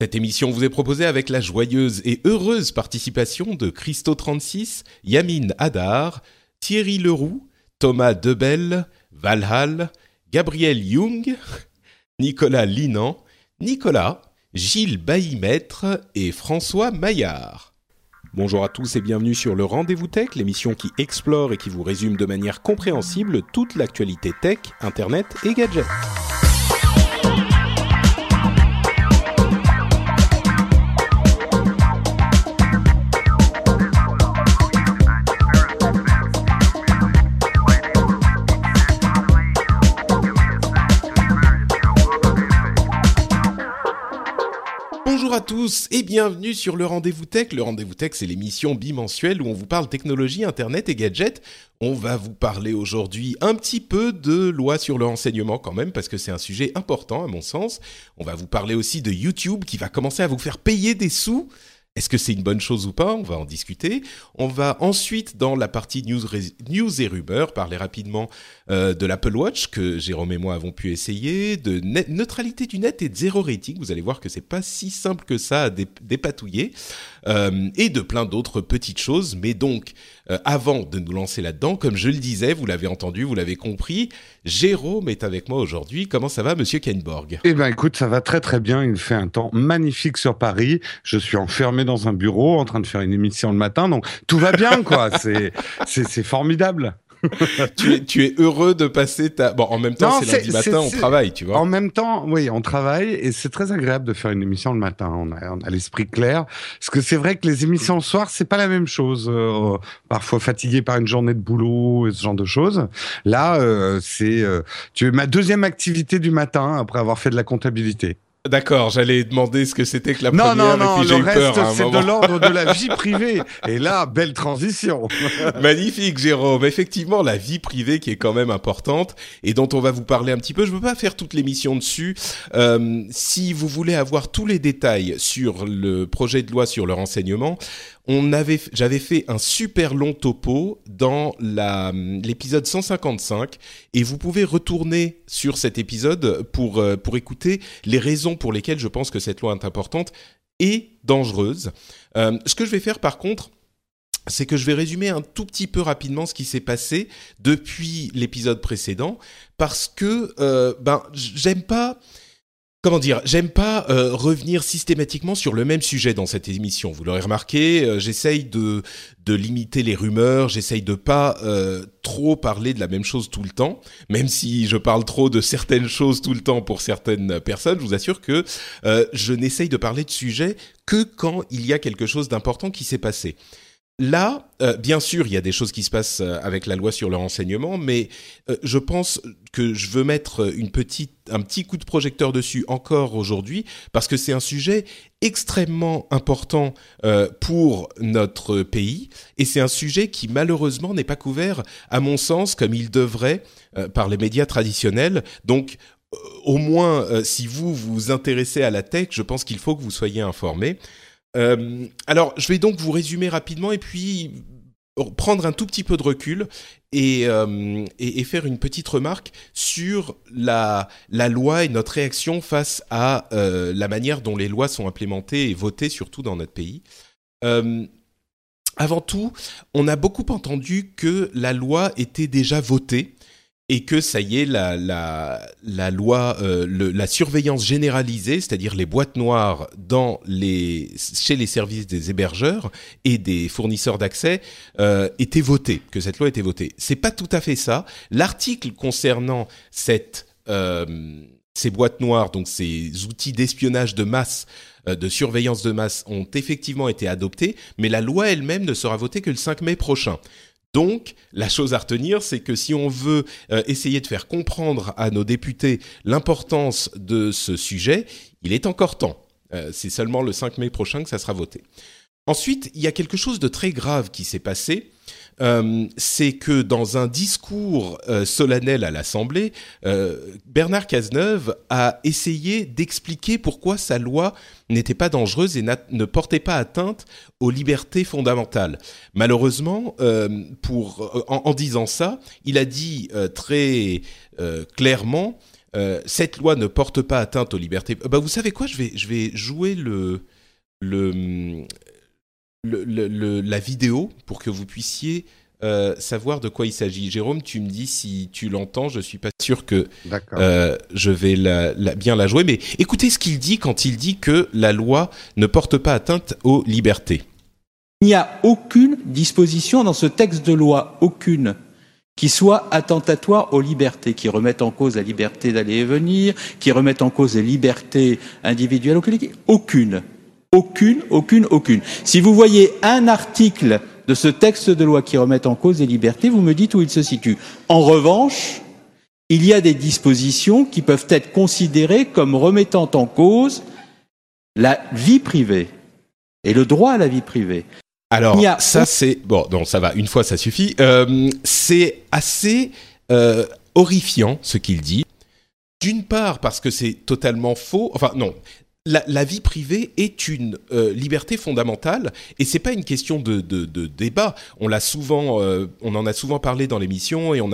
Cette émission vous est proposée avec la joyeuse et heureuse participation de Christo36, Yamine Hadar, Thierry Leroux, Thomas Debel, Valhall, Gabriel Jung, Nicolas Linan, Nicolas, Gilles Baillimètre et François Maillard. Bonjour à tous et bienvenue sur le Rendez-vous Tech, l'émission qui explore et qui vous résume de manière compréhensible toute l'actualité tech, internet et gadgets. Bonjour à tous et bienvenue sur le Rendez-vous Tech. Le Rendez-vous Tech, c'est l'émission bimensuelle où on vous parle technologie, internet et gadgets. On va vous parler aujourd'hui un petit peu de loi sur le renseignement quand même parce que c'est un sujet important à mon sens. On va vous parler aussi de YouTube qui va commencer à vous faire payer des sous est-ce que c'est une bonne chose ou pas? On va en discuter. On va ensuite, dans la partie news, et rumeurs, parler rapidement euh, de l'Apple Watch que Jérôme et moi avons pu essayer, de neutralité du net et de zéro rating. Vous allez voir que c'est pas si simple que ça à dépatouiller. Euh, et de plein d'autres petites choses. Mais donc, euh, avant de nous lancer là-dedans, comme je le disais, vous l'avez entendu, vous l'avez compris, Jérôme est avec moi aujourd'hui. Comment ça va, Monsieur Kenborg Eh ben, écoute, ça va très très bien. Il fait un temps magnifique sur Paris. Je suis enfermé dans un bureau en train de faire une émission le matin, donc tout va bien, quoi. c'est c'est formidable. tu, es, tu es heureux de passer ta. Bon, en même temps, c'est lundi matin, on travaille, tu vois. En même temps, oui, on travaille et c'est très agréable de faire une émission le matin. On a, on a l'esprit clair. Parce que c'est vrai que les émissions le soir, c'est pas la même chose. Euh, parfois fatigué par une journée de boulot et ce genre de choses. Là, euh, c'est euh, tu es ma deuxième activité du matin après avoir fait de la comptabilité. D'accord, j'allais demander ce que c'était que la non, première. Non, non, non, le reste, c'est de l'ordre de la vie privée. Et là, belle transition. Magnifique, Jérôme. Effectivement, la vie privée qui est quand même importante et dont on va vous parler un petit peu. Je ne veux pas faire toute l'émission dessus. Euh, si vous voulez avoir tous les détails sur le projet de loi sur le renseignement, j'avais fait un super long topo dans l'épisode 155 et vous pouvez retourner sur cet épisode pour, euh, pour écouter les raisons pour lesquelles je pense que cette loi est importante et dangereuse. Euh, ce que je vais faire par contre, c'est que je vais résumer un tout petit peu rapidement ce qui s'est passé depuis l'épisode précédent parce que euh, ben j'aime pas Comment dire J'aime pas euh, revenir systématiquement sur le même sujet dans cette émission. Vous l'aurez remarqué, euh, j'essaye de, limiter les rumeurs, j'essaye de pas euh, trop parler de la même chose tout le temps. Même si je parle trop de certaines choses tout le temps pour certaines personnes, je vous assure que je n'essaye de parler de sujets que quand il y a quelque chose d'important qui s'est passé. Là, euh, bien sûr, il y a des choses qui se passent euh, avec la loi sur le renseignement, mais euh, je pense que je veux mettre un petit coup de projecteur dessus encore aujourd'hui, parce que c'est un sujet extrêmement important pour notre pays, et c'est un sujet qui malheureusement n'est pas couvert, à mon sens, comme il devrait par les médias traditionnels. Donc, au moins, si vous vous intéressez à la tech, je pense qu'il faut que vous soyez informés. Euh, alors, je vais donc vous résumer rapidement et puis prendre un tout petit peu de recul et, euh, faire une petite remarque sur la, la loi et notre réaction face à euh, la manière dont les lois sont implémentées et votées, surtout dans notre pays. avant tout, on a beaucoup entendu que la loi était déjà votée et que ça y est, la, la, la loi, euh, le, la surveillance généralisée, c'est-à-dire les boîtes noires dans les, chez les services des hébergeurs et des fournisseurs d'accès, euh, était votée, que cette loi était votée. C'est pas tout à fait ça. L'article concernant cette, euh, ces boîtes noires, donc ces outils d'espionnage de masse, euh, de surveillance de masse, ont effectivement été adoptés, mais la loi elle-même ne sera votée que le 5 mai prochain. Donc, la chose à retenir, c'est que si on veut euh, essayer de faire comprendre à nos députés l'importance de ce sujet, il est encore temps. Euh, c'est seulement le 5 mai prochain que ça sera voté. Ensuite, il y a quelque chose de très grave qui s'est passé. Euh, c'est que dans un discours euh, solennel à l'Assemblée, euh, Bernard Cazeneuve a essayé d'expliquer pourquoi sa loi n'était pas dangereuse et ne portait pas atteinte aux libertés fondamentales. Malheureusement, pour, en, disant ça, il a dit très clairement cette loi ne porte pas atteinte aux libertés. Bah, vous savez quoi? Je vais, je vais jouer le, le, le, la vidéo pour que vous puissiez euh, savoir de quoi il s'agit. Jérôme, tu me dis si tu l'entends. Je suis pas sûr que euh, je vais la, bien la jouer, mais écoutez ce qu'il dit quand il dit que la loi ne porte pas atteinte aux libertés. Il n'y a aucune disposition dans ce texte de loi, aucune, qui soit attentatoire aux libertés, qui remette en cause la liberté d'aller et venir, qui remette en cause les libertés individuelles ou collectives. Aucune. Aucune, aucune, aucune. Si vous voyez un article de ce texte de loi qui remet en cause les libertés, vous me dites où il se situe. En revanche, il y a des dispositions qui peuvent être considérées comme remettant en cause la vie privée et le droit à la vie privée. Alors, ça c'est bon, non, ça va. Une fois, ça suffit. Euh, c'est assez euh, horrifiant ce qu'il dit. D'une part parce que c'est totalement faux. Enfin non, la, vie privée est une euh, liberté fondamentale et c'est pas une question de, débat. On l'a souvent, euh, on en a souvent parlé dans l'émission et on,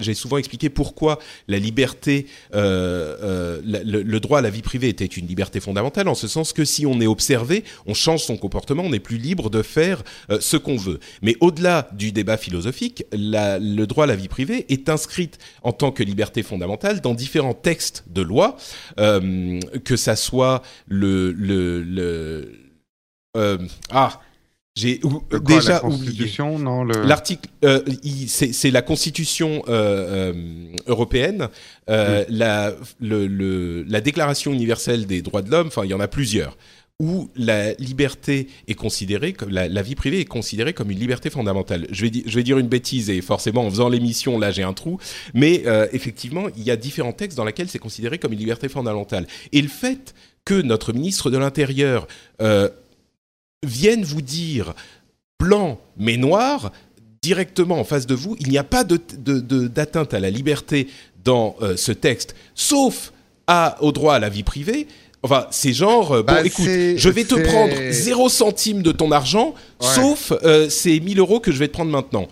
j'ai souvent expliqué pourquoi la liberté, euh, le, droit à la vie privée était une liberté fondamentale en ce sens que si on est observé, on change son comportement, on est plus libre de faire ce qu'on veut. Mais au-delà du débat philosophique, le droit à la vie privée est inscrit en tant que liberté fondamentale dans différents textes de loi, que ça soit le le, le euh, ah j'ai déjà la Constitution, non l'article euh, c'est la Constitution euh, européenne, la le, la Déclaration universelle des droits de l'homme. Enfin, il y en a plusieurs où la liberté est considérée comme la, vie privée est considérée comme une liberté fondamentale. Je vais, je vais dire une bêtise et forcément en faisant l'émission là j'ai un trou, mais effectivement il y a différents textes dans lesquels c'est considéré comme une liberté fondamentale. Et le fait que notre ministre de l'Intérieur euh, vienne vous dire blanc mais noir directement en face de vous, il n'y a pas d'atteinte à la liberté dans euh, ce texte, sauf à, au droit à la vie privée. Enfin, c'est genre, euh, bon, bah, écoute, je vais te prendre 0 centime de ton argent, sauf ces 1000 euros que je vais te prendre maintenant.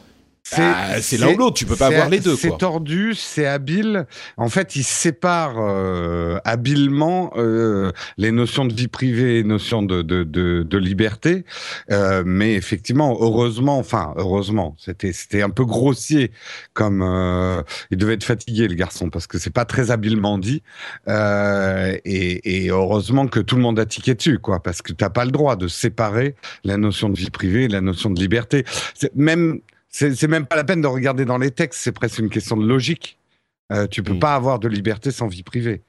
Ah, c'est l'un ou l'autre, tu peux pas avoir les deux. C'est tordu, c'est habile. En fait, il sépare euh, habilement euh, les notions de vie privée et notions de, de, de, de liberté. Euh, mais effectivement, heureusement, enfin, heureusement, c'était c'était un peu grossier comme euh, il devait être fatigué le garçon parce que c'est pas très habilement dit. Euh, et, et, heureusement que tout le monde a tiqué dessus, quoi, parce que t'as pas le droit de séparer la notion de vie privée et la notion de liberté. Même c'est même pas la peine de regarder dans les textes, c'est presque une question de logique. Euh, tu peux mm. pas avoir de liberté sans vie privée.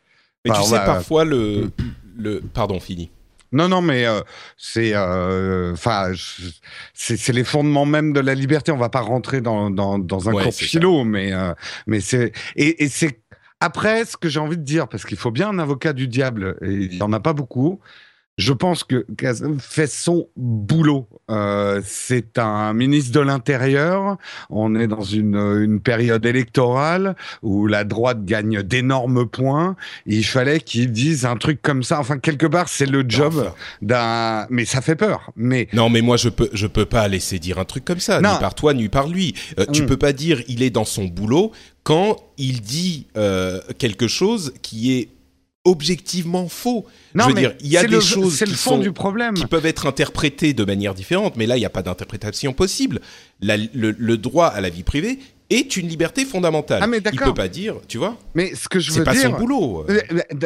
Mais tu sais, parfois, le, mm. le. Pardon, fini. Non, non, mais euh, c'est, euh, enfin, c'est les fondements même de la liberté. On va pas rentrer dans dans, dans un cours philo, mais euh, mais c'est et, et c'est après ce que j'ai envie de dire parce qu'il faut bien un avocat du diable et il y en a pas beaucoup je pense que fait son boulot. Euh, c'est un ministre de l'Intérieur. On est dans une, une, période électorale où la droite gagne d'énormes points. Il fallait qu'il dise un truc comme ça. Enfin, quelque part, c'est le job d'un. Mais ça fait peur. Mais non, mais moi, je peux, je peux pas laisser dire un truc comme ça, ni par toi, ni par lui. Euh, Tu mm. peux pas dire il est dans son boulot quand il dit euh, quelque chose qui est objectivement faux. Non, je veux dire, il y a des choses qui, sont, du problème. qui peuvent être interprétées de manière différente, mais là, il n'y a pas d'interprétation possible. le, droit à la vie privée est une liberté fondamentale. Ah, mais il peut pas dire, tu vois. Mais ce que je veux dire, pas son boulot.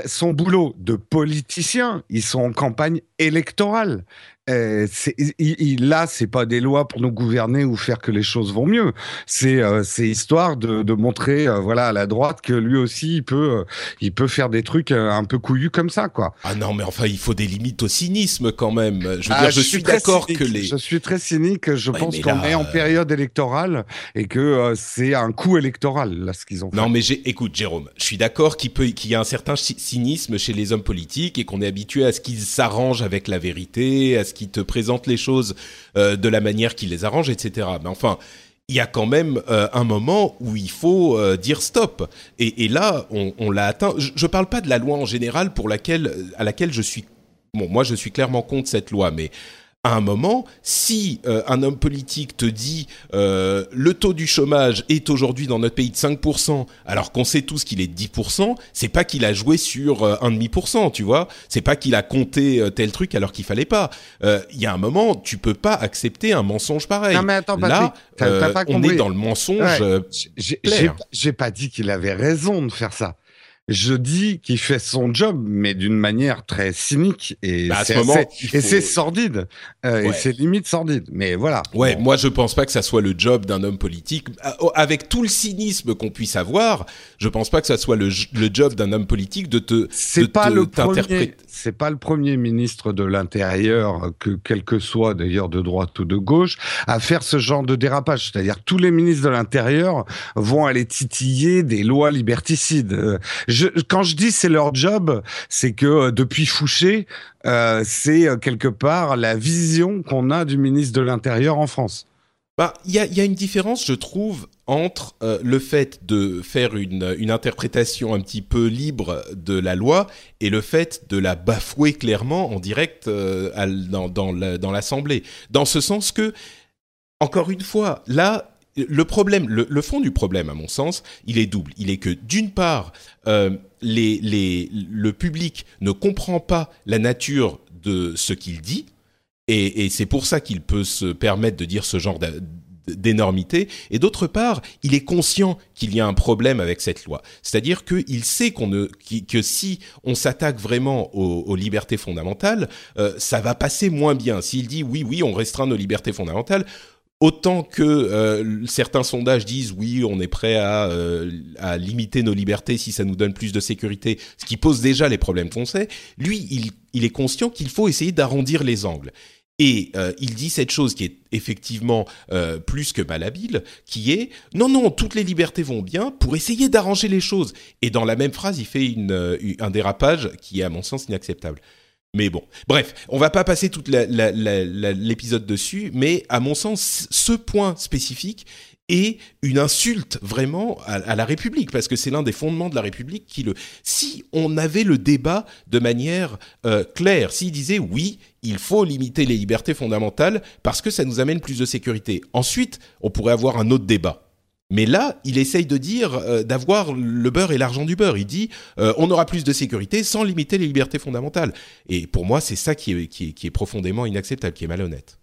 Son boulot de politicien, ils sont en campagne électorale. Euh, c'est, il, il, là, c'est pas des lois pour nous gouverner ou faire que les choses vont mieux. C'est, euh, histoire de, de montrer, euh, voilà, à la droite que lui aussi, il peut, euh, il peut faire des trucs un peu couillus comme ça, quoi. Ah non, mais enfin, il faut des limites au cynisme quand même. Je veux ah, dire, je, je suis, d'accord que les. Je suis très cynique. Je ouais, pense qu'on est en période électorale et que c'est un coup électoral là ce qu'ils ont. Fait. Non, mais écoute, Jérôme, je suis d'accord qu'il peut, qu'il y a un certain cynisme chez les hommes politiques et qu'on est habitué à ce qu'ils s'arrangent avec la vérité, à ce qui te présente les choses euh, de la manière qui les arrange, etc. Mais enfin, il y a quand même euh, un moment où il faut euh, dire stop. Et, là, on, on l'a atteint. Je ne parle pas de la loi en général pour laquelle, à laquelle je suis. Bon, moi, je suis clairement contre cette loi, mais à un moment, si euh, un homme politique te dit euh, le taux du chômage est aujourd'hui dans notre pays de 5%, alors qu'on sait tous qu'il est de 10%, c'est pas qu'il a joué sur euh, un demi pour cent, tu vois. C'est pas qu'il a compté euh, tel truc alors qu'il fallait pas. Euh, Il y a un moment, tu peux pas accepter un mensonge pareil. Non mais attends, Là, Patrick, pas on est dans le mensonge. Ouais, J'ai pas dit qu'il avait raison de faire ça je dis qu'il fait son job, mais d'une manière très cynique et bah c'est sordide euh, ouais. et c'est limite sordide. Mais voilà. Ouais, bon. moi je pense pas que ça soit le job d'un homme politique avec tout le cynisme qu'on puisse avoir. Je pense pas que ça soit le, le job d'un homme politique de te c'est pas le premier c'est pas le premier ministre de l'intérieur que quel que soit d'ailleurs de droite ou de gauche à faire ce genre de dérapage. C'est-à-dire tous les ministres de l'intérieur vont aller titiller des lois liberticides. Euh, quand je dis c'est leur job, c'est que euh, depuis Fouché, euh, c'est euh, quelque part la vision qu'on a du ministre de l'Intérieur en France. Bah, il y a, y a, une différence, je trouve, entre euh, le fait de faire une, une, interprétation un petit peu libre de la loi et le fait de la bafouer clairement en direct euh, dans, dans l'Assemblée. Dans ce sens que, encore une fois, là, le problème, le, fond du problème, à mon sens, il est double. Il est que d'une part, euh, les, les, le public ne comprend pas la nature de ce qu'il dit, et, et c'est pour ça qu'il peut se permettre de dire ce genre d'énormité. Et d'autre part il est conscient qu'il y a un problème avec cette loi. C'est-à-dire qu'il sait ne que si on s'attaque vraiment aux, libertés fondamentales euh, ça va passer moins bien. S'il dit oui oui on restreint nos libertés fondamentales Autant que euh, certains sondages disent oui, on est prêt à, euh, à, limiter nos libertés si ça nous donne plus de sécurité, ce qui pose déjà les problèmes qu'on lui, il, il est conscient qu'il faut essayer d'arrondir les angles. Et euh, il dit cette chose qui est effectivement euh, plus que malhabile, qui est non non toutes les libertés vont bien pour essayer d'arranger les choses. Et dans la même phrase, il fait euh, un dérapage qui est à mon sens inacceptable. Mais bon, bref, on va pas passer toute l'épisode dessus, mais à mon sens, ce point spécifique est une insulte vraiment à, la République, parce que c'est l'un des fondements de la République qui le... Si on avait le débat de manière euh, claire, s'il disait oui, il faut limiter les libertés fondamentales parce que ça nous amène plus de sécurité, ensuite on pourrait avoir un autre débat. Mais là, il essaye de dire euh, d'avoir le beurre et l'argent du beurre. Il dit euh, on aura plus de sécurité sans limiter les libertés fondamentales. Et pour moi, c'est ça qui est profondément inacceptable, qui est malhonnête.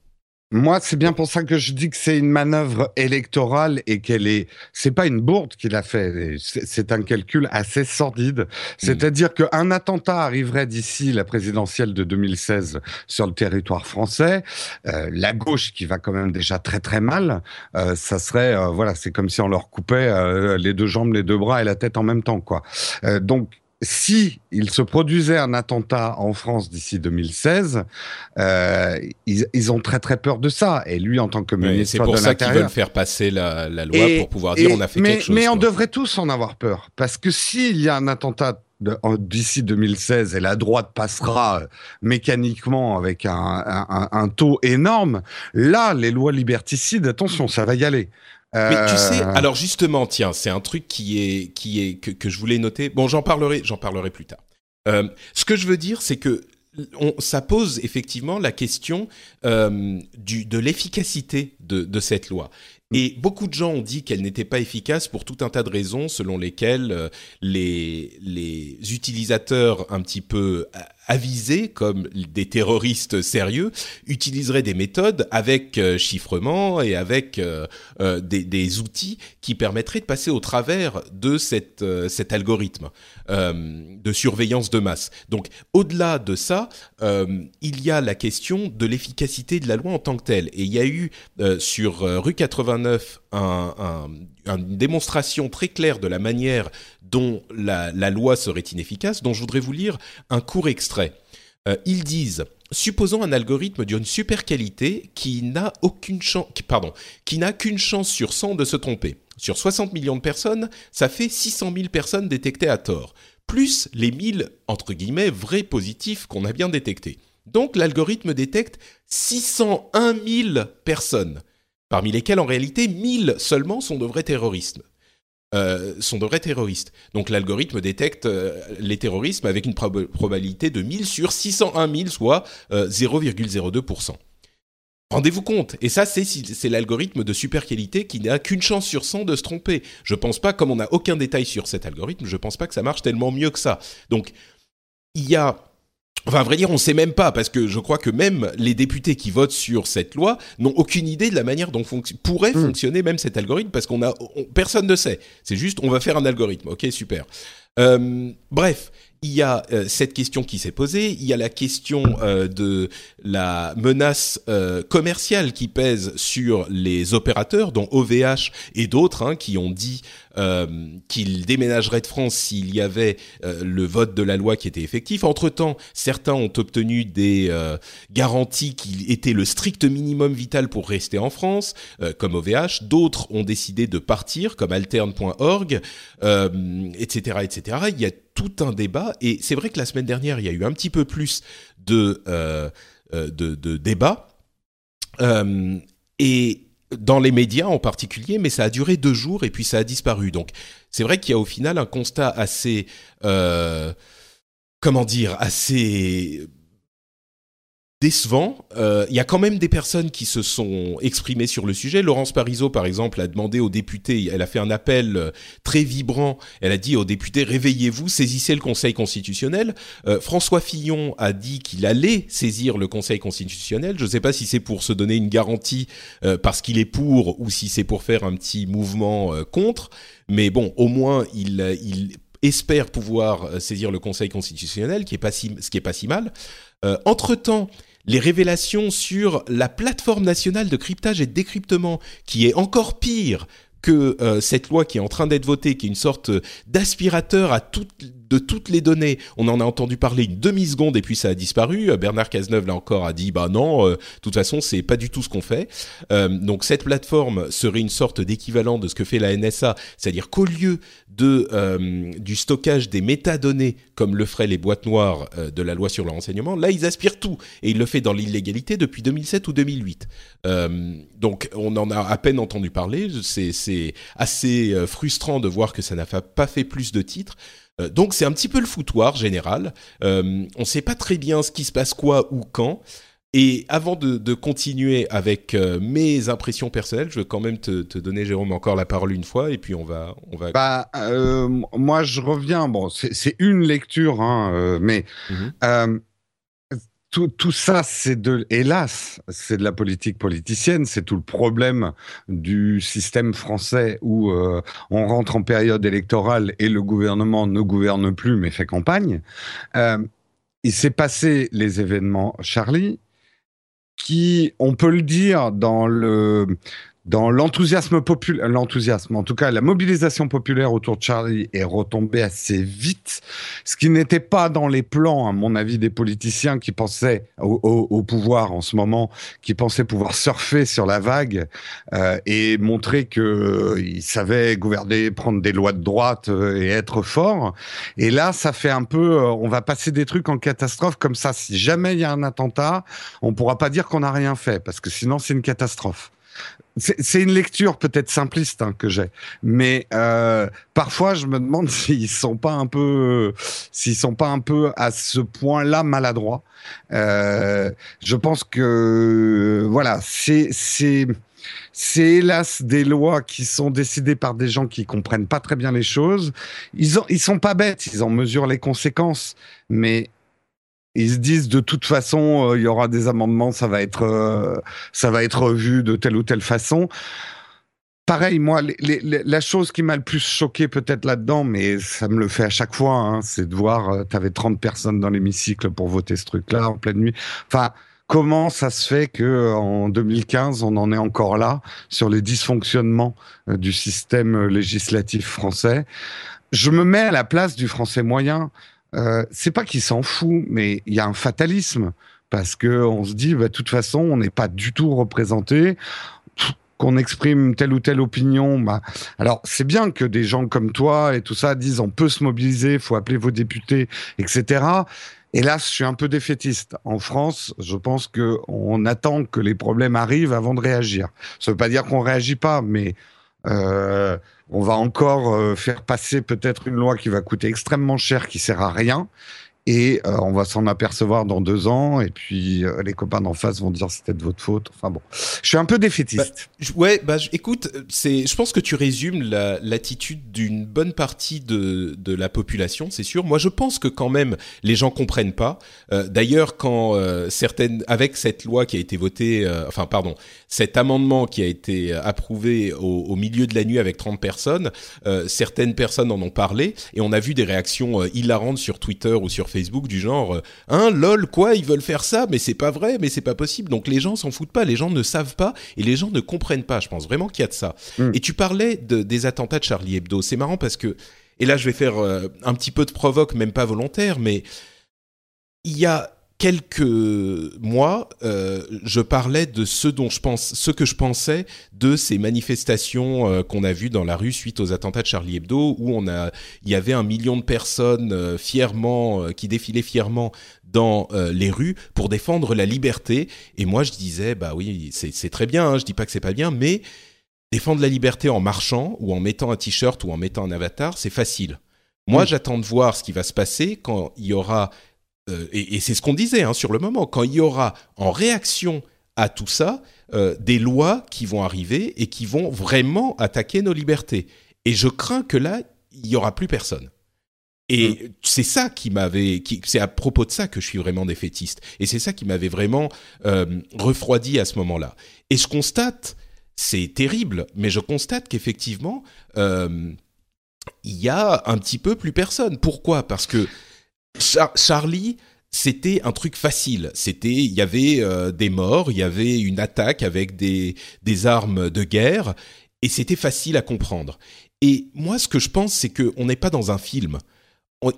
Moi, c'est bien pour ça que je dis que c'est une manœuvre électorale et qu'elle est. C'est pas une bourde qu'il a fait. C'est un calcul assez sordide. C'est-à-dire mmh. qu'un attentat arriverait d'ici la présidentielle de 2016 sur le territoire français. Euh, la gauche, qui va quand même déjà très très mal, euh, ça serait euh, voilà, c'est comme si on leur coupait euh, les deux jambes, les deux bras et la tête en même temps, quoi. Euh, donc si il se produisait un attentat en France d'ici 2016, euh, ils, ils, ont très très peur de ça. Et lui, en tant que ministre oui, c'est pour ça qu'ils veulent faire passer la, la loi et, pour pouvoir dire et, on a fait mais, quelque chose. Mais quoi. on devrait tous en avoir peur, parce que s'il y a un attentat d'ici 2016 et la droite passera euh, mécaniquement avec un, un, un, taux énorme, là, les lois liberticides, attention, ça va y aller. Mais tu sais, euh. alors justement, tiens, c'est un truc qui est qui est que, que je voulais noter. Bon, j'en parlerai, j'en parlerai plus tard. Euh, ce que je veux dire, c'est que on, ça pose effectivement la question euh, du, de l'efficacité de, de, cette loi. Et beaucoup de gens ont dit qu'elle n'était pas efficace pour tout un tas de raisons, selon lesquelles les, les utilisateurs un petit peu avisés comme des terroristes sérieux utiliseraient des méthodes avec euh, chiffrement et avec euh, euh, des, des, outils qui permettraient de passer au travers de cette, cet algorithme de surveillance de masse. Donc au-delà de ça, il y a la question de l'efficacité de la loi en tant que telle. Et il y a eu sur rue 89 un, un, une démonstration très claire de la manière dont la, la, loi serait inefficace, dont je voudrais vous lire un court extrait. Euh, ils disent supposons un algorithme d'une super qualité qui n'a aucune chance, pardon, qui n'a qu'une chance sur 100 de se tromper. Sur 60 millions de personnes, ça fait 600 000 personnes détectées à tort, plus les 1000 entre guillemets vrais positifs qu'on a bien détectés. Donc l'algorithme détecte 601 000 personnes, parmi lesquelles en réalité 1000 seulement sont de vrais terroristes. Euh, sont de vrais terroristes. Donc l'algorithme détecte euh, les terrorismes avec une probabilité de 1000 sur 601 000, soit 0,02%. Euh, Rendez-vous compte, et ça c'est l'algorithme de super qualité qui n'a qu'une chance sur 100 de se tromper. Je pense pas, comme on n'a aucun détail sur cet algorithme, je pense pas que ça marche tellement mieux que ça. Donc il y a Enfin, à vrai dire, on ne sait même pas, parce que je crois que même les députés qui votent sur cette loi n'ont aucune idée de la manière dont pourrait hmm. fonctionner même cet algorithme, parce qu'on a personne ne sait. C'est juste, on va faire un algorithme. Ok, super. Euh, bref, il y a euh, cette question qui s'est posée, il y a la question euh, de la menace euh, commerciale qui pèse sur les opérateurs, dont OVH et d'autres, hein, qui ont dit qu'ils déménageraient de France s'il y avait le vote de la loi qui était effectif. Entre-temps, certains ont obtenu des garanties qui étaient le strict minimum vital pour rester en France, comme OVH. D'autres ont décidé de partir, comme alterne.org, etc., etc. Il y a tout un débat. Et c'est vrai que la semaine dernière, il y a eu un petit peu plus de, euh, euh de, de débats. Euh, et dans les médias en particulier, mais ça a duré deux jours et puis ça a disparu. Donc c'est vrai qu'il y a au final un constat assez, euh, comment dire, assez décevant. Euh, il y a quand même des personnes qui se sont exprimées sur le sujet. Laurence Parisot, par exemple, a demandé aux députés, elle a fait un appel euh, très vibrant, elle a dit aux députés, réveillez-vous, saisissez le Conseil constitutionnel. Euh, François Fillon a dit qu'il allait saisir le Conseil constitutionnel. Je ne sais pas si c'est pour se donner une garantie parce qu'il est pour ou si c'est pour faire un petit mouvement contre. Mais bon, au moins, il, espère pouvoir saisir le Conseil constitutionnel, qui est pas si, ce qui est pas si mal. entre-temps, les révélations sur la plateforme nationale de cryptage et de décryptement, qui est encore pire que euh, cette loi qui est en train d'être votée, qui est une sorte d'aspirateur à toutes de toutes les données. On en a entendu parler une demi-seconde et puis ça a disparu. Euh, Bernard Cazeneuve, là encore, a dit, bah non, euh, de toute façon, c'est pas du tout ce qu'on fait. Euh, donc cette plateforme serait une sorte d'équivalent de ce que fait la NSA, c'est-à-dire qu'au lieu de du stockage des métadonnées comme le feraient les boîtes noires de la loi sur le renseignement, là ils aspirent tout et il le fait dans l'illégalité depuis 2007 ou 2008. donc on en a à peine entendu parler. C'est assez frustrant de voir que ça n'a pas fait plus de titres. Euh, donc c'est un petit peu le foutoir général. Euh, on ne sait pas très bien ce qui se passe quoi ou quand. Et avant de, continuer avec euh, mes impressions personnelles, je veux quand même te, donner, Jérôme, encore la parole une fois, et puis on va, on va. Bah, moi, je reviens. Bon, c'est une lecture, hein, mais mhm tout, ça, c'est de, hélas, c'est de la politique politicienne. C'est tout le problème du système français où euh, on rentre en période électorale et le gouvernement ne gouverne plus mais fait campagne. Euh, il s'est passé les événements Charlie, qui, on peut le dire, dans le dans l'enthousiasme populaire, l'enthousiasme, en tout cas la mobilisation populaire autour de Charlie est retombée assez vite, ce qui n'était pas dans les plans, à mon avis, des politiciens qui pensaient au, pouvoir en ce moment, qui pensaient pouvoir surfer sur la vague euh, et montrer que euh, savaient gouverner, prendre des lois de droite euh, et être forts. Et là, ça fait un peu, on va passer des trucs en catastrophe comme ça. Si jamais il y a un attentat, on pourra pas dire qu'on n'a rien fait parce que sinon c'est une catastrophe c'est une lecture peut-être simpliste hein, que j'ai, mais euh, parfois je me demande s'ils sont pas un peu, s'ils sont pas un peu à ce point-là maladroits. Euh, je pense que voilà, c'est c'est c'est hélas des lois qui sont décidées par des gens qui comprennent pas très bien les choses. Ils ont, ils sont pas bêtes, ils en mesurent les conséquences, mais ils se disent de toute façon, euh, il y aura des amendements, ça va être, euh, ça va être revu de telle ou telle façon. Pareil, moi, la chose qui m'a le plus choqué peut-être là-dedans, mais ça me le fait à chaque fois, hein, c'est de voir, euh, tu avais 30 personnes dans l'hémicycle pour voter ce truc-là en pleine nuit. Enfin, comment ça se fait que en 2015, on en est encore là sur les dysfonctionnements du système législatif français? Je me mets à la place du français moyen. Euh, c'est pas qu'il s'en fout, mais il y a un fatalisme parce que on se dit, bah, de toute façon, on n'est pas du tout représenté. Qu'on exprime telle ou telle opinion, bah, alors c'est bien que des gens comme toi et tout ça disent on peut se mobiliser, faut appeler vos députés, etc. Hélas, je suis un peu défaitiste. En France, je pense que on attend que les problèmes arrivent avant de réagir. Ça veut pas dire qu'on réagit pas, mais euh, on va encore euh, faire passer peut-être une loi qui va coûter extrêmement cher, qui sert à rien, et euh, on va s'en apercevoir dans deux ans, et puis euh, les copains d'en face vont dire c'était de votre faute. Enfin bon, je suis un peu défaitiste. Bah, ouais, bah écoute, c'est, je pense que tu résumes l'attitude d'une bonne partie de, de la population, c'est sûr. Moi, je pense que quand même les gens comprennent pas. Euh, d'ailleurs, quand certaines, avec cette loi qui a été votée, enfin pardon, cet amendement qui a été approuvé au, au, milieu de la nuit avec 30 personnes, certaines personnes en ont parlé et on a vu des réactions hilarantes sur Twitter ou sur Facebook du genre euh, hein lol quoi ils veulent faire ça mais c'est pas vrai mais c'est pas possible. Donc les gens s'en foutent pas les gens ne savent pas et les gens ne comprennent pas. Je pense vraiment qu'il y a de ça. Mm. et tu parlais de, des attentats de Charlie Hebdo. C'est marrant parce que et là je vais faire euh, un petit peu de provoque même pas volontaire mais il y a quelques mois, euh, je parlais de ce dont je pense, ce que je pensais de ces manifestations euh, qu'on a vues dans la rue suite aux attentats de Charlie Hebdo, où on a, il y avait un million de personnes euh, fièrement, qui défilaient fièrement dans les rues pour défendre la liberté. Et moi, je disais, bah oui, c'est très bien. Hein, je dis pas que c'est pas bien, mais défendre la liberté en marchant ou en mettant un t-shirt ou en mettant un avatar, c'est facile. Moi, j'attends de voir ce qui va se passer quand il y aura euh, et, c'est ce qu'on disait hein, sur le moment, quand il y aura en réaction à tout ça euh, des lois qui vont arriver et qui vont vraiment attaquer nos libertés. Et je crains que là, il y aura plus personne. Et mm. c'est ça qui m'avait, c'est à propos de ça que je suis vraiment défaitiste. Et c'est ça qui m'avait vraiment euh, refroidi à ce moment-là. Et je constate, c'est terrible, mais je constate qu'effectivement, il y a un petit peu plus personne. Pourquoi? Parce que Charlie, c'était un truc facile. C'était, il y avait euh, des morts, il y avait une attaque avec des, armes de guerre, et c'était facile à comprendre. Et moi, ce que je pense, c'est qu'on n'est pas dans un film.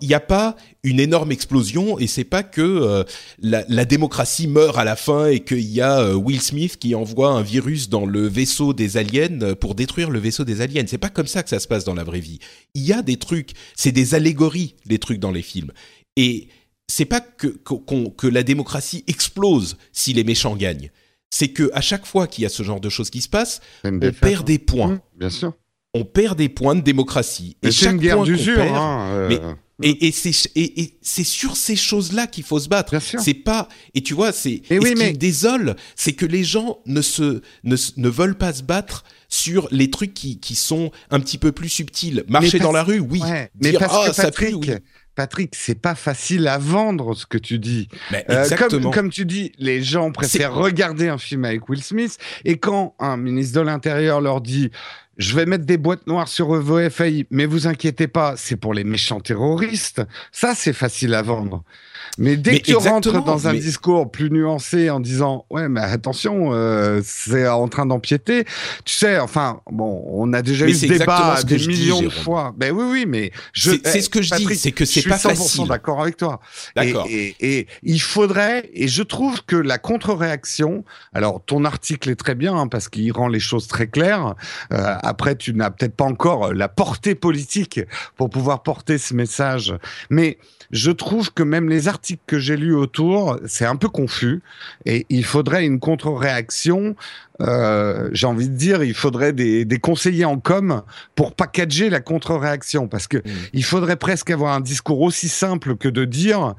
Il n'y a pas une énorme explosion et c'est pas que euh, la, démocratie meurt à la fin et qu'il y a euh, Will Smith qui envoie un virus dans le vaisseau des aliens pour détruire le vaisseau des aliens. C'est pas comme ça que ça se passe dans la vraie vie. Il y a des trucs, c'est des allégories les trucs dans les films. Et c'est pas que, que, la démocratie explose si les méchants gagnent. C'est que à chaque fois qu'il y a ce genre de choses qui se passent, on perd des points. Mmh, bien sûr. On perd des points de démocratie. Et c'est une guerre d'usure. Hein, euh, et, et c'est et, c'est sur ces choses-là qu'il faut se battre. C'est pas et tu vois c'est ce qui me désole, c'est que les gens ne se ne, ne veulent pas se battre sur les trucs qui, qui sont un petit peu plus subtils. Marcher dans la rue, oui. mais parce que ça pue, oui. Patrick, c'est pas facile à vendre ce que tu dis. Euh, comme, comme, tu dis, les gens préfèrent regarder un film avec Will Smith. Et quand un ministre de l'Intérieur leur dit je vais mettre des boîtes noires sur vos FAI, mais vous inquiétez pas, c'est pour les méchants terroristes. Ça, c'est facile à vendre. Mais dès que tu rentres dans un discours plus nuancé en disant ouais mais attention euh, c'est en train d'empiéter, tu sais enfin bon on a déjà eu ce débat des millions de fois. Ben oui oui mais je c'est ce que je dis c'est que c'est pas facile. Je suis d'accord avec toi. D'accord. Et, et, il faudrait et je trouve que la contre-réaction alors ton article est très bien hein, parce qu'il rend les choses très claires. Euh, après tu n'as peut-être pas encore la portée politique pour pouvoir porter ce message mais je trouve que même les articles que j'ai lus autour, c'est un peu confus et il faudrait une contre-réaction. Euh, j'ai envie de dire, il faudrait des, des, conseillers en com pour packager la contre-réaction parce que mmh. il faudrait presque avoir un discours aussi simple que de dire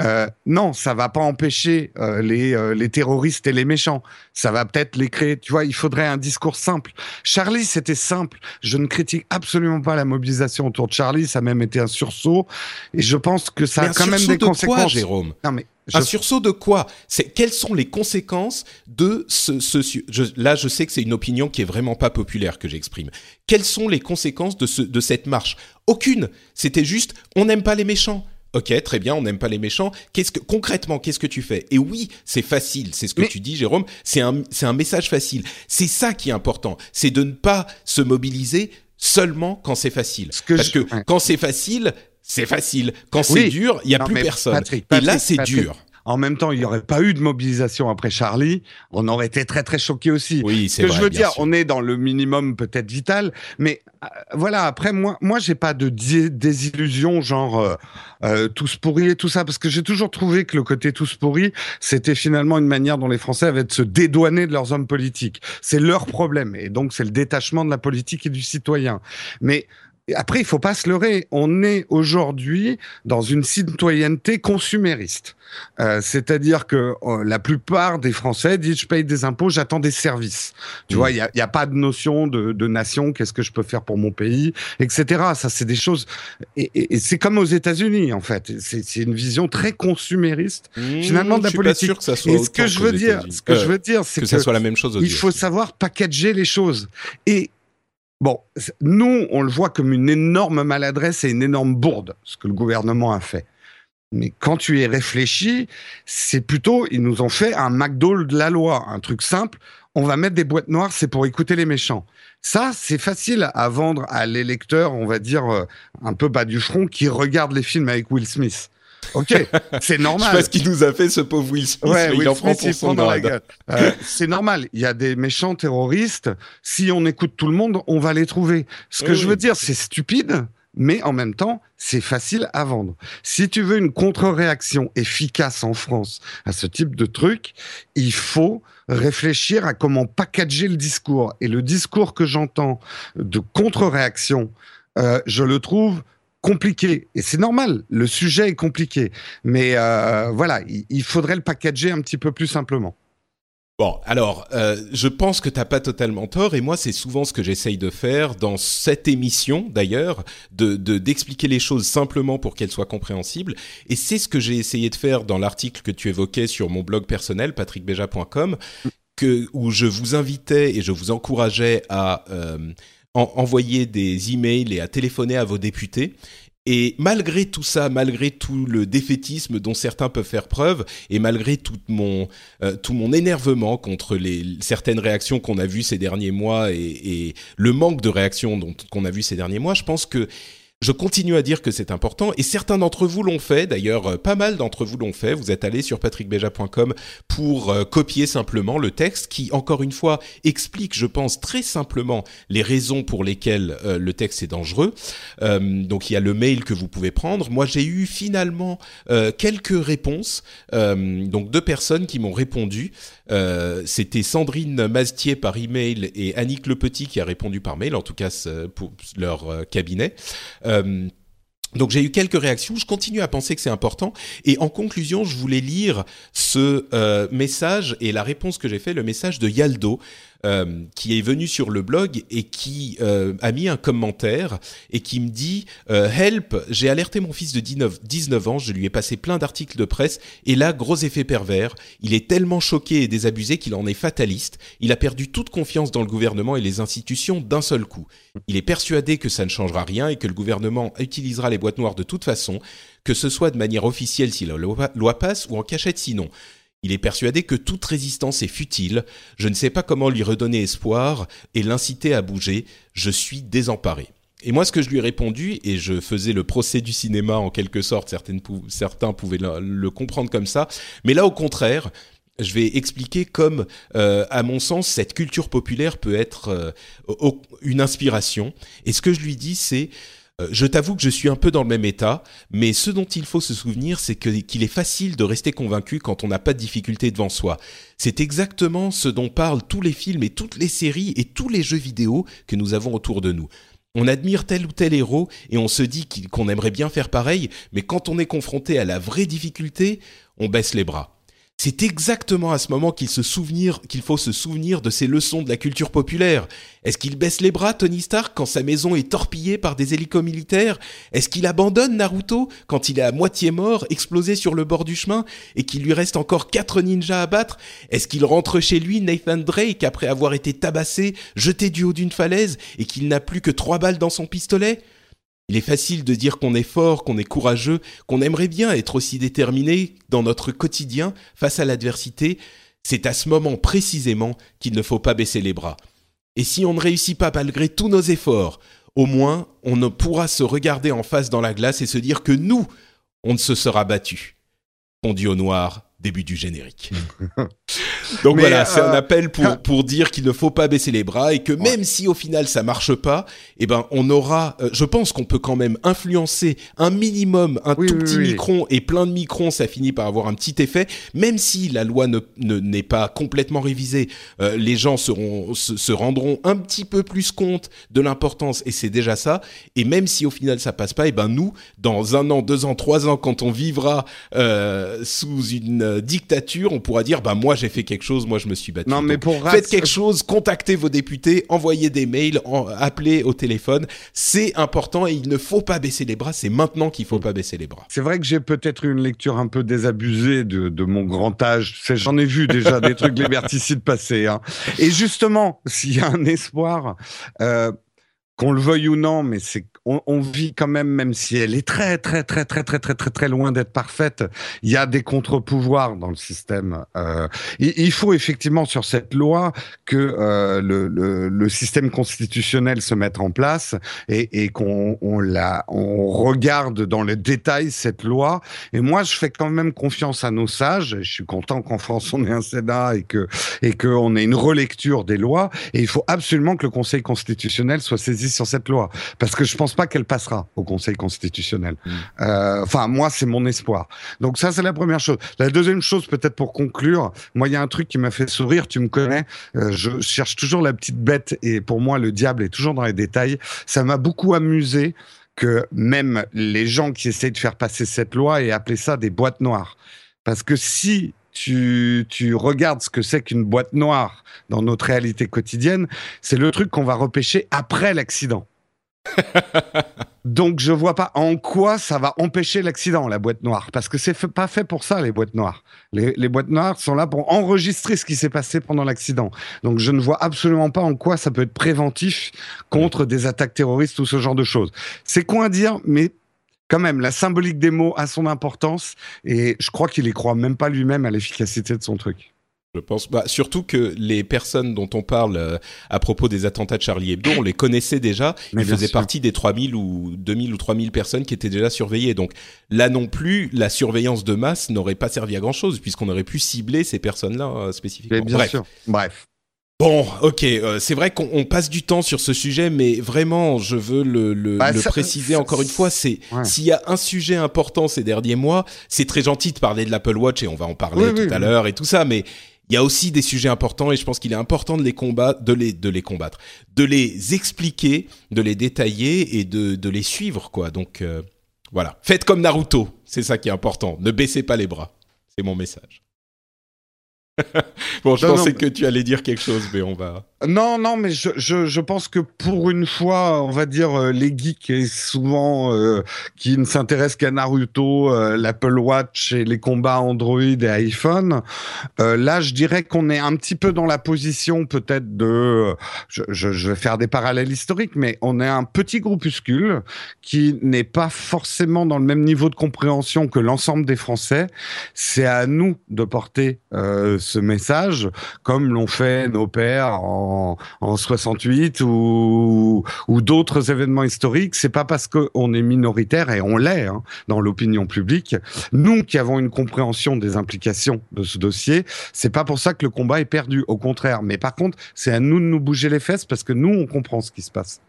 Euh, non, ça va pas empêcher euh, les, euh, les terroristes et les méchants. Ça va peut-être les créer. Tu vois, il faudrait un discours simple. Charlie, c'était simple. Je ne critique absolument pas la mobilisation autour de Charlie. Ça a même été un sursaut. Et je pense que ça Mais a quand même des de conséquences. quoi, Jérôme? Non, mais je- Un sursaut de quoi? C'est quelles sont les conséquences de ce, ce su- je- là je sais que c'est une opinion qui est vraiment pas populaire que j'exprime. Quelles sont les conséquences de ce de cette marche? Aucune. C'était juste on n'aime pas les méchants. Ok, très bien, on n'aime pas les méchants. Qu'est-ce que concrètement, qu'est-ce que tu fais? Et oui, c'est facile, c'est ce que Mais- tu dis, Jérôme. C'est un, c'est un message facile. C'est ça qui est important, c'est de ne pas se mobiliser seulement quand c'est facile. Ce que Parce je- que quand c'est facile, c'est facile. Quand c'est dur, il y a Non, plus personne. Patrick, Et là, c'est dur. En même temps, il n'y aurait pas eu de mobilisation après Charlie. On aurait été très très choqués aussi. Oui, Ce c'est que vrai. je veux dire, sûr. on est dans le minimum peut-être vital, mais euh, voilà. Après, moi, moi, j'ai pas de dé- désillusion, genre euh, euh, tous pourris et tout ça, parce que j'ai toujours trouvé que le côté tous pourris, c'était finalement une manière dont les Français avaient de se dédouaner de leurs hommes politiques. C'est leur problème, et donc c'est le détachement de la politique et du citoyen. Mais après, il faut pas se leurrer. On est aujourd'hui dans une citoyenneté consumériste. Euh, C'est-à-dire que euh, la plupart des Français disent je paye des impôts, j'attends des services. Tu Mm. vois, il y a, y a pas de notion de, de nation. Qu'est-ce que je peux faire pour mon pays, etc. Ça, c'est des choses. Et, et- et c'est comme aux États-Unis, en fait. C'est une vision très consumériste finalement de la Mmh, je suis politique. Pas sûr que ça soit Et ce que je veux dire, ce que Euh, je veux dire, c'est que que, ça soit la même chose aux il faut savoir packager les choses. Et bon, nous, on le voit comme une énorme maladresse et une énorme bourde, ce que le gouvernement a fait. Mais quand tu y réfléchis, c'est plutôt, ils nous ont fait un McDo de la loi, un truc simple. On va mettre des boîtes noires, c'est pour écouter les méchants. Ça, c'est facile à vendre à l'électeur, on va dire, euh, un peu bas du front, qui regarde les films avec Will Smith. Ok, c'est Je normal. sais pas ce qu'il nous a fait, ce pauvre Will Smith, Ouais, mais Will il en prend Smith, pour son prend dans la grade. gueule. Euh, c'est normal. Il y a des méchants terroristes. Si on écoute tout le monde, on va les trouver. Ce que Oui, je oui. veux dire, c'est stupide, mais en même temps, c'est facile à vendre. Si tu veux une contre-réaction efficace en France à ce type de truc, il faut réfléchir à comment packager le discours. Et le discours que j'entends de contre-réaction, euh, je le trouve compliqué. Et c'est normal, le sujet est compliqué. Mais euh, voilà, il, faudrait le packager un petit peu plus simplement. Bon, alors, euh, je pense que t'as pas totalement tort, et moi, c'est souvent ce que j'essaye de faire dans cette émission, d'ailleurs, de- d'expliquer les choses simplement pour qu'elles soient compréhensibles, et c'est ce que j'ai essayé de faire dans l'article que tu évoquais sur mon blog personnel, patrickbeja.com, que où je vous invitais et je vous encourageais à euh, en- envoyer des emails et à téléphoner à vos députés. Et malgré tout ça, malgré tout le défaitisme dont certains peuvent faire preuve, et malgré tout mon euh, tout mon énervement contre les certaines réactions qu'on a vues ces derniers mois et, et le manque de réactions qu'on a vu ces derniers mois, je pense que je continue à dire que c'est important et certains d'entre vous l'ont fait. D'ailleurs, euh, pas mal d'entre vous l'ont fait. Vous êtes allés sur patrickbeja.com pour euh, copier simplement le texte qui, encore une fois, explique, je pense, très simplement les raisons pour lesquelles euh, le texte est dangereux. Donc, il y a le mail que vous pouvez prendre. Moi, j'ai eu finalement quelques réponses. Donc, deux personnes qui m'ont répondu. C'était Sandrine Mazetier par email et Annick Le Petit qui a répondu par mail. En tout cas, pour leur cabinet. Euh, donc j'ai eu quelques réactions, je continue à penser que c'est important. Et en conclusion, je voulais lire ce euh, message et la réponse que j'ai fait, le message de Yaldo, euh, qui est venu sur le blog et qui euh, a mis un commentaire et qui me dit euh, Help, j'ai alerté mon fils de 19, 19 ans, je lui ai passé plein d'articles de presse et là, gros effet pervers, il est tellement choqué et désabusé qu'il en est fataliste, il a perdu toute confiance dans le gouvernement et les institutions d'un seul coup. Il est persuadé que ça ne changera rien et que le gouvernement utilisera les boîtes noires de toute façon, que ce soit de manière officielle si la loi loi passe ou en cachette sinon. Il est persuadé que toute résistance est futile. Je ne sais pas comment lui redonner espoir et l'inciter à bouger. Je suis désemparé. Et moi, ce que je lui ai répondu, et je faisais le procès du cinéma en quelque sorte, certains pouvaient le, comprendre comme ça, mais là, au contraire, je vais expliquer comme, euh, à mon sens, cette culture populaire peut être euh, une inspiration. Et ce que je lui dis, c'est je t'avoue que je suis un peu dans le même état, mais ce dont il faut se souvenir, c'est qu'il est facile de rester convaincu quand on n'a pas de difficulté devant soi. C'est exactement ce dont parlent tous les films et toutes les séries et tous les jeux vidéo que nous avons autour de nous. on admire tel ou tel héros et on se dit qu'on aimerait bien faire pareil, mais quand on est confronté à la vraie difficulté, on baisse les bras. C'est exactement à ce moment qu'il qu'il faut se souvenir de ces leçons de la culture populaire. Est-ce qu'il baisse les bras, Tony Stark, quand sa maison est torpillée par des hélicos militaires Est-ce qu'il abandonne Naruto quand il est à moitié mort, explosé sur le bord du chemin, et qu'il lui reste encore quatre ninjas à battre? Est-ce qu'il rentre chez lui, Nathan Drake, après avoir été tabassé, jeté du haut d'une falaise, et qu'il n'a plus que trois balles dans son pistolet? Il est facile de dire qu'on est fort, qu'on est courageux, qu'on aimerait bien être aussi déterminé dans notre quotidien face à l'adversité. C'est à ce moment précisément qu'il ne faut pas baisser les bras. Et si on ne réussit pas malgré tous nos efforts, au moins on ne pourra se regarder en face dans la glace et se dire que nous, on ne se sera battu. Pondu au noir, début du générique. Donc voilà, c'est un euh, appel pour, pour dire qu'il ne faut pas baisser les bras et que même si au final ça marche pas, eh ben on aura, euh, je pense qu'on peut quand même influencer un minimum, un tout petit micron et plein de microns, ça finit par avoir un petit effet. Même si la loi ne n'est pas complètement révisée, euh, les gens seront se, rendront un petit peu plus compte de l'importance et c'est déjà ça. Et même si au final ça passe pas, eh ben nous, dans un an, deux ans, trois ans, quand on vivra sous une dictature, on pourra dire bah moi j'ai fait quelque chose, moi je me suis battu. Non, mais pour faites quelque chose, contactez vos députés, envoyez des mails, appelez au téléphone. C'est important et il ne faut pas baisser les bras. C'est maintenant qu'il faut pas baisser les bras. C'est vrai que j'ai peut-être une lecture un peu désabusée de, de mon grand âge. J'en ai vu déjà des trucs liberticides passer. Hein. Et justement, s'il y a un espoir, euh, qu'on le veuille ou non, mais c'est on, on, vit quand même, même si elle est très, très, très, très, très, très, très, très très loin d'être parfaite, il y a des contre-pouvoirs dans le système. Euh, il, il, faut effectivement sur cette loi que euh, le, le, le, système constitutionnel se mette en place et, et qu'on on la, on regarde dans le détail cette loi. Et moi, je fais quand même confiance à nos sages. Je suis content qu'en France, on ait un Sénat et que et qu'on ait une relecture des lois. Et il faut absolument que le Conseil constitutionnel soit saisi sur cette loi. Parce que je pense pas qu'elle passera au Conseil constitutionnel. Mm. Euh, enfin, moi, c'est mon espoir. Donc ça, c'est la première chose. La deuxième chose, peut-être pour conclure, moi, il y a un truc qui m'a fait sourire. Tu me connais. Euh, je cherche toujours la petite bête, et pour moi, le diable est toujours dans les détails. Ça m'a beaucoup amusé que même les gens qui essayent de faire passer cette loi aient appelé ça des boîtes noires. Parce que si tu, tu regardes ce que c'est qu'une boîte noire dans notre réalité quotidienne, c'est le truc qu'on va repêcher après l'accident. Donc je vois pas en quoi ça va empêcher l'accident, la boîte noire, parce que c'est pas fait pour ça les boîtes noires. Les, boîtes noires sont là pour enregistrer ce qui s'est passé pendant l'accident. Donc je ne vois absolument pas en quoi ça peut être préventif contre des attaques terroristes ou ce genre de choses. C'est quoi à dire, mais quand même, la symbolique des mots a son importance et je crois qu'il y croit même pas lui-même à l'efficacité de son truc. Je pense, bah, surtout que les personnes dont on parle euh, à propos des attentats de Charlie Hebdo, on les connaissait déjà. Ils faisaient partie des 3000 ou 2000 ou 3000 personnes qui étaient déjà surveillées. Donc là non plus, la surveillance de masse n'aurait pas servi à grand chose puisqu'on aurait pu cibler ces personnes-là euh, spécifiquement. bien Bref. sûr. Bref. Bon, ok, euh, c'est vrai qu'on passe du temps sur ce sujet, mais vraiment, je veux le, le, bah, préciser encore une fois, c'est s'il y a un sujet important ces derniers mois, c'est très gentil de parler de l'Apple Watch et on va en parler tout à l'heure et tout ça, mais il y a aussi des sujets importants et je pense qu'il est important de les combattre, de les, de les combattre, de les expliquer, de les détailler et de, de les suivre, quoi. Donc, euh, voilà. Faites comme Naruto. C'est ça qui est important. Ne baissez pas les bras. C'est mon message. bon, je pensais que tu allais dire quelque chose, mais on va. Non, non, mais je, je, je pense que pour une fois, on va dire euh, les geeks et souvent euh, qui ne s'intéressent qu'à Naruto, euh, l'Apple Watch et les combats Android et iPhone. là, je dirais qu'on est un petit peu dans la position peut-être de, je, je, vais faire des parallèles historiques, mais on est un petit groupuscule qui n'est pas forcément dans le même niveau de compréhension que l'ensemble des Français. C'est à nous de porter ce message, comme l'ont fait nos pères en, en 68 ou, d'autres événements historiques. C'est pas parce qu'on est minoritaire et on l'est hein, dans l'opinion publique, nous qui avons une compréhension des implications de ce dossier, c'est pas pour ça que le combat est perdu. Au contraire. Mais par contre, c'est à nous de nous bouger les fesses parce que nous on comprend ce qui se passe.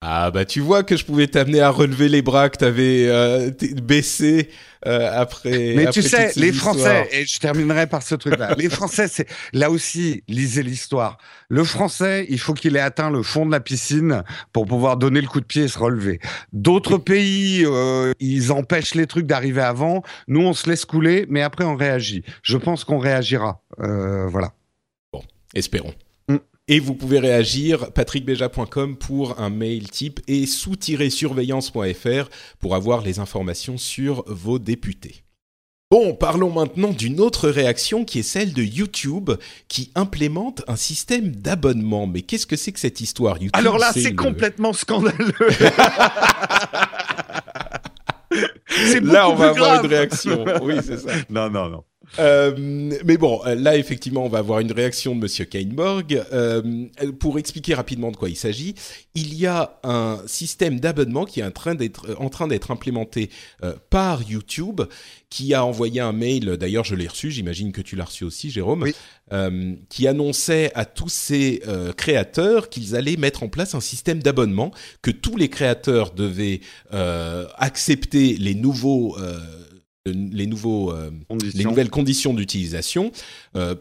Ah bah tu vois que je pouvais t'amener à relever les bras que t'avais euh, baissé euh, après. Mais après tu sais, les histoires. Français, et je terminerai par ce truc-là. les Français, c'est là aussi, lisez l'histoire. Le Français, il faut qu'il ait atteint le fond de la piscine pour pouvoir donner le coup de pied et se relever. D'autres pays, euh, ils empêchent les trucs d'arriver avant. Nous, on se laisse couler, mais après, on réagit. Je pense qu'on réagira. Euh, voilà. Espérons. Et vous pouvez réagir patrickbeja.com pour un mail type et sous-surveillance.fr pour avoir les informations sur vos députés. Bon, parlons maintenant d'une autre réaction qui est celle de YouTube qui implémente un système d'abonnement. Mais qu'est-ce que c'est que cette histoire YouTube? Alors là, c'est le- complètement scandaleux. Là, on va plus avoir grave. une réaction. Oui, c'est ça. Non, non, non. Euh, mais bon, euh, là effectivement, on va avoir une réaction de Monsieur Kainborg. Euh, pour expliquer rapidement de quoi il s'agit, il y a un système d'abonnement qui est en train d'être en train d'être implémenté euh, par YouTube, qui a envoyé un mail. D'ailleurs, je l'ai reçu. J'imagine que tu l'as reçu aussi, Jérôme. Oui. qui annonçait à tous ces euh, créateurs qu'ils allaient mettre en place un système d'abonnement, que tous les créateurs devaient accepter les nouveaux les nouveaux euh, les nouvelles conditions d'utilisation. Euh,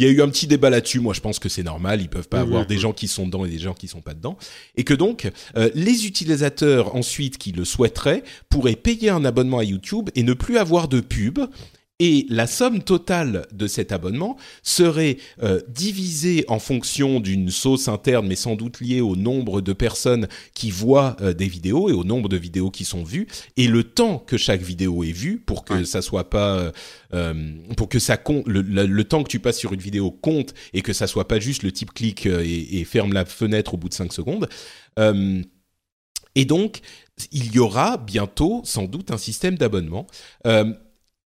il y a eu un petit débat là-dessus. Moi, je pense que c'est normal. Ils peuvent pas Oui, avoir oui, des gens qui sont dedans et des gens qui sont pas dedans. Et que donc, euh, les utilisateurs ensuite qui le souhaiteraient pourraient payer un abonnement à YouTube et ne plus avoir de pub. Et la somme totale de cet abonnement serait euh, divisée en fonction d'une sauce interne, mais sans doute liée au nombre de personnes qui voient euh, des vidéos et au nombre de vidéos qui sont vues et le temps que chaque vidéo est vue pour que Ouais. ça soit pas euh, pour que ça compte le, le- le temps que tu passes sur une vidéo compte et que ça soit pas juste le type clique euh, et, et ferme la fenêtre au bout de 5 secondes. Et donc, il y aura bientôt sans doute un système d'abonnement. Euh,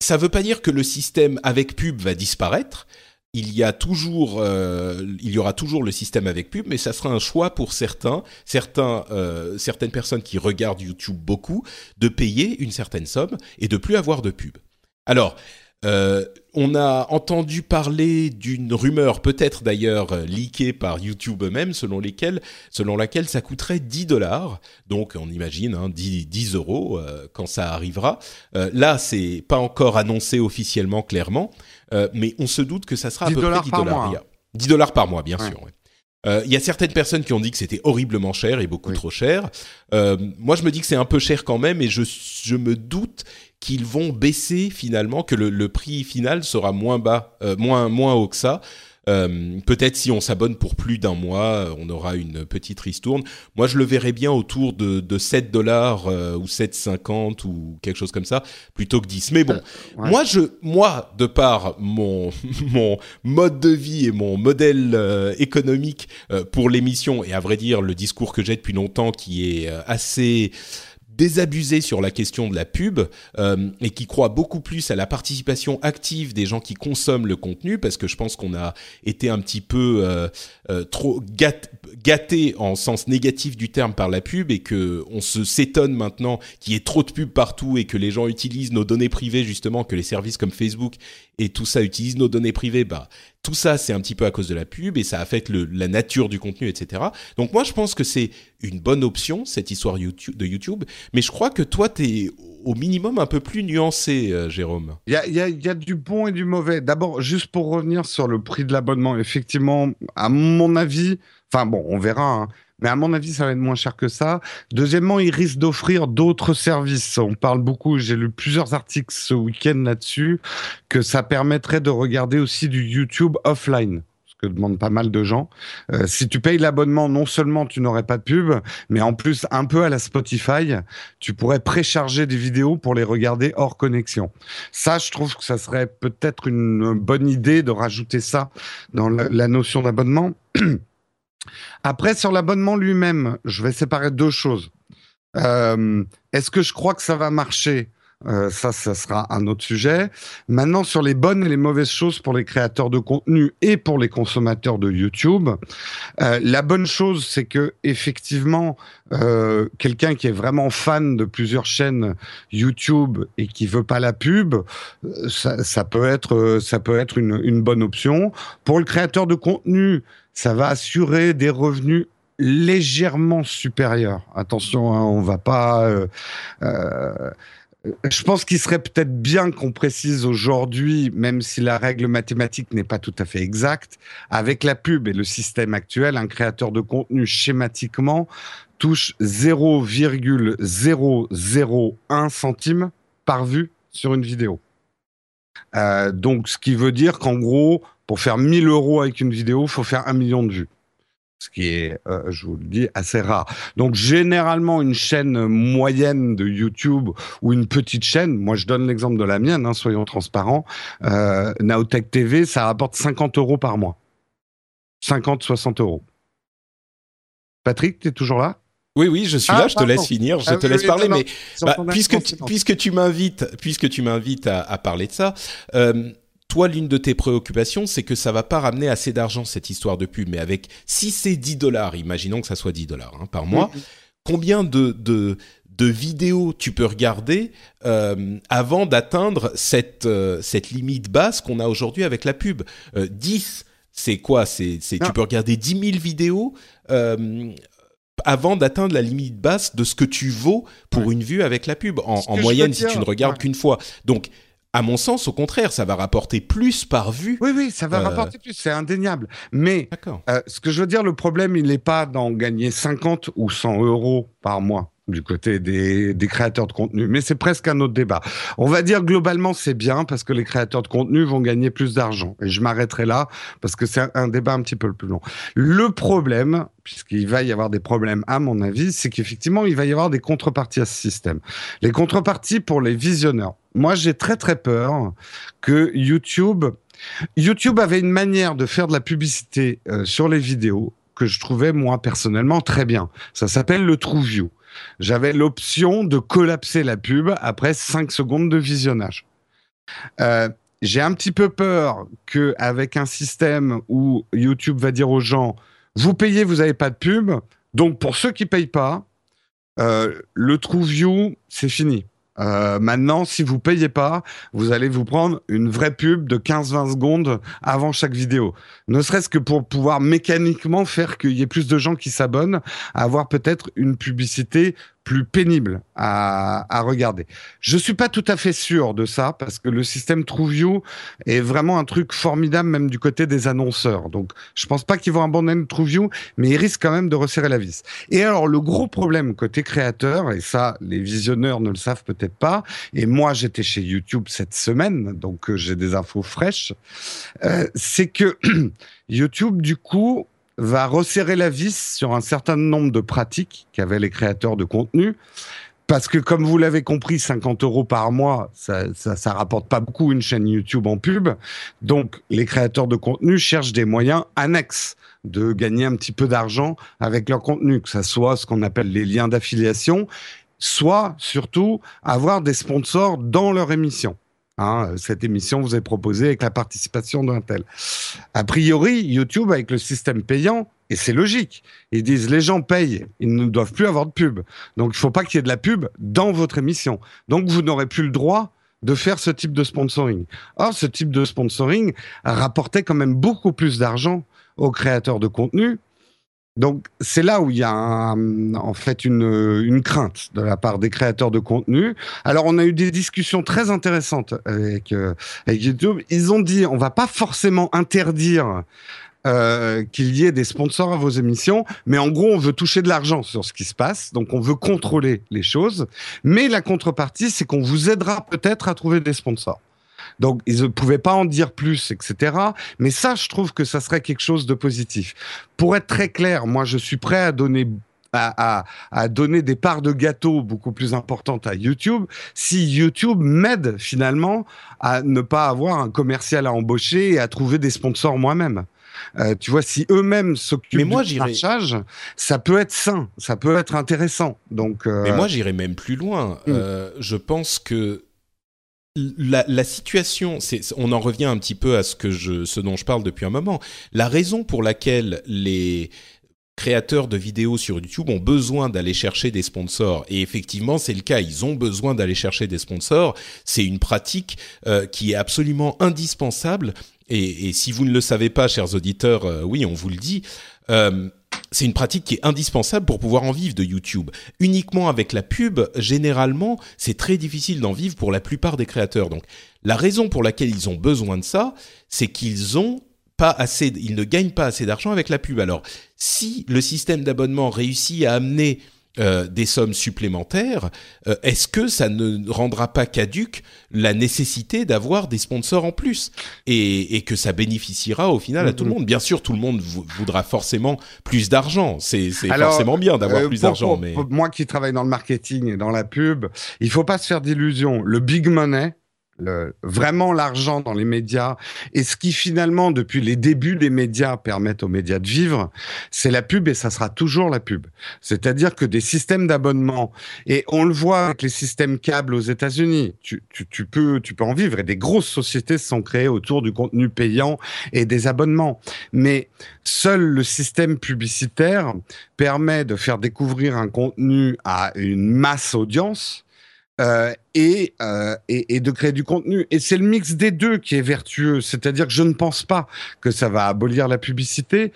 ça veut pas dire que le système avec pub va disparaître. Il y a toujours, euh, il y aura toujours le système avec pub, mais ça sera un choix pour certains, certains, euh, certaines personnes qui regardent YouTube beaucoup, de payer une certaine somme et de plus avoir de pub. Alors, euh, on a entendu parler d'une rumeur, peut-être d'ailleurs leakée par YouTube eux-mêmes, selon lesquelles, selon laquelle ça coûterait 10 dollars. Donc, on imagine hein, 10, 10 euros euh, quand ça arrivera. Euh, là, c'est pas encore annoncé officiellement, clairement, euh, mais on se doute que ça sera à 10 peu près dollars 10 par dollars. mois. Il y a 10 dollars par mois, bien Ouais. sûr. ouais. Euh, Il y a certaines personnes qui ont dit que c'était horriblement cher et beaucoup Oui. trop cher. Euh, moi, je me dis que c'est un peu cher quand même, et je, je me doute qu'ils vont baisser finalement, que le, le prix final sera moins bas, euh, moins moins haut que ça. Euh, Peut-être si on s'abonne pour plus d'un mois, euh, on aura une petite ristourne. Moi, je le verrais bien autour de, de 7 dollars euh, ou 7,50 ou quelque chose comme ça, plutôt que 10. Mais bon, ouais. moi, je, moi, de par mon mon mode de vie et mon modèle euh, économique euh, pour l'émission, et à vrai dire, le discours que j'ai depuis longtemps, qui est euh, assez désabusé sur la question de la pub euh, et qui croit beaucoup plus à la participation active des gens qui consomment le contenu parce que je pense qu'on a été un petit peu euh, euh, trop gât- gâté en sens négatif du terme par la pub et que on se s'étonne maintenant qu'il y ait trop de pub partout et que les gens utilisent nos données privées justement que les services comme Facebook et tout ça utilisent nos données privées bah tout ça c'est un petit peu à cause de la pub et ça affecte le, la nature du contenu etc donc moi je pense que c'est une bonne option cette histoire YouTube, de YouTube mais je crois que toi t'es au minimum un peu plus nuancé euh, Jérôme Il y a, du bon et du mauvais. D'abord, juste pour revenir sur le prix de l'abonnement, effectivement, à mon avis, enfin bon, on verra, hein, mais à mon avis, ça va être moins cher que ça. Deuxièmement, ils risquent d'offrir d'autres services. On parle beaucoup, j'ai lu plusieurs articles ce week-end là-dessus, que ça permettrait de regarder aussi du YouTube offline. Que demandent pas mal de gens. Euh, si tu payes l'abonnement, non seulement tu n'aurais pas de pub, mais en plus, un peu à la Spotify, tu pourrais précharger des vidéos pour les regarder hors connexion. Ça, je trouve que ça serait peut-être une bonne idée de rajouter ça dans la, la notion d'abonnement. Après, sur l'abonnement lui-même, je vais séparer deux choses. Euh, Est-ce que je crois que ça va marcher? Euh, ça, ça sera un autre sujet. Maintenant, sur les bonnes et les mauvaises choses pour les créateurs de contenu et pour les consommateurs de YouTube, euh, la bonne chose, c'est que effectivement, euh, quelqu'un qui est vraiment fan de plusieurs chaînes YouTube et qui veut pas la pub, euh, ça, ça peut être, euh, ça peut être une, une bonne option. Pour le créateur de contenu, ça va assurer des revenus légèrement supérieur. Attention, hein, on va pas. Euh, euh, je pense qu'il serait peut-être bien qu'on précise aujourd'hui, même si la règle mathématique n'est pas tout à fait exacte, avec la pub et le système actuel, un créateur de contenu schématiquement touche 0,001 centime par vue sur une vidéo. Euh, donc, ce qui veut dire qu'en gros, pour faire 1000 euros avec une vidéo, il faut faire un million de vues. Ce qui est, euh, je vous le dis, assez rare. Donc, généralement, une chaîne moyenne de YouTube ou une petite chaîne, moi je donne l'exemple de la mienne, hein, soyons transparents, euh, Naotech TV, ça rapporte 50 euros par mois. 50, 60 euros. Patrick, tu es toujours là? Oui, oui, je suis Ah, là, je te laisse finir, je Ah te oui, laisse oui, parler, non, mais bah, puisque, tu, puisque m'invites, puisque tu m'invites à, à parler de ça, euh, toi, l'une de tes préoccupations, c'est que ça va pas ramener assez d'argent cette histoire de pub, mais avec si c'est 10 dollars, imaginons que ça soit 10 dollars hein, par mois, Mhm. combien de, de de vidéos tu peux regarder euh, avant d'atteindre cette euh, cette limite basse qu'on a aujourd'hui avec la pub? Euh, 10 c'est quoi? C'est tu peux regarder 10 000 vidéos euh, avant d'atteindre la limite basse de ce que tu vaux pour une vue avec la pub. En, moyenne, si tu ne regardes ouais. qu'une fois. Donc, à mon sens, au contraire, ça va rapporter plus par vue. Oui, oui, ça va Euh, rapporter plus, c'est indéniable. Mais euh, ce que je veux dire, le problème, il n'est pas d'en gagner 50 ou 100 euros par mois du côté des, des créateurs de contenu, mais c'est presque un autre débat. On va dire globalement c'est bien parce que les créateurs de contenu vont gagner plus d'argent. Et je m'arrêterai là parce que c'est un, un débat un petit peu plus long. Le problème, puisqu'il va y avoir des problèmes à mon avis, c'est qu'effectivement il va y avoir des contreparties à ce système. Les contreparties pour les visionneurs. Moi j'ai très très peur que YouTube YouTube avait une manière de faire de la publicité euh, sur les vidéos que je trouvais moi personnellement très bien. Ça s'appelle le True View. J'avais l'option de collapser la pub après 5 secondes de visionnage. Euh, J'ai un petit peu peur que avec un système où YouTube va dire aux gens vous payez, vous n'avez pas de pub. Donc pour ceux qui payent pas, euh, le True View c'est fini. Euh, maintenant, si vous payez pas, vous allez vous prendre une vraie pub de 15-20 secondes avant chaque vidéo. Ne serait-ce que pour pouvoir mécaniquement faire qu'il y ait plus de gens qui s'abonnent, avoir peut-être une publicité plus pénible à, à regarder. Je suis pas tout à fait sûr de ça parce que le système TrueView est vraiment un truc formidable même du côté des annonceurs. Donc, je pense pas qu'ils vont abandonner TrueView, mais ils risquent quand même de resserrer la vis. Et alors, le gros problème côté créateur, et ça, les visionneurs ne le savent peut-être pas, et moi, j'étais chez YouTube cette semaine, donc euh, j'ai des infos fraîches, euh, c'est que YouTube, du coup, va resserrer la vis sur un certain nombre de pratiques qu'avaient les créateurs de contenu. Parce que, comme vous l'avez compris, 50 euros par mois, ça, ça, ça rapporte pas beaucoup une chaîne YouTube en pub. Donc, les créateurs de contenu cherchent des moyens annexes de gagner un petit peu d'argent avec leur contenu, que ça soit ce qu'on appelle les liens d'affiliation, soit surtout avoir des sponsors dans leur émission. Hein, cette émission vous est proposée avec la participation d'un tel. A priori, YouTube, avec le système payant, et c'est logique, ils disent les gens payent, ils ne doivent plus avoir de pub. Donc il ne faut pas qu'il y ait de la pub dans votre émission. Donc vous n'aurez plus le droit de faire ce type de sponsoring. Or, ce type de sponsoring rapportait quand même beaucoup plus d'argent aux créateurs de contenu. Donc c'est là où il y a en fait une, crainte de la part des créateurs de contenu. Alors on a eu des discussions très intéressantes avec, euh, YouTube. Ils ont dit on va pas forcément interdire euh, qu'il y ait des sponsors à vos émissions, mais en gros on veut toucher de l'argent sur ce qui se passe, donc on veut contrôler les choses. Mais la contrepartie c'est qu'on vous aidera peut-être à trouver des sponsors. Donc, ils ne pouvaient pas en dire plus, etc. Mais ça, je trouve que ça serait quelque chose de positif. Pour être très clair, moi, je suis prêt à donner à, à, à donner des parts de gâteau beaucoup plus importantes à YouTube si YouTube m'aide finalement à ne pas avoir un commercial à embaucher et à trouver des sponsors moi-même. Euh, tu vois, si eux-mêmes s'occupent moi, du marchage, ça peut être sain, ça peut être intéressant. Donc, euh, Mais moi, j'irais même plus loin. Euh, je pense que la, la situation, on en revient un petit peu à ce que je, ce dont je parle depuis un moment. La raison pour laquelle les créateurs de vidéos sur YouTube ont besoin d'aller chercher des sponsors. Et effectivement, c'est le cas. Ils ont besoin d'aller chercher des sponsors. C'est une pratique euh, qui est absolument indispensable. Et, et si vous ne le savez pas, chers auditeurs, euh, oui, on vous le dit. Euh, c'est une pratique qui est indispensable pour pouvoir en vivre de YouTube. Uniquement avec la pub, généralement, c'est très difficile d'en vivre pour la plupart des créateurs. Donc, la raison pour laquelle ils ont besoin de ça, c'est qu'ils ont pas assez, ils ne gagnent pas assez d'argent avec la pub. Alors, si le système d'abonnement réussit à amener euh, des sommes supplémentaires, euh, est-ce que ça ne rendra pas caduque la nécessité d'avoir des sponsors en plus et, et, que ça bénéficiera au final à tout le monde? Bien sûr, tout le monde voudra forcément plus d'argent. C'est forcément bien d'avoir euh, plus d'argent. Mais moi qui travaille dans le marketing et dans la pub, il faut pas se faire d'illusions. Le big money, le, vraiment l'argent dans les médias et ce qui finalement depuis les débuts des médias permettent aux médias de vivre, c'est la pub et ça sera toujours la pub. C'est-à-dire que des systèmes d'abonnement et on le voit avec les systèmes câbles aux États-Unis, tu, tu, tu, peux tu peux en vivre et des grosses sociétés se sont créées autour du contenu payant et des abonnements. Mais seul le système publicitaire permet de faire découvrir un contenu à une masse audience euh, et, euh, et, et, de créer du contenu. Et c'est le mix des deux qui est vertueux. C'est-à-dire que je ne pense pas que ça va abolir la publicité.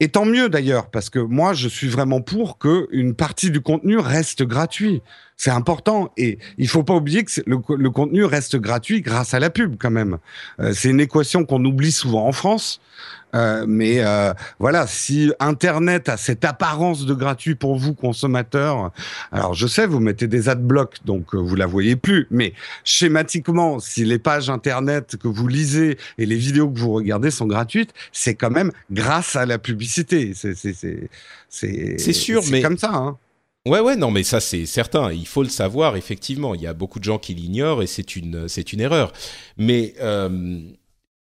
Et tant mieux d'ailleurs, parce que moi, je suis vraiment pour que une partie du contenu reste gratuit. C'est important. Et il faut pas oublier que le, le, contenu reste gratuit grâce à la pub quand même. Euh, c'est une équation qu'on oublie souvent en France. Euh, mais euh, voilà, si Internet a cette apparence de gratuit pour vous consommateurs, alors je sais, vous mettez des adblocks, donc euh, vous la voyez plus. Mais schématiquement, si les pages Internet que vous lisez et les vidéos que vous regardez sont gratuites, c'est quand même grâce à la publicité. C'est c'est sûr, mais comme ça. Hein. Ouais, ouais, non, mais ça c'est certain. Il faut le savoir. Effectivement, il y a beaucoup de gens qui l'ignorent et c'est une c'est une erreur. Mais euh,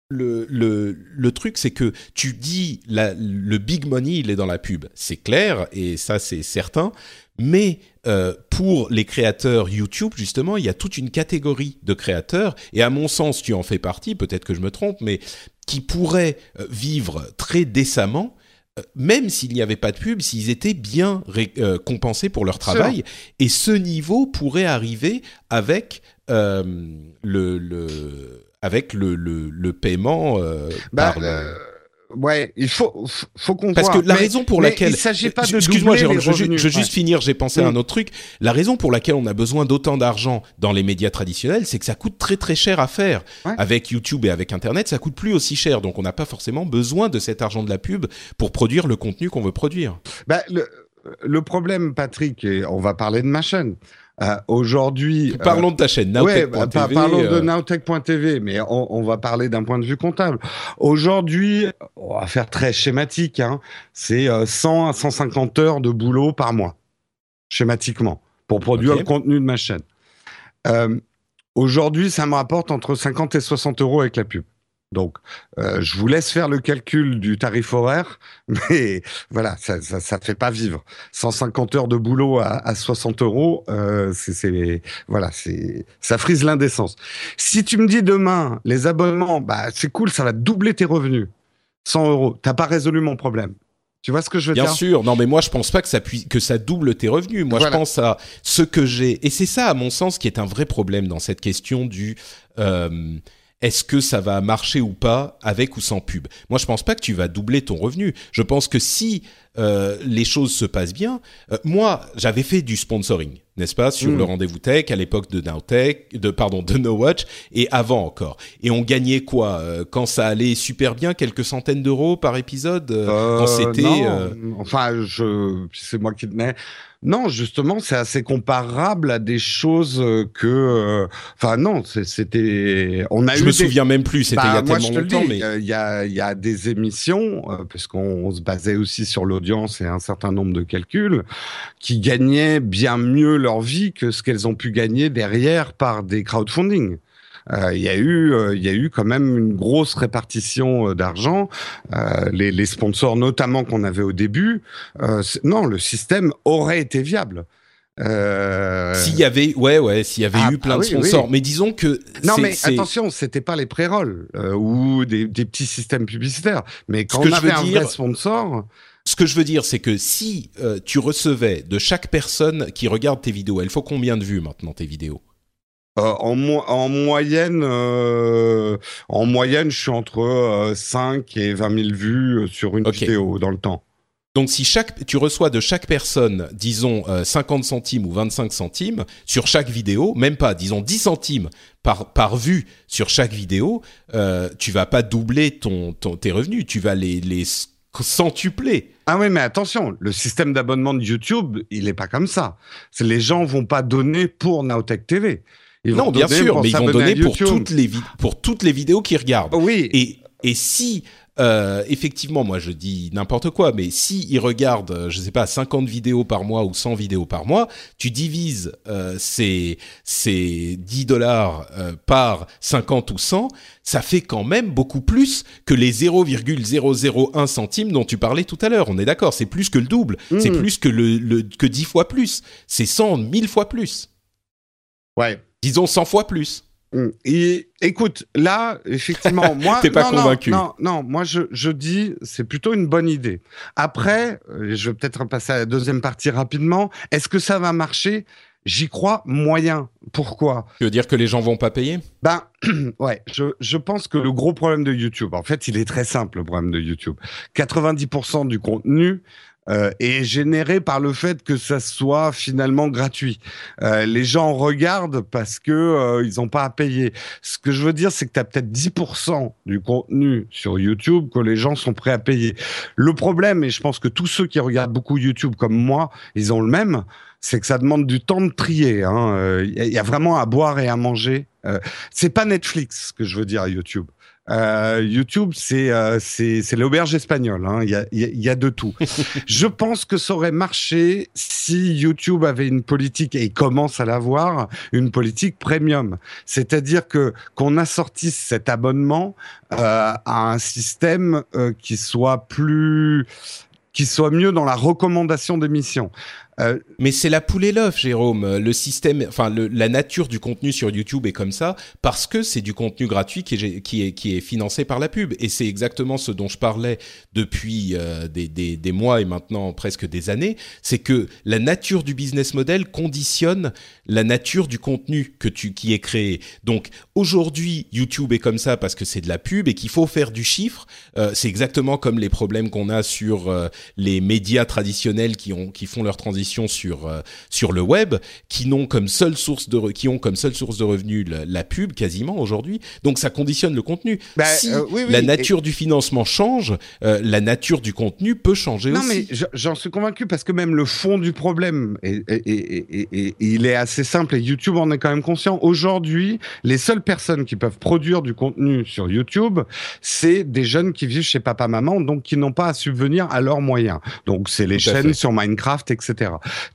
le, le, le truc, c'est que tu dis le big money, il est dans la pub. C'est clair et ça, c'est certain. Mais euh, pour les créateurs YouTube, justement, il y a toute une catégorie de créateurs, et à mon sens, tu en fais partie, peut-être que je me trompe, mais qui pourraient euh, vivre très décemment même s'il n'y avait pas de pub, s'ils étaient bien euh, compensés pour leur travail. Et ce niveau pourrait arriver avec euh, le, le avec le, le, le paiement euh, bah, par euh, Ouais, il faut faut qu'on parce que la raison pour laquelle il s'agit pas de excuse-moi je, je, juste finir j'ai pensé à un autre truc. La raison pour laquelle on a besoin d'autant d'argent dans les médias traditionnels c'est que ça coûte très très cher à faire. Avec YouTube et avec Internet ça coûte plus aussi cher. Donc on n'a pas forcément besoin de cet argent de la pub pour produire le contenu qu'on veut produire. Bah, le, le problème Patrick et on va parler de ma chaîne euh, aujourd'hui, parlons euh, de ta chaîne Nowtech.tv. Ouais, bah, parlons de euh. Nowtech.tv, mais on, on, va parler d'un point de vue comptable. Aujourd'hui, on va faire très schématique. Hein, c'est 100 à 150 heures de boulot par mois, schématiquement, pour produire le contenu de ma chaîne. Aujourd'hui, ça me rapporte entre 50 et 60 euros avec la pub. Donc, euh, je vous laisse faire le calcul du tarif horaire, mais voilà, ça, ça, ça fait pas vivre. 150 heures de boulot à, à 60 euros, euh, c'est voilà, c'est ça frise l'indécence. Si tu me dis demain les abonnements, bah c'est cool, ça va doubler tes revenus, 100 euros, t'as pas résolu mon problème. Tu vois ce que je veux dire? Bien sûr. Non, mais moi, je pense pas que ça puisse, que ça double tes revenus. Moi, je pense à ce que j'ai, et c'est ça, à mon sens, qui est un vrai problème dans cette question du. Euh, est-ce que ça va marcher ou pas avec ou sans pub? Moi, je pense pas que tu vas doubler ton revenu. Je pense que si euh, les choses se passent bien, euh, moi, j'avais fait du sponsoring, n'est-ce pas, sur mm. le rendez-vous tech à l'époque de Nowtech, de pardon, de No Watch et avant encore. Et on gagnait quoi euh, quand ça allait super bien, quelques centaines d'euros par épisode quand c'était. Enfin, je, c'est moi qui tenais. Non, justement, c'est assez comparable à des choses que, euh, enfin non, c'était, on a. Je me souviens même plus, c'était il y a bah, tellement longtemps, mais il y a, y a des émissions, euh, puisqu'on se basait aussi sur l'audience et un certain nombre de calculs, qui gagnaient bien mieux leur vie que ce qu'elles ont pu gagner derrière par des crowdfunding. Euh, il y a eu, euh, il y a eu quand même une grosse répartition euh, d'argent. Les, les, sponsors, notamment qu'on avait au début, non, le système aurait été viable. Euh... S'il y avait, ouais, ouais, s'il y avait ah, eu plein ah de sponsors, mais disons que non, mais attention, c'était pas les pré-rolls euh, ou des, des, petits systèmes publicitaires, mais quand on avait un dire, vrai sponsor. Ce que je veux dire, c'est que si euh, tu recevais de chaque personne qui regarde tes vidéos, elle faut combien de vues maintenant tes vidéos? Euh, en, en, moyenne, euh, en moyenne, je suis entre 5 euh, et 20 000 vues sur une vidéo dans le temps. Donc si chaque, tu reçois de chaque personne, disons 50 centimes ou 25 centimes sur chaque vidéo, même pas, disons 10 centimes par, par vue sur chaque vidéo, euh, tu vas pas doubler ton, ton, tes revenus, tu vas les, les centupler. Ah oui, mais attention, le système d'abonnement de YouTube, il est pas comme ça. Les gens vont pas donner pour Nowtech TV. Ils non, bien sûr, mais ils vont donner pour toutes les pour toutes les vidéos qu'ils regardent. Oui. Et et si euh, effectivement, moi je dis n'importe quoi, mais si ils regardent, euh, je sais pas, 50 vidéos par mois ou 100 vidéos par mois, tu divises euh, ces, ces 10 dollars euh, par 50 ou 100, ça fait quand même beaucoup plus que les 0,001 centimes dont tu parlais tout à l'heure. On est d'accord, c'est plus que le double, c'est mmh. plus que le, le que 10 fois plus, c'est 100, 1000 fois plus. Ouais. Disons 100 fois plus. Mm. Et écoute, là, effectivement, moi, t'es pas convaincu. Non, non, moi je, je dis, c'est plutôt une bonne idée. Après, euh, je vais peut-être passer à la deuxième partie rapidement. Est-ce que ça va marcher? J'y crois moyen. Pourquoi? Tu veux dire que les gens vont pas payer? Ben ouais, je, je pense que le gros problème de YouTube, en fait, il est très simple le problème de YouTube. 90% du contenu euh, est généré par le fait que ça soit finalement gratuit. Euh, les gens regardent parce que euh, ils n'ont pas à payer. Ce que je veux dire, c'est que tu as peut-être 10% du contenu sur YouTube que les gens sont prêts à payer. Le problème, et je pense que tous ceux qui regardent beaucoup YouTube comme moi, ils ont le même, c'est que ça demande du temps de trier. Il hein. y, y, a vraiment à boire et à manger. Euh, c'est pas Netflix que je veux dire à YouTube. Euh, YouTube, c'est euh, c'est l'auberge espagnole. Hein. Il y, a, y, a, de tout. je pense que ça aurait marché si YouTube avait une politique et il commence à l'avoir, une politique premium. C'est-à-dire que qu'on assortisse cet abonnement euh, à un système euh, qui soit plus qui soit mieux dans la recommandation d'émissions. Euh, Mais c'est la poule et l'œuf, Jérôme. Le système, enfin la nature du contenu sur YouTube est comme ça parce que c'est du contenu gratuit qui est, financé par la pub. Et c'est exactement ce dont je parlais depuis euh, des, mois et maintenant presque des années. C'est que la nature du business model conditionne la nature du contenu qui est créé. Donc aujourd'hui, YouTube est comme ça parce que c'est de la pub et qu'il faut faire du chiffre. Euh, c'est exactement comme les problèmes qu'on a sur les médias traditionnels qui font leur transition sur euh, sur le web qui n'ont comme seule source de qui ont comme seule source de revenus la, pub quasiment aujourd'hui. Donc ça conditionne le contenu. Bah, si euh, la nature du financement change, euh, la nature du contenu peut changer aussi. Non mais j'en suis convaincu parce que même le fond du problème et, il est assez simple et YouTube en est quand même conscient. Aujourd'hui, les seules personnes qui peuvent produire du contenu sur YouTube, c'est des jeunes qui vivent chez papa maman donc qui n'ont pas à subvenir à leurs moyens. Donc c'est les chaînes sur Minecraft etc.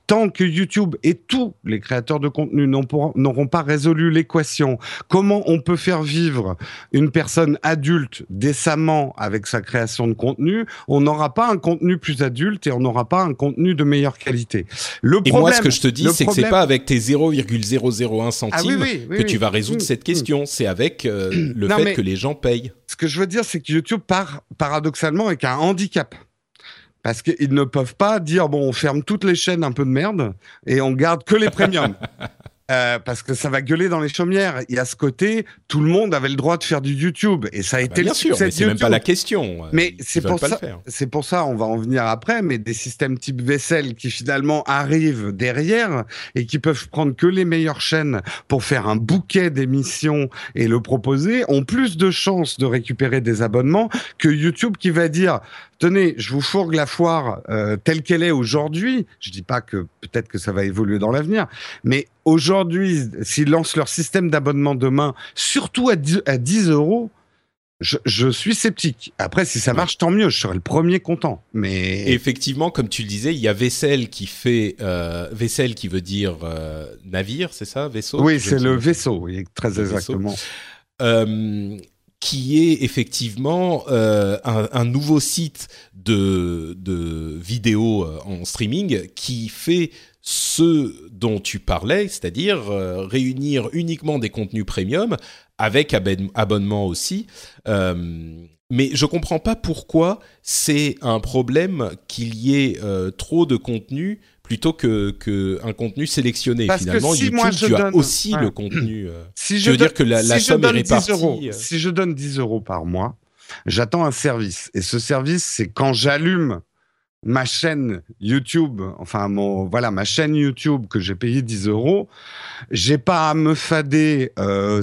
Tant que YouTube et tous les créateurs de contenu n'auront pas résolu l'équation, comment on peut faire vivre une personne adulte décemment avec sa création de contenu, on n'aura pas un contenu plus adulte et on n'aura pas un contenu de meilleure qualité. Le et moi, ce que je te dis, c'est que c'est pas avec tes 0,001 centimes ah que tu vas résoudre cette question. C'est avec euh, le fait que les gens payent. Ce que je veux dire, c'est que YouTube part paradoxalement avec un handicap parce qu'ils ne peuvent pas dire bon on ferme toutes les chaînes un peu de merde et on garde que les premiums. Euh, parce que ça va gueuler dans les chaumières. Il y a ce côté, tout le monde avait le droit de faire du YouTube et ça a ah été bah bien le sûr, mais c'est même pas la question. Mais c'est pour ça, c'est pour ça, on va en venir après. Mais des systèmes type vaisselle qui finalement arrivent derrière et qui peuvent prendre que les meilleures chaînes pour faire un bouquet d'émissions et le proposer, ont plus de chances de récupérer des abonnements que YouTube qui va dire tenez, je vous fourgue la foire euh, telle qu'elle est aujourd'hui. Je dis pas que peut-être que ça va évoluer dans l'avenir, mais aujourd'hui, s'ils lancent leur système d'abonnement demain, surtout à 10, euros, je, suis sceptique. Après, si ça marche, tant mieux. Je serai le premier content. Mais effectivement, comme tu le disais, il y a vaisselle qui fait euh, vaisselle qui veut dire euh, navire, c'est ça, vaisseau? Oui, c'est le vaisseau. Oui, très exactement. Euh, qui est effectivement euh, un, nouveau site de, de vidéos euh, en streaming qui fait ce dont tu parlais, c'est-à-dire euh, réunir uniquement des contenus premium avec abonnement aussi. Mais je comprends pas pourquoi c'est un problème qu'il y ait trop de contenu plutôt que, que un contenu sélectionné. Parce Finalement, que si YouTube, moi je tu donne... as aussi le contenu. Euh, si je, veux dire que la, somme est répartie. Euros, si je donne 10 euros par mois, j'attends un service. Et ce service, c'est quand j'allume ma chaîne YouTube, enfin mon voilà ma chaîne YouTube que j'ai payé 10 euros, j'ai pas à me fader. Euh...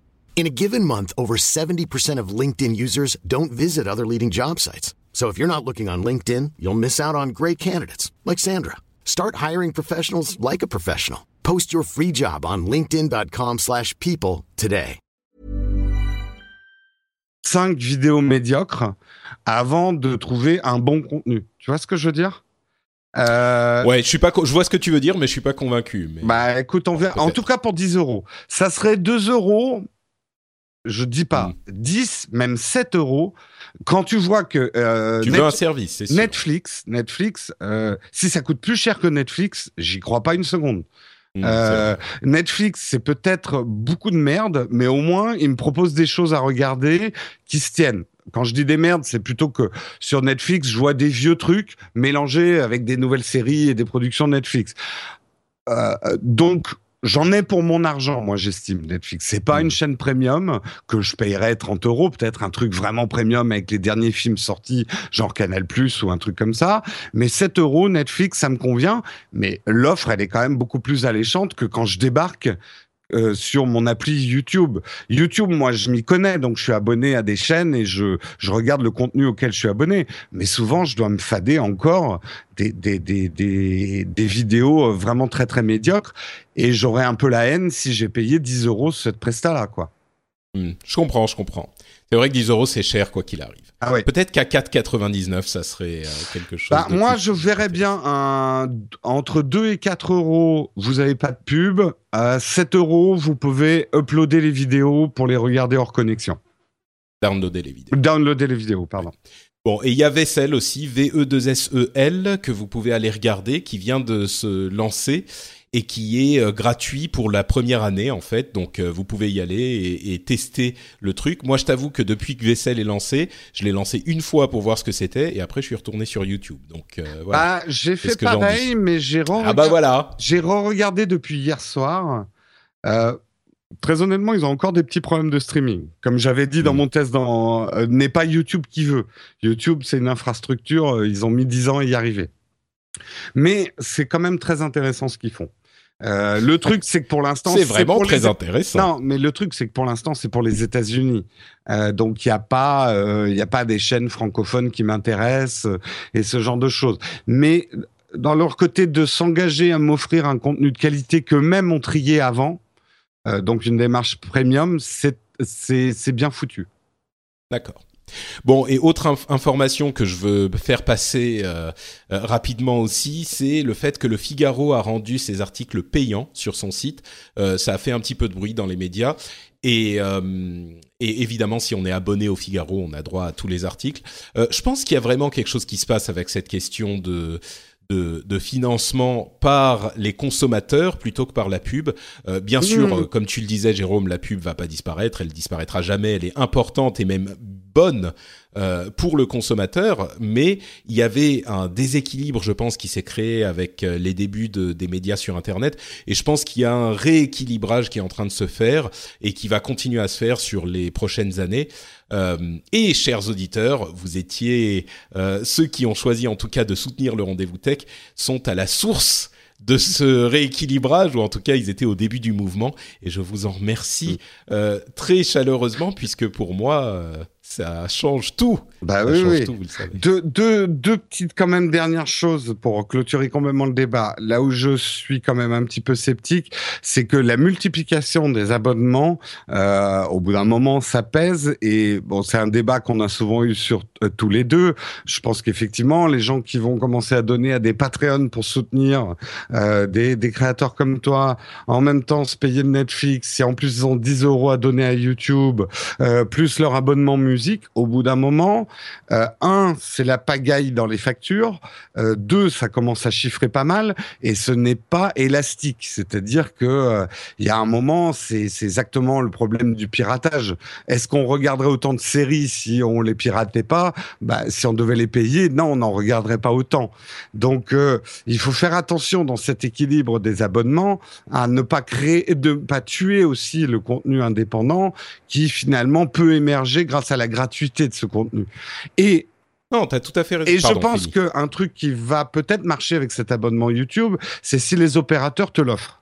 In a given month, over 70% of LinkedIn users don't visit other leading job sites. So if you're not looking on LinkedIn, you'll miss out on great candidates like Sandra. Start hiring professionals like a professional. Post your free job on linkedin.com/people slash people today. Cinq vidéos médiocres avant de trouver un bon contenu. Tu vois ce que je veux dire? Euh... Ouais, je suis pas. Je vois ce que tu veux dire, mais je suis pas convaincu. Mais... Bah, écoute, on verra. En tout cas, pour 10 euros, ça serait 2 euros. Je dis pas Mm. 10, même 7 euros. Quand tu vois que euh, tu Net- veux un service, c'est sûr. Netflix, Netflix, euh, si ça coûte plus cher que Netflix, j'y crois pas une seconde. Mm, Euh, Netflix, c'est peut-être beaucoup de merde, mais au moins, il me propose des choses à regarder qui se tiennent. Quand je dis des merdes, c'est plutôt que sur Netflix, je vois des vieux trucs mélangés avec des nouvelles séries et des productions Netflix. Euh, euh, donc, j'en ai pour mon argent, moi, j'estime Netflix. C'est pas Mm. une chaîne premium que je payerais 30 euros, peut-être un truc vraiment premium avec les derniers films sortis, genre Canal Plus ou un truc comme ça. Mais 7 euros, Netflix, ça me convient. Mais l'offre, elle est quand même beaucoup plus alléchante que quand je débarque euh, sur mon appli YouTube. YouTube, moi, je m'y connais, donc je suis abonné à des chaînes et je, je regarde le contenu auquel je suis abonné. Mais souvent, je dois me fader encore des, des, des, des, des vidéos vraiment très, très médiocres. Et j'aurais un peu la haine si j'ai payé 10 euros cette presta-là, quoi. Hmm, Je comprends, je comprends. C'est vrai que 10 euros, c'est cher quoi qu'il arrive. Ah ouais. Peut-être qu'à 4,99, ça serait euh, quelque chose. Bah, de moi, plus- je verrais bien un, entre 2 et 4 euros, vous avez pas de pub. À 7 euros, vous pouvez uploader les vidéos pour les regarder hors connexion. downloader les vidéos. Downloader les vidéos, pardon. Bon, et il y avait celle aussi, VE2SEL, que vous pouvez aller regarder, qui vient de se lancer et qui est euh, gratuit pour la première année en fait. Donc euh, vous pouvez y aller et, et tester le truc. Moi, je t'avoue que depuis que VSL est lancé, je l'ai lancé une fois pour voir ce que c'était et après je suis retourné sur YouTube. Donc euh, voilà. Ah, j'ai fait pareil, mais j'ai re Ah bah voilà. J'ai re-regardé depuis hier soir. Euh, très honnêtement, ils ont encore des petits problèmes de streaming. Comme j'avais dit dans Mm. mon test, dans euh, n'est pas YouTube qui veut. YouTube, c'est une infrastructure. ils ont mis 10 ans à y arriver. Mais c'est quand même très intéressant ce qu'ils font. Euh, le truc, c'est que pour l'instant, C'est vraiment pour très les... intéressant. Non, mais le truc, c'est que pour l'instant, c'est pour les États-Unis. Euh, donc, il n'y a pas, euh, il y a pas des chaînes francophones qui m'intéressent et ce genre de choses. Mais dans leur côté de s'engager à m'offrir un contenu de qualité qu'eux-mêmes ont trié avant, donc une démarche premium, c'est bien foutu. D'accord. Bon, et autre inf- information que je veux faire passer euh, euh, rapidement aussi, c'est le fait que le Figaro a rendu ses articles payants sur son site. Euh, ça a fait un petit peu de bruit dans les médias. Et, euh, et évidemment, si on est abonné au Figaro, on a droit à tous les articles. Euh, je pense qu'il y a vraiment quelque chose qui se passe avec cette question de de, de financement par les consommateurs plutôt que par la pub. Euh, bien sûr, Mmh. euh, comme tu le disais, Jérôme, la pub va pas disparaître, elle disparaîtra jamais, elle est importante et même bonne euh, pour le consommateur, mais il y avait un déséquilibre, je pense, qui s'est créé avec euh, les débuts de, des médias sur Internet, et je pense qu'il y a un rééquilibrage qui est en train de se faire et qui va continuer à se faire sur les prochaines années. Euh, et chers auditeurs, vous étiez euh, ceux qui ont choisi en tout cas de soutenir le rendez-vous tech sont à la source de ce rééquilibrage, ou en tout cas ils étaient au début du mouvement, et je vous en remercie euh, très chaleureusement, puisque pour moi, euh, ça change tout. Bah ça oui, change oui. tout, vous le savez. Deux, deux, deux petites quand même dernières choses pour clôturer complètement le débat. Là où je suis quand même un petit peu sceptique, c'est que la multiplication des abonnements, euh, au bout d'un moment, ça pèse. Et bon, c'est un débat qu'on a souvent eu sur euh, tous les deux. Je pense qu'effectivement, les gens qui vont commencer à donner à des Patreons pour soutenir euh, des, des créateurs comme toi, en même temps se payer le Netflix, si en plus ils ont 10 euros à donner à YouTube, plus leur abonnement musique, au bout d'un moment, euh, un, c'est la pagaille dans les factures. Euh, deux, ça commence à chiffrer pas mal, et ce n'est pas élastique. C'est-à-dire que euh, il y a un moment, c'est exactement le problème du piratage. Est-ce qu'on regarderait autant de séries si on les piratait pas? Bah, si on devait les payer, non, on n'en regarderait pas autant. Donc, euh, il faut faire attention dans cet équilibre des abonnements à ne pas créer, de pas tuer aussi le contenu indépendant qui finalement peut émerger grâce à la gratuité de ce contenu. Et Non, t'as tout à fait raison. et je pense qu'un truc qui va peut-être marcher avec cet abonnement YouTube, c'est si les opérateurs te l'offrent.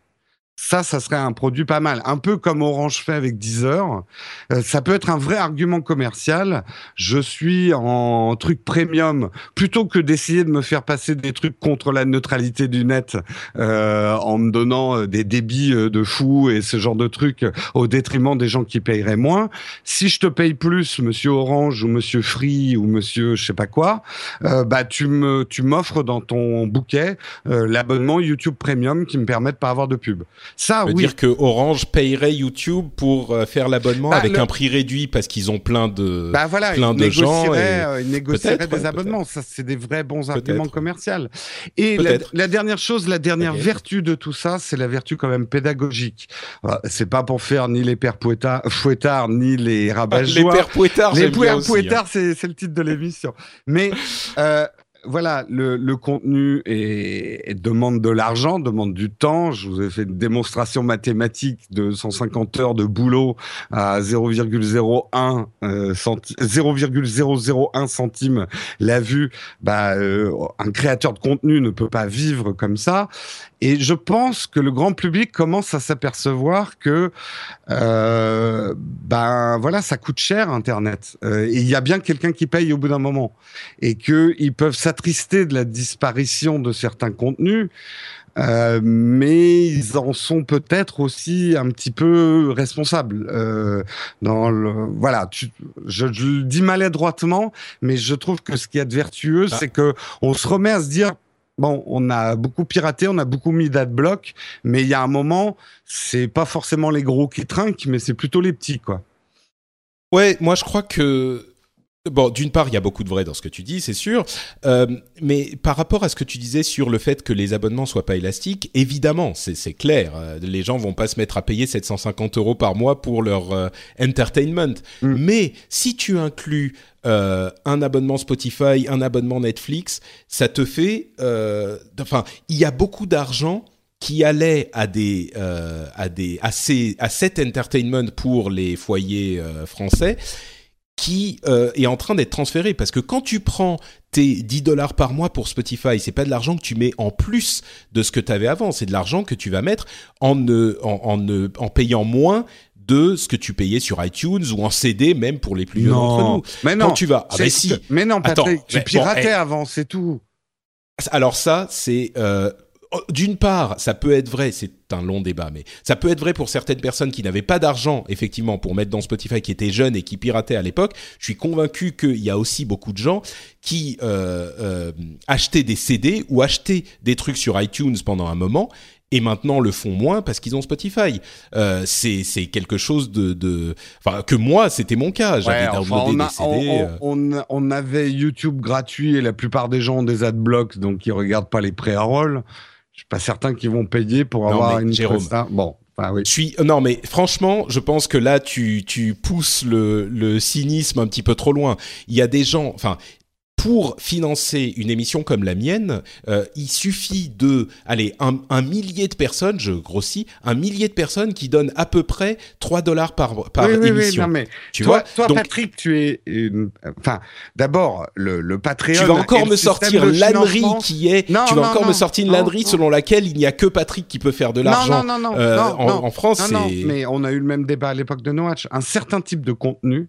Ça, ça serait un produit pas mal. Un peu comme Orange fait avec Deezer. Euh, ça peut être un vrai argument commercial. Je suis en truc premium. Plutôt que d'essayer de me faire passer des trucs contre la neutralité du net euh, en me donnant euh, des débits euh, de fou et ce genre de trucs euh, au détriment des gens qui paieraient moins. Si je te paye plus, monsieur Orange ou monsieur Free ou monsieur je sais pas quoi, bah tu me tu m'offres dans ton bouquet l'abonnement YouTube Premium qui me permet de pas avoir de pub. Ça oui. dire que Orange payerait YouTube pour euh, faire l'abonnement Bah, avec le- un prix réduit parce qu'ils ont plein de Bah voilà, plein de gens et- euh, ils négocierait Peut-être, des ouais, abonnements. Ça, c'est des vrais bons arguments commerciaux. Et la, dernière chose, la dernière vertu de tout ça, c'est la vertu quand même pédagogique. Euh, C'est pas pour faire ni les pères fouettards, fouettards ni les rabat les pères Pouettards. les pères hein. c'est c'est le titre de l'émission. Mais euh, voilà, le, contenu demande de l'argent, demande du temps. Je vous ai fait une démonstration mathématique de 150 heures de boulot à 0,01 euh, centi- 0,001 centime la vue. Bah, euh, un créateur de contenu ne peut pas vivre comme ça. Et je pense que le grand public commence à s'apercevoir que euh, ben voilà, ça coûte cher Internet. Euh, il y a bien quelqu'un qui paye au bout d'un moment, et que peuvent s'attrister de la disparition de certains contenus. Euh, mais ils en sont peut-être aussi un petit peu responsables. Euh, dans le, voilà, tu, je, je le dis maladroitement, mais je trouve que ce qu'il y a de vertueux, Ah. c'est que on se remet à se dire bon, on a beaucoup piraté, on a beaucoup mis d'adblock, mais il y a un moment, c'est pas forcément les gros qui trinquent, mais c'est plutôt les petits, quoi. Ouais, moi je crois que bon, d'une part, il y a beaucoup de vrai dans ce que tu dis, c'est sûr, Euh, mais par rapport à ce que tu disais sur le fait que les abonnements soient pas élastiques, évidemment, c'est clair, euh, les gens vont pas se mettre à payer 750 euros par mois pour leur euh, entertainment. Mm. Mais si tu inclus un abonnement Spotify, un abonnement Netflix, ça te fait, enfin, il y a beaucoup d'argent qui allait à des à des à ces à cet entertainment pour les foyers français qui euh, est en train d'être transféré parce que quand tu prends tes 10 dollars par mois pour Spotify, c'est pas de l'argent que tu mets en plus de ce que tu avais avant, c'est de l'argent que tu vas mettre en ne en, en ne en payant moins de ce que tu payais sur iTunes ou en CD même pour les plus vieux d'entre nous. mais Quand non. tu vas ah ben si. Mais non, Attends, Patrick, tu mais bon, piratais eh. avant, c'est tout. Alors ça, c'est euh, d'une part, ça peut être vrai, c'est un long débat, mais ça peut être vrai pour certaines personnes qui n'avaient pas d'argent effectivement pour mettre dans Spotify, qui étaient jeunes et qui pirataient à l'époque. Je suis convaincu qu'il y a aussi beaucoup de gens qui euh, euh, achetaient des CD ou achetaient des trucs sur iTunes pendant un moment. Et maintenant le font moins parce qu'ils ont Spotify. Euh, c'est c'est quelque chose de de enfin que moi c'était mon cas. J'avais Ouais, enfin, downloadé on, a- des CD. on- euh. on- on avait YouTube gratuit et la plupart des gens ont des adblocks, donc ils regardent pas les pré-rolls. Je suis pas certain qu'ils vont payer pour Non, avoir une Jérôme. presta- Bon, oui. Je suis non mais franchement, je pense que là tu tu pousses le le cynisme un petit peu trop loin. Il y a des gens, enfin pour financer une émission comme la mienne, euh, il suffit de, allez, un, un, millier de personnes, je grossis, un millier de personnes qui donnent à peu près 3 dollars par, par oui, oui, émission. Oui, non, mais tu toi, vois toi Donc, Patrick, tu es une... Enfin, d'abord, le, le Patreon... tu vas encore et me sortir l'ânerie qui est, Non, tu vas non, encore me sortir une l'ânerie selon laquelle il n'y a que Patrick qui peut faire de l'argent. Non, non, non, non, euh, en, en France, Non, non, c'est mais on a eu le même débat à l'époque de No Watch. Un certain type de contenu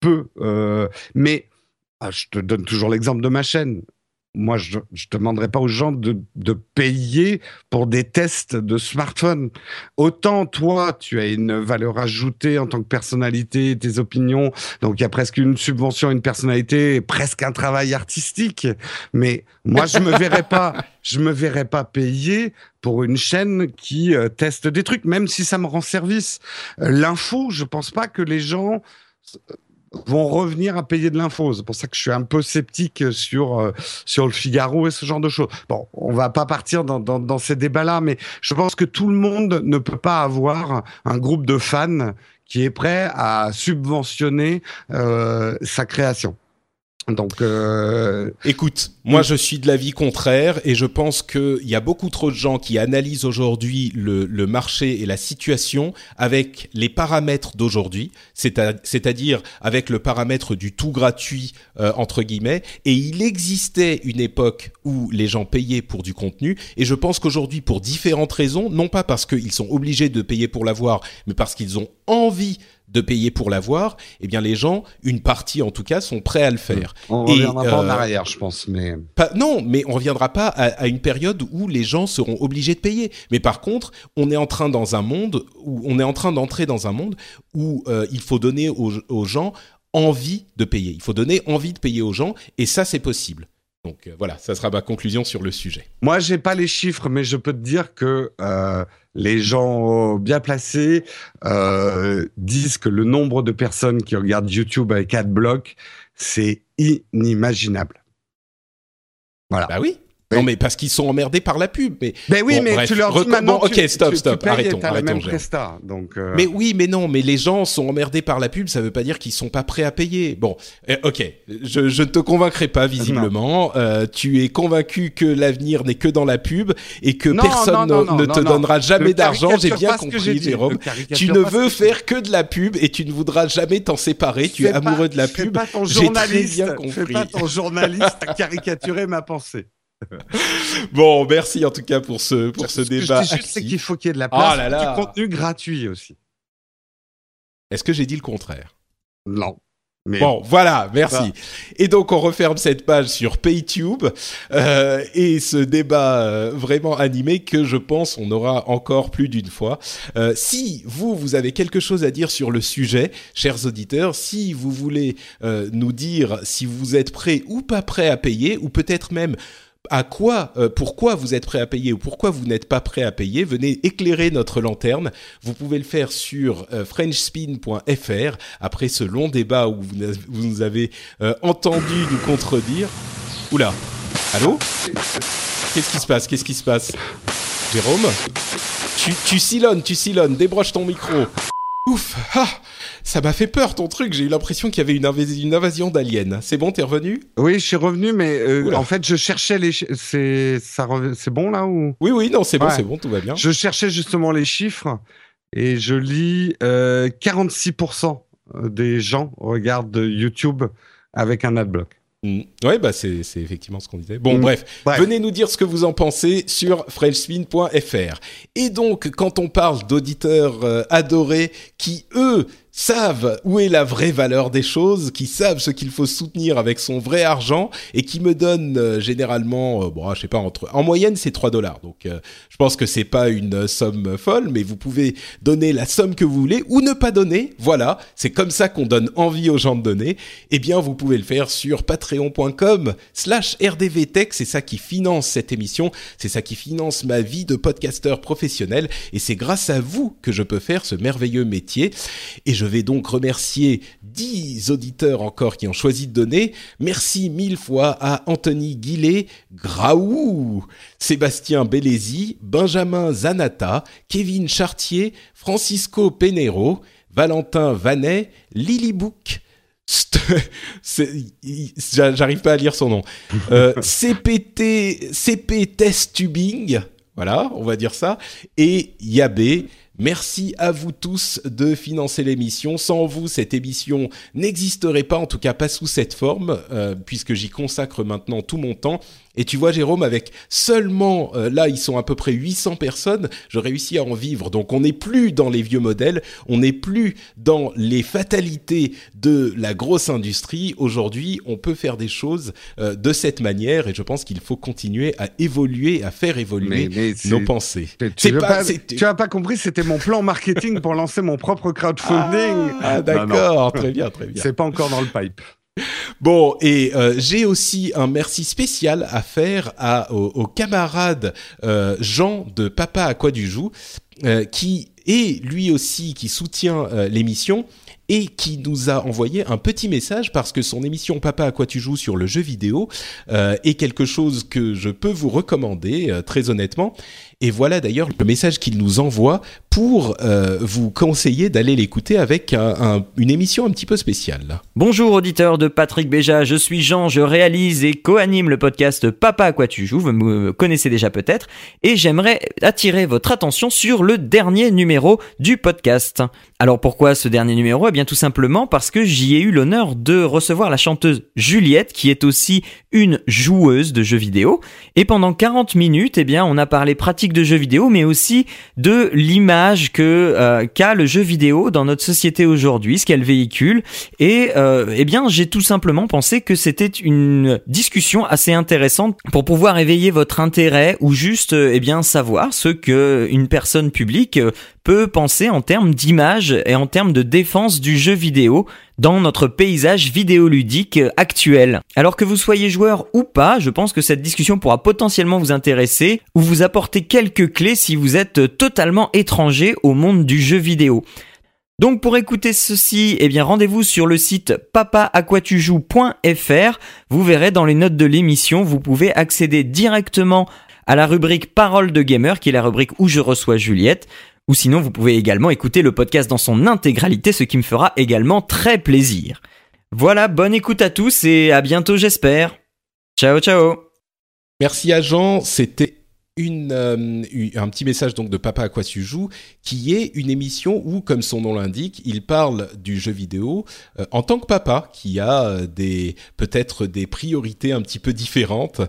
peut, euh, mais ah, je te donne toujours l'exemple de ma chaîne. Moi, je ne demanderais pas aux gens de, de payer pour des tests de smartphone. Autant toi, tu as une valeur ajoutée en tant que personnalité, tes opinions. Donc, il y a presque une subvention une personnalité, presque un travail artistique. Mais moi, je me verrais pas, je me verrais pas payer pour une chaîne qui euh, teste des trucs, même si ça me rend service. Euh, L'info, je pense pas que les gens euh, vont revenir à payer de l'info. C'est pour ça que je suis un peu sceptique sur euh, sur le Figaro et ce genre de choses. Bon, on va pas partir dans, ces débats-là, mais je pense que tout le monde ne peut pas avoir un groupe de fans qui est prêt à subventionner euh, sa création. Donc, euh, Écoute, moi je suis de l'avis contraire et je pense qu'il y a beaucoup trop de gens qui analysent aujourd'hui le, marché et la situation avec les paramètres d'aujourd'hui, c'est-à-dire avec le paramètre du tout gratuit euh, entre guillemets. Et il existait une époque où les gens payaient pour du contenu et je pense qu'aujourd'hui, pour différentes raisons, non pas parce qu'ils sont obligés de payer pour l'avoir, mais parce qu'ils ont envie de payer pour l'avoir, eh bien les gens, une partie en tout cas, sont prêts à le faire. on Et, reviendra pas en euh, arrière, je pense. Mais Pas- non, mais on reviendra pas à, à une période où les gens seront obligés de payer. Mais par contre, on est en train dans un monde où on est en train d'entrer dans un monde où euh, il faut donner aux, aux gens envie de payer. Il faut donner envie de payer aux gens, et ça c'est possible. Donc euh, voilà, ça sera ma conclusion sur le sujet. Moi, j'ai pas les chiffres, mais je peux te dire que les gens bien placés euh, disent que le nombre de personnes qui regardent YouTube avec AdBlock, c'est inimaginable. Voilà. Bah oui. Oui. Non mais parce qu'ils sont emmerdés par la pub. Mais Ben oui, Bon, mais bref, tu leur dis maintenant. bon, ok, tu- stop, tu- stop, tu arrêtons, la arrêtons, même Jérôme. presta, donc. euh, Mais oui, mais non, mais les gens sont emmerdés par la pub, ça veut pas dire qu'ils sont pas prêts à payer. Bon, euh, ok, je, je ne te convaincrai pas visiblement. Euh, tu es convaincu que l'avenir n'est que dans la pub et que Non, personne non, ne- non, ne te donnera jamais Ne d'argent. J'ai bien compris. Jérôme. Ne Tu ne veux faire que de la pub et tu ne voudras jamais t'en séparer. Tu es Fais amoureux de la fais pub. J'ai très bien Fais compris. pas ton journaliste à caricaturer ma pensée. Bon, merci en tout cas pour ce pour ce Ce que débat. je c'est qu'il faut qu'il y ait de la Oh place là pour là. du contenu gratuit aussi. Est-ce que j'ai dit le contraire? Non. Mais Bon, voilà, merci. Et donc on referme cette page sur PayTube euh, et ce débat euh, vraiment animé que je pense on aura encore plus d'une fois. Euh, si vous vous avez quelque chose à dire sur le sujet, chers auditeurs, si vous voulez nous dire si vous êtes prêt ou pas prêt à payer, ou peut-être même à quoi, euh, pourquoi vous êtes prêt à payer ou pourquoi vous n'êtes pas prêt à payer, venez éclairer notre lanterne. Vous pouvez le faire sur euh, frenchspin.fr après ce long débat où vous, nous avez euh, entendu nous contredire. Oula, allô? Qu'est-ce qui se passe? Qu'est-ce qui se passe? Jérôme? Tu, tu tu silonnes, débroche ton micro. Ouf, ah, ça m'a fait peur ton truc, j'ai eu l'impression qu'il y avait une, invasi- une invasion d'aliens. C'est bon, t'es revenu? Oui, je suis revenu, mais euh, en fait, je cherchais les. chi- C'est ça. rev- C'est bon là ou? Oui, oui, non, c'est bon, Ouais. c'est bon, tout va bien. Je cherchais justement les chiffres et je lis euh, 46% des gens regardent YouTube avec un adblock. Mm. Ouais, bah c'est c'est effectivement ce qu'on disait. Bon, Mm. bref, Bref. venez nous dire ce que vous en pensez sur frenchspin.fr. Et donc, quand on parle d'auditeurs euh, adorés qui, eux, savent où est la vraie valeur des choses, qui savent ce qu'il faut soutenir avec son vrai argent et qui me donnent euh, généralement, euh, bon, je sais pas, entre, en moyenne c'est 3 dollars. Donc, euh, je pense que c'est pas une somme folle, mais vous pouvez donner la somme que vous voulez ou ne pas donner. Voilà, c'est comme ça qu'on donne envie aux gens de donner. Eh bien, vous pouvez le faire sur patreon.com slash rdvtech. C'est ça qui finance cette émission. C'est ça qui finance ma vie de podcasteur professionnel. Et c'est grâce à vous que je peux faire ce merveilleux métier. Et je je vais donc remercier 10 auditeurs encore qui ont choisi de donner. Merci mille fois à Anthony Guillet, Graou, Sébastien Bellesi, Benjamin Zanata, Kevin Chartier, Francisco Penero, Valentin Vanet, Lily Book, J'arrive pas à lire son nom. Euh, CPT, CP Test Tubing, voilà, on va dire ça, et Yabé. Merci à vous tous de financer l'émission. Sans vous, cette émission n'existerait pas, en tout cas pas sous cette forme, euh, puisque j'y consacre maintenant tout mon temps. Et tu vois, Jérôme, avec seulement, euh, là, ils sont à peu près 800 personnes, je réussis à en vivre. Donc, on n'est plus dans les vieux modèles, on n'est plus dans les fatalités de la grosse industrie. Aujourd'hui, on peut faire des choses euh, de cette manière et je pense qu'il faut continuer à évoluer, à faire évoluer nos pensées. Tu n'as pas, compris, c'était mon plan marketing pour lancer mon propre crowdfunding. Ah, d'accord, très bien, très bien. C'est pas encore dans le pipe. Bon, et euh, j'ai aussi un merci spécial à faire au, camarade euh, Jean de Papa à quoi du joue, euh, qui est lui aussi qui soutient l'émission et qui nous a envoyé un petit message parce que son émission Papa à quoi tu joues sur le jeu vidéo est quelque chose que je peux vous recommander très honnêtement et voilà d'ailleurs le message qu'il nous envoie pour euh, vous conseiller d'aller l'écouter avec une émission un petit peu spéciale. Bonjour auditeur de Patrick Béja, je suis Jean, je réalise et co-anime le podcast Papa à quoi tu joues, vous me connaissez déjà peut-être, et j'aimerais attirer votre attention sur le dernier numéro du podcast. Alors pourquoi ce dernier numéro? Eh bien tout simplement parce que j'y ai eu l'honneur de recevoir la chanteuse Juliette, qui est aussi une joueuse de jeux vidéo, et pendant 40 minutes, eh bien on a parlé de jeux vidéo, mais aussi de l'image que euh, qu'a le jeu vidéo dans notre société aujourd'hui, ce qu'elle véhicule. Et euh, eh bien, j'ai tout simplement pensé que c'était une discussion assez intéressante pour pouvoir éveiller votre intérêt ou juste eh bien savoir ce que une personne publique peut penser en termes d'image et en termes de défense du jeu vidéo dans notre paysage vidéoludique actuel. Alors que vous soyez joueur ou pas, je pense que cette discussion pourra potentiellement vous intéresser ou vous apporter quelques clés si vous êtes totalement étranger au monde du jeu vidéo. Donc pour écouter ceci, eh bien rendez-vous sur le site papaaquatujoues.fr. Vous verrez dans les notes de l'émission, vous pouvez accéder directement à la rubrique Parole de gamer, qui est la rubrique où je reçois Juliette. Ou sinon, vous pouvez également écouter le podcast dans son intégralité, ce qui me fera également très plaisir. Voilà, bonne écoute à tous et à bientôt j'espère. Ciao ciao Merci à Jean, c'était une, euh, un petit message donc de Papa à quoi tu joues, qui est une émission où, comme son nom l'indique, il parle du jeu vidéo euh, en tant que papa, qui a euh, des peut-être des priorités un petit peu différentes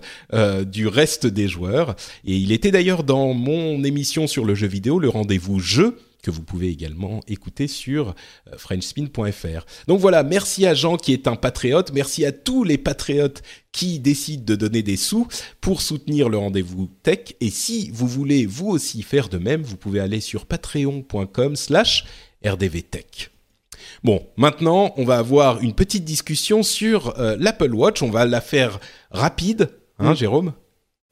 du reste des joueurs. Et il était d'ailleurs dans mon émission sur le jeu vidéo, le rendez-vous jeu que vous pouvez également écouter sur euh, frenchspin.fr. Donc voilà, merci à Jean qui est un patriote, merci à tous les patriotes qui décident de donner des sous pour soutenir le rendez-vous tech. Et si vous voulez vous aussi faire de même, vous pouvez aller sur patreon.com slash rdvtech. Bon, maintenant, on va avoir une petite discussion sur euh, l'Apple Watch. On va la faire rapide, hein. Jérôme?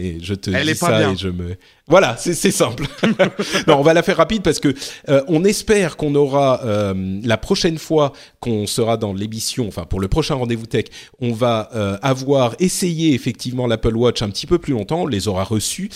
Et je te Elle dis est ça bien. et je me voilà c'est simple non on va la faire rapide parce que euh, on espère qu'on aura euh, la prochaine fois qu'on sera dans l'émission enfin pour le prochain rendez-vous tech on va euh, avoir essayé effectivement l'Apple Watch un petit peu plus longtemps on les aura reçus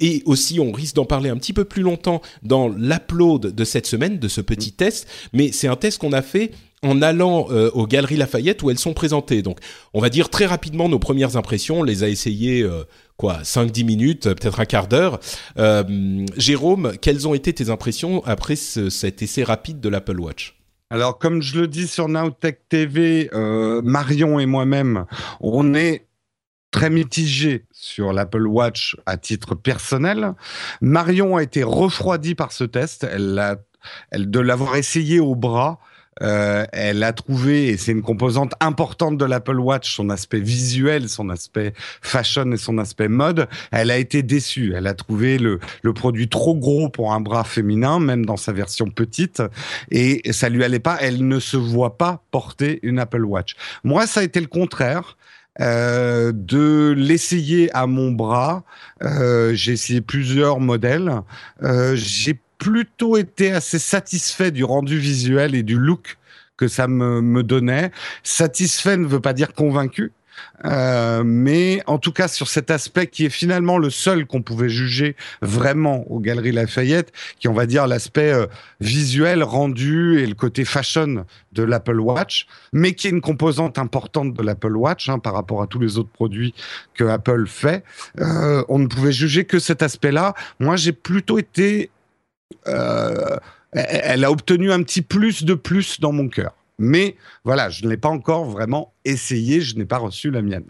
et aussi on risque d'en parler un petit peu plus longtemps dans l'upload de cette semaine de ce petit test mais c'est un test qu'on a fait en allant euh, aux Galeries Lafayette où elles sont présentées. Donc, on va dire très rapidement nos premières impressions. On les a essayées, euh, quoi, 5-10 minutes, peut-être un quart d'heure. Euh, Jérôme, quelles ont été tes impressions après cet essai rapide de l'Apple Watch? Alors, comme je le dis sur Nowtech TV, Marion et moi-même, on est très mitigé sur l'Apple Watch à titre personnel. Marion a été refroidie par ce test. Elle, a, de l'avoir essayé au bras. Euh, elle a trouvé, et c'est une composante importante de l'Apple Watch, son aspect visuel, son aspect fashion et son aspect mode. Elle a été déçue. Elle a trouvé le, le produit trop gros pour un bras féminin, même dans sa version petite, et ça lui allait pas. Elle ne se voit pas porter une Apple Watch. Moi, ça a été le contraire. Euh, de l'essayer à mon bras. Euh, j'ai essayé plusieurs modèles. Euh, j'ai plutôt été assez satisfait du rendu visuel et du look que ça me, me donnait. Satisfait ne veut pas dire convaincu. Euh, mais en tout cas sur cet aspect qui est finalement le seul qu'on pouvait juger vraiment aux Galeries Lafayette, qui on va dire l'aspect euh, visuel rendu et le côté fashion de l'Apple Watch, mais qui est une composante importante de l'Apple Watch hein, par rapport à tous les autres produits que Apple fait. Euh, on ne pouvait juger que cet aspect-là. Moi, j'ai plutôt été euh, elle a obtenu un petit plus de plus dans mon cœur. Mais voilà, je ne l'ai pas encore vraiment essayé, je n'ai pas reçu la mienne.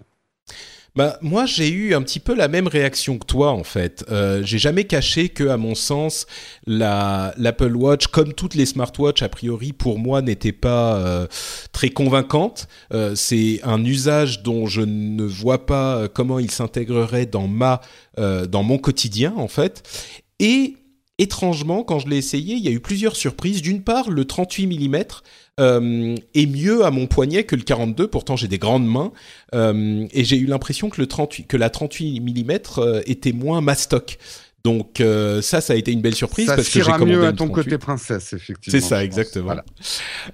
Bah moi j'ai eu un petit peu la même réaction que toi en fait. Euh, j'ai jamais caché que à mon sens la l'Apple Watch comme toutes les smartwatches a priori pour moi n'était pas euh, très convaincante. Euh, c'est un usage dont je ne vois pas comment il s'intégrerait dans ma dans mon quotidien en fait. Et étrangement quand je l'ai essayé, il y a eu plusieurs surprises. D'une part le 38 mm euh, est mieux à mon poignet que le 42. Pourtant, j'ai des grandes mains euh, et j'ai eu l'impression que le 38, que la 38 mm euh, était moins mastoc. Donc euh, ça, ça a été une belle surprise Ça parce que j'ai commandé mieux à ton 38. côté princesse, effectivement. C'est ça, exactement. Voilà.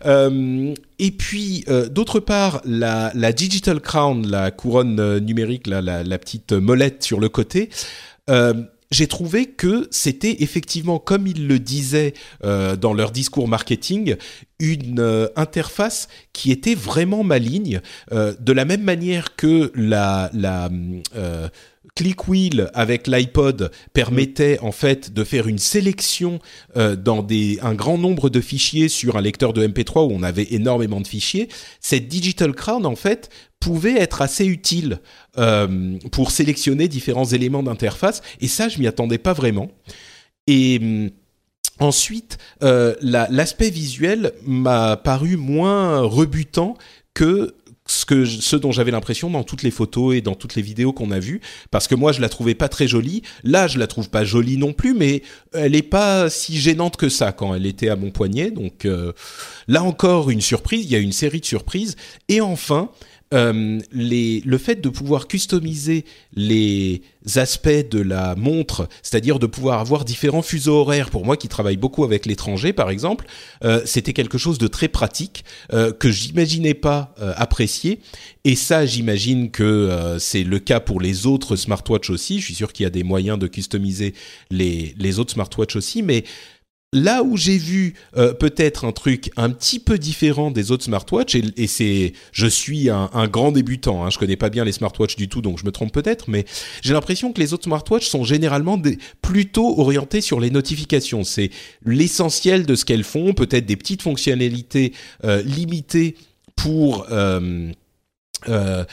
Euh, et puis, euh, d'autre part, la, la Digital Crown, la couronne numérique, la, la, la petite molette sur le côté, j'ai trouvé que c'était effectivement, comme ils le disaient euh, dans leur discours marketing, une euh, interface qui était vraiment maligne, euh, de la même manière que la, la euh, Click Wheel avec l'iPod permettait en fait de faire une sélection euh, dans des, un grand nombre de fichiers sur un lecteur de MP3 où on avait énormément de fichiers. Cette Digital Crown en fait pouvait être assez utile euh, pour sélectionner différents éléments d'interface et ça je m'y attendais pas vraiment. Et hum, Ensuite, euh, la- l'aspect visuel m'a paru moins rebutant que ce, que ce dont j'avais l'impression dans toutes les photos et dans toutes les vidéos qu'on a vues, parce que moi je la trouvais pas très jolie. Là, je la trouve pas jolie non plus, mais elle est pas si gênante que ça quand elle était à mon poignet. Donc euh, là encore une surprise. Il y a une série de surprises. Et enfin, euh, le fait de pouvoir customiser les aspects de la montre, c'est-à-dire de pouvoir avoir différents fuseaux horaires, pour moi qui travaille beaucoup avec l'étranger par exemple, euh, c'était quelque chose de très pratique euh, que j'imaginais pas apprécier. Et ça, j'imagine que c'est le cas pour les autres smartwatches aussi. Je suis sûr qu'il y a des moyens de customiser les, les autres smartwatches aussi, mais Là où j'ai vu euh, peut-être un truc un petit peu différent des autres smartwatches, et, c'est, je suis un, un grand débutant, hein, je connais pas bien les smartwatches du tout, donc je me trompe peut-être, mais j'ai l'impression que les autres smartwatches sont généralement des, plutôt orientés sur les notifications. C'est l'essentiel de ce qu'elles font, peut-être des petites fonctionnalités euh, limitées pour euh, euh,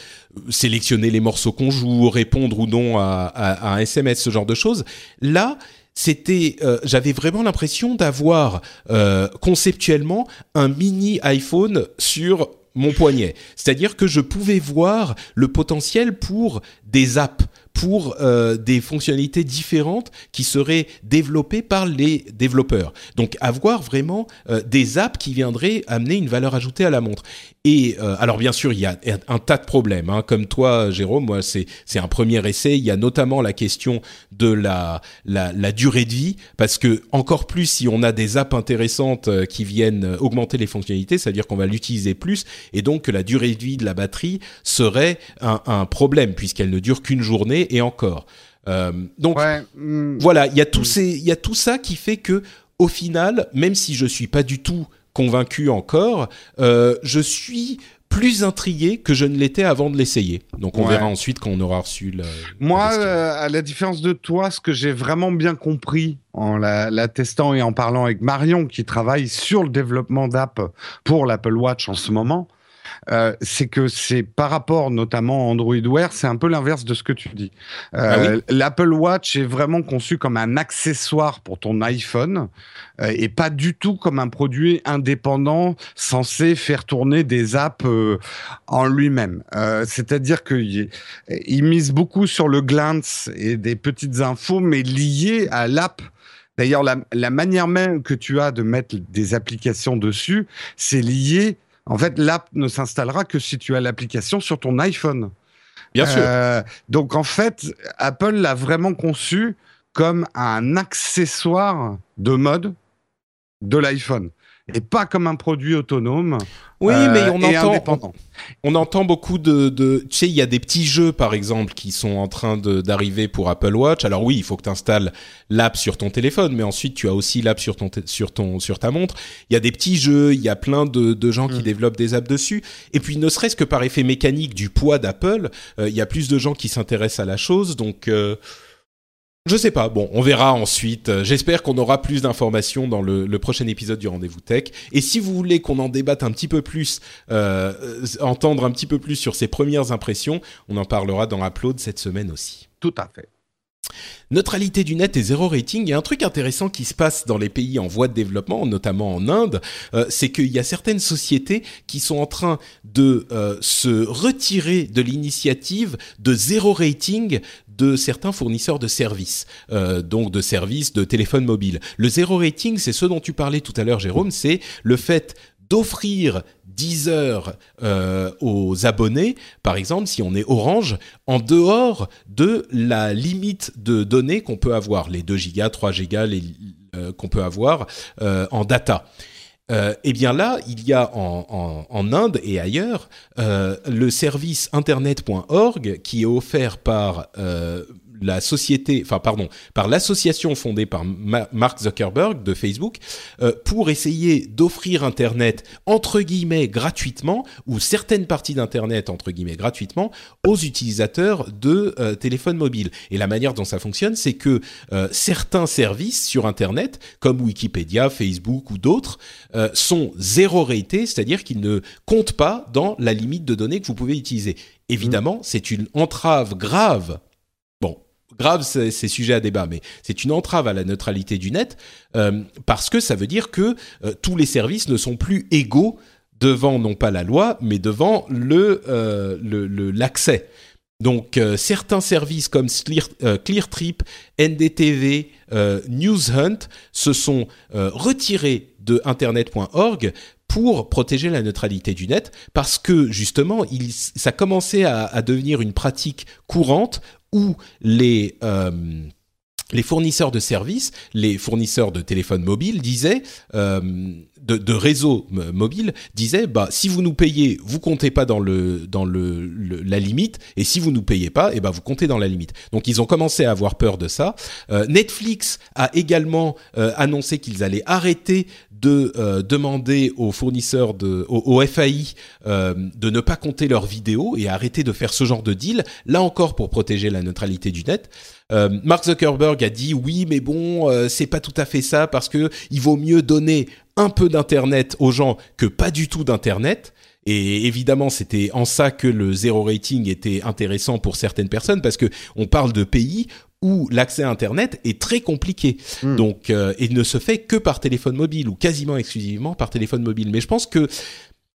sélectionner les morceaux qu'on joue, répondre ou non à, à- à un SMS, ce genre de choses. Là, c'était, euh, j'avais vraiment l'impression d'avoir euh, conceptuellement un mini iPhone sur mon poignet. C'est-à-dire que je pouvais voir le potentiel pour des apps, pour euh, des fonctionnalités différentes qui seraient développées par les développeurs. Donc avoir vraiment euh, des apps qui viendraient amener une valeur ajoutée à la montre. Et euh, alors bien sûr, il y a un tas de problèmes. Hein. Comme toi, Jérôme, moi c'est un premier essai. Il y a notamment la question de la, la durée de vie, parce que encore plus si on a des apps intéressantes qui viennent augmenter les fonctionnalités, c'est-à-dire qu'on va l'utiliser plus, et donc que la durée de vie de la batterie serait un, un problème puisqu'elle ne dure qu'une journée et encore. Euh, donc Ouais, hmm, voilà, il y a tout ces, il y a tout ça qui fait que au final, même si je suis pas du tout convaincu encore, euh, je suis plus intrigué que je ne l'étais avant de l'essayer. Donc on Ouais. verra ensuite quand on aura reçu le. Moi, euh, à la différence de toi, ce que j'ai vraiment bien compris en la, la testant et en parlant avec Marion, qui travaille sur le développement d'app pour l'Apple Watch en ce moment, euh, c'est que c'est par rapport notamment à Android Wear, c'est un peu l'inverse de ce que tu dis. Euh, L'Apple Watch est vraiment conçu comme un accessoire pour ton iPhone euh, et pas du tout comme un produit indépendant censé faire tourner des apps euh, en lui-même. Euh, C'est-à-dire qu'il il mise beaucoup sur le glance et des petites infos, mais liées à l'app. D'ailleurs, la, la manière même que tu as de mettre des applications dessus, c'est lié. En fait, l'app ne s'installera que si tu as l'application sur ton iPhone. Bien sûr. Euh, donc en fait, Apple l'a vraiment conçu comme un accessoire de mode de l'iPhone et pas comme un produit autonome. Oui, mais euh, on et entend, on, on entend beaucoup de, de tu sais, il y a des petits jeux par exemple qui sont en train d'arriver pour Apple Watch. Alors oui, il faut que tu installes l'app sur ton téléphone, mais ensuite tu as aussi l'app sur ton sur ton sur ta montre. Il y a des petits jeux, il y a plein de, de gens qui Mm. développent des apps dessus. Et puis ne serait-ce que par effet mécanique du poids d'Apple, euh, il y a plus de gens qui s'intéressent à la chose, donc. euh, je sais pas. Bon, on verra ensuite. Euh, J'espère qu'on aura plus d'informations dans le, le prochain épisode du Rendez-vous Tech. Et si vous voulez qu'on en débatte un petit peu plus, euh, euh, entendre un petit peu plus sur ses premières impressions, on en parlera dans Upload cette semaine aussi. Tout à fait. Neutralité du net et zéro rating. Il y a un truc intéressant qui se passe dans les pays en voie de développement, notamment en Inde, euh, c'est qu'il y a certaines sociétés qui sont en train de euh, se retirer de l'initiative de zéro rating de certains fournisseurs de services, euh, donc de services de téléphone mobile. Le zéro rating, c'est ce dont tu parlais tout à l'heure, Jérôme, c'est le fait d'offrir 10 heures euh, aux abonnés, par exemple, si on est Orange, en dehors de la limite de données qu'on peut avoir, les 2 gigas, 3 gigas euh, qu'on peut avoir en data. Euh, eh bien là, il y a en, Inde et ailleurs euh, le service internet.org qui est offert par euh, la société, enfin pardon, par l'association fondée par Ma- Mark Zuckerberg de Facebook euh, pour essayer d'offrir Internet entre guillemets gratuitement ou certaines parties d'Internet entre guillemets gratuitement aux utilisateurs de euh, téléphones mobiles. Et la manière dont ça fonctionne, c'est que euh, certains services sur Internet, comme Wikipédia, Facebook ou d'autres, sont zéro ratés, c'est-à-dire qu'ils ne comptent pas dans la limite de données que vous pouvez utiliser. Évidemment, c'est une entrave grave. Grave, c'est sujet à débat, mais c'est une entrave à la neutralité du net euh, parce que ça veut dire que euh, tous les services ne sont plus égaux devant non pas la loi, mais devant le euh, l'accès. Donc certains services comme Clear, ClearTrip, NDTV, NewsHunt se sont retirés de internet.org pour protéger la neutralité du net parce que justement ça commençait à, à devenir une pratique courante où les euh, les fournisseurs de services, les fournisseurs de téléphones mobiles disaient, euh, de, de réseaux mobiles disaient, bah si vous nous payez, vous comptez pas dans le dans le, la limite, et si vous nous payez pas, et ben vous comptez dans la limite. Donc ils ont commencé à avoir peur de ça. Euh, Netflix a également annoncé qu'ils allaient arrêter de euh, demander aux fournisseurs de au, au FAI euh, de ne pas compter leurs vidéos et arrêter de faire ce genre de deal. Là encore pour protéger la neutralité du net. Euh, Mark Zuckerberg a dit oui, mais bon, c'est pas tout à fait ça parce que il vaut mieux donner un peu d'internet aux gens que pas du tout d'internet. Et évidemment, c'était en ça que le zéro rating était intéressant pour certaines personnes parce que on parle de pays où l'accès à Internet est très compliqué, Mm. donc euh, et ne se fait que par téléphone mobile ou quasiment exclusivement par téléphone mobile. Mais je pense que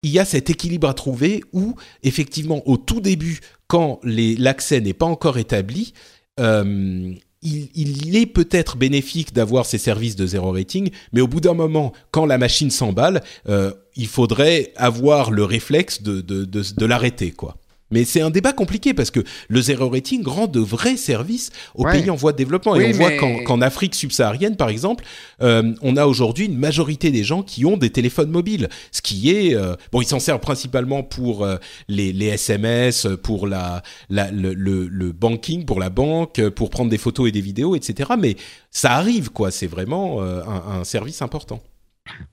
il y a cet équilibre à trouver où effectivement au tout début, quand l'accès n'est pas encore établi, euh, il, il est peut-être bénéfique d'avoir ces services de zéro rating, mais au bout d'un moment, quand la machine s'emballe, euh, il faudrait avoir le réflexe de, de, de, de l'arrêter, quoi. Mais c'est un débat compliqué parce que le zéro rating rend de vrais services aux Ouais. pays en voie de développement. Oui, et on voit qu'en Afrique subsaharienne, par exemple, euh, on a aujourd'hui une majorité des gens qui ont des téléphones mobiles. Ce qui est... euh, bon, ils s'en servent principalement pour euh, les, les SMS, pour la, la, le, le, le banking, pour la banque, pour prendre des photos et des vidéos, etc. Mais ça arrive, quoi. C'est vraiment euh, un, un service important.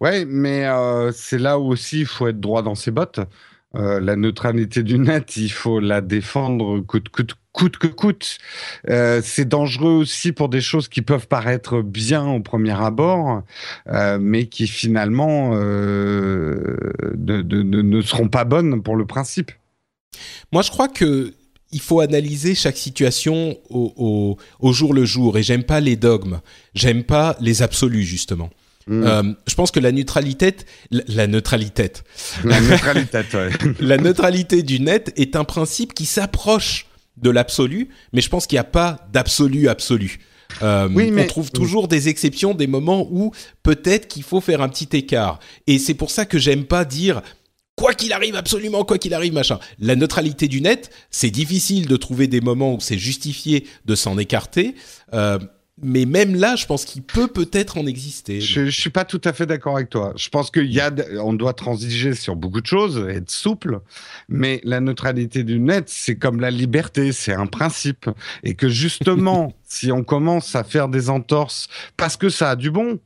Ouais, mais euh, c'est là où aussi il faut être droit dans ses bottes. Euh, la neutralité du net, il faut la défendre coûte, coûte, coûte que coûte. Euh, c'est dangereux aussi pour des choses qui peuvent paraître bien au premier abord, euh, mais qui finalement ne seront pas bonnes pour le principe. Moi, je crois que il faut analyser chaque situation au, au jour le jour. Et j'aime pas les dogmes. J'aime pas les absolus, justement. Mm. Euh, je pense que la neutralité, la, la neutralité, La neutralité, ouais. la neutralité du net est un principe qui s'approche de l'absolu, mais je pense qu'il n'y a pas d'absolu absolu. Euh, Oui, mais- On trouve toujours des exceptions, des moments où peut-être qu'il faut faire un petit écart. Et c'est pour ça que j'aime pas dire quoi qu'il arrive absolument, quoi qu'il arrive, machin. La neutralité du net, c'est difficile de trouver des moments où c'est justifié de s'en écarter. Euh, mais même là, je pense qu'il peut peut-être en exister. Je, je suis pas tout à fait d'accord avec toi. Je pense qu'il y a, on doit transiger sur beaucoup de choses, être souple, mais la neutralité du net, c'est comme la liberté, c'est un principe, et que justement, si on commence à faire des entorses parce que ça a du bon,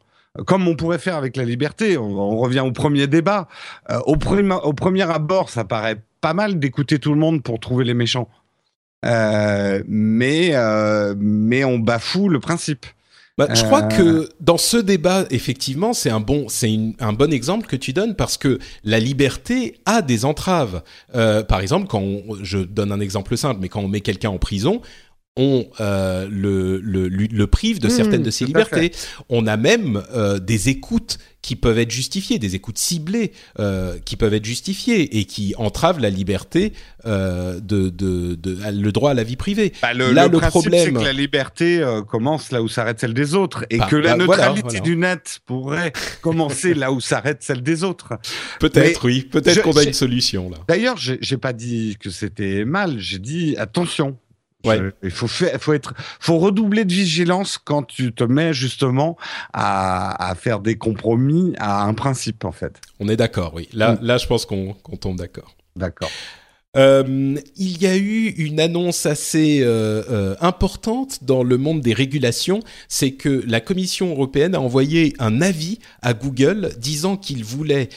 comme on pourrait faire avec la liberté, on, on revient au premier débat. Euh, au, au premier abord, ça paraît pas mal d'écouter tout le monde pour trouver les méchants. Euh, mais, euh, mais on bafoue le principe. Bah, je Euh. crois que dans ce débat, effectivement, c'est un bon, c'est un bon exemple que tu donnes parce que la liberté a des entraves. Euh, par exemple, quand on- je donne un exemple simple, mais quand on met quelqu'un en prison, on euh, le, le, le, le prive de Mmh, certaines de ses libertés. On a même euh, des écoutes qui peuvent être justifiées, des écoutes ciblées euh, qui peuvent être justifiées et qui entravent la liberté euh, de, de, de, le droit à la vie privée. Bah, le, Là, le le principe, c'est problème- que la liberté euh, commence là où s'arrête celle des autres, et Bah, que la bah, neutralité voilà. du net pourrait commencer là où s'arrête celle des autres. Peut-être, oui. Peut-être qu'on a une solution là. D'ailleurs, j'ai pas dit que c'était mal, j'ai dit attention. Ouais. Je- il faut faire, faut être, faut redoubler de vigilance quand tu te mets justement à, à faire des compromis à un principe en fait. On est d'accord, oui. Là, Mm. là, je pense qu'on qu'on tombe d'accord. D'accord. Euh, il y a eu une annonce assez euh, euh, importante dans le monde des régulations, c'est que la Commission européenne a envoyé un avis à Google disant qu'il voulait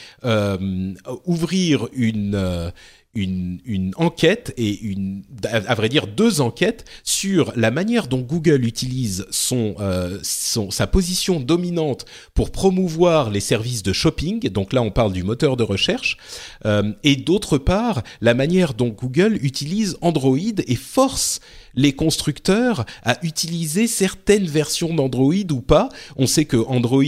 ouvrir une une, enquête et une, à, vrai dire deux enquêtes sur la manière dont Google utilise son, euh, son sa position dominante pour promouvoir les services de shopping. Donc là, on parle du moteur de recherche euh, et d'autre part la manière dont Google utilise Android et force les constructeurs à utiliser certaines versions d'Android ou pas. On sait que Android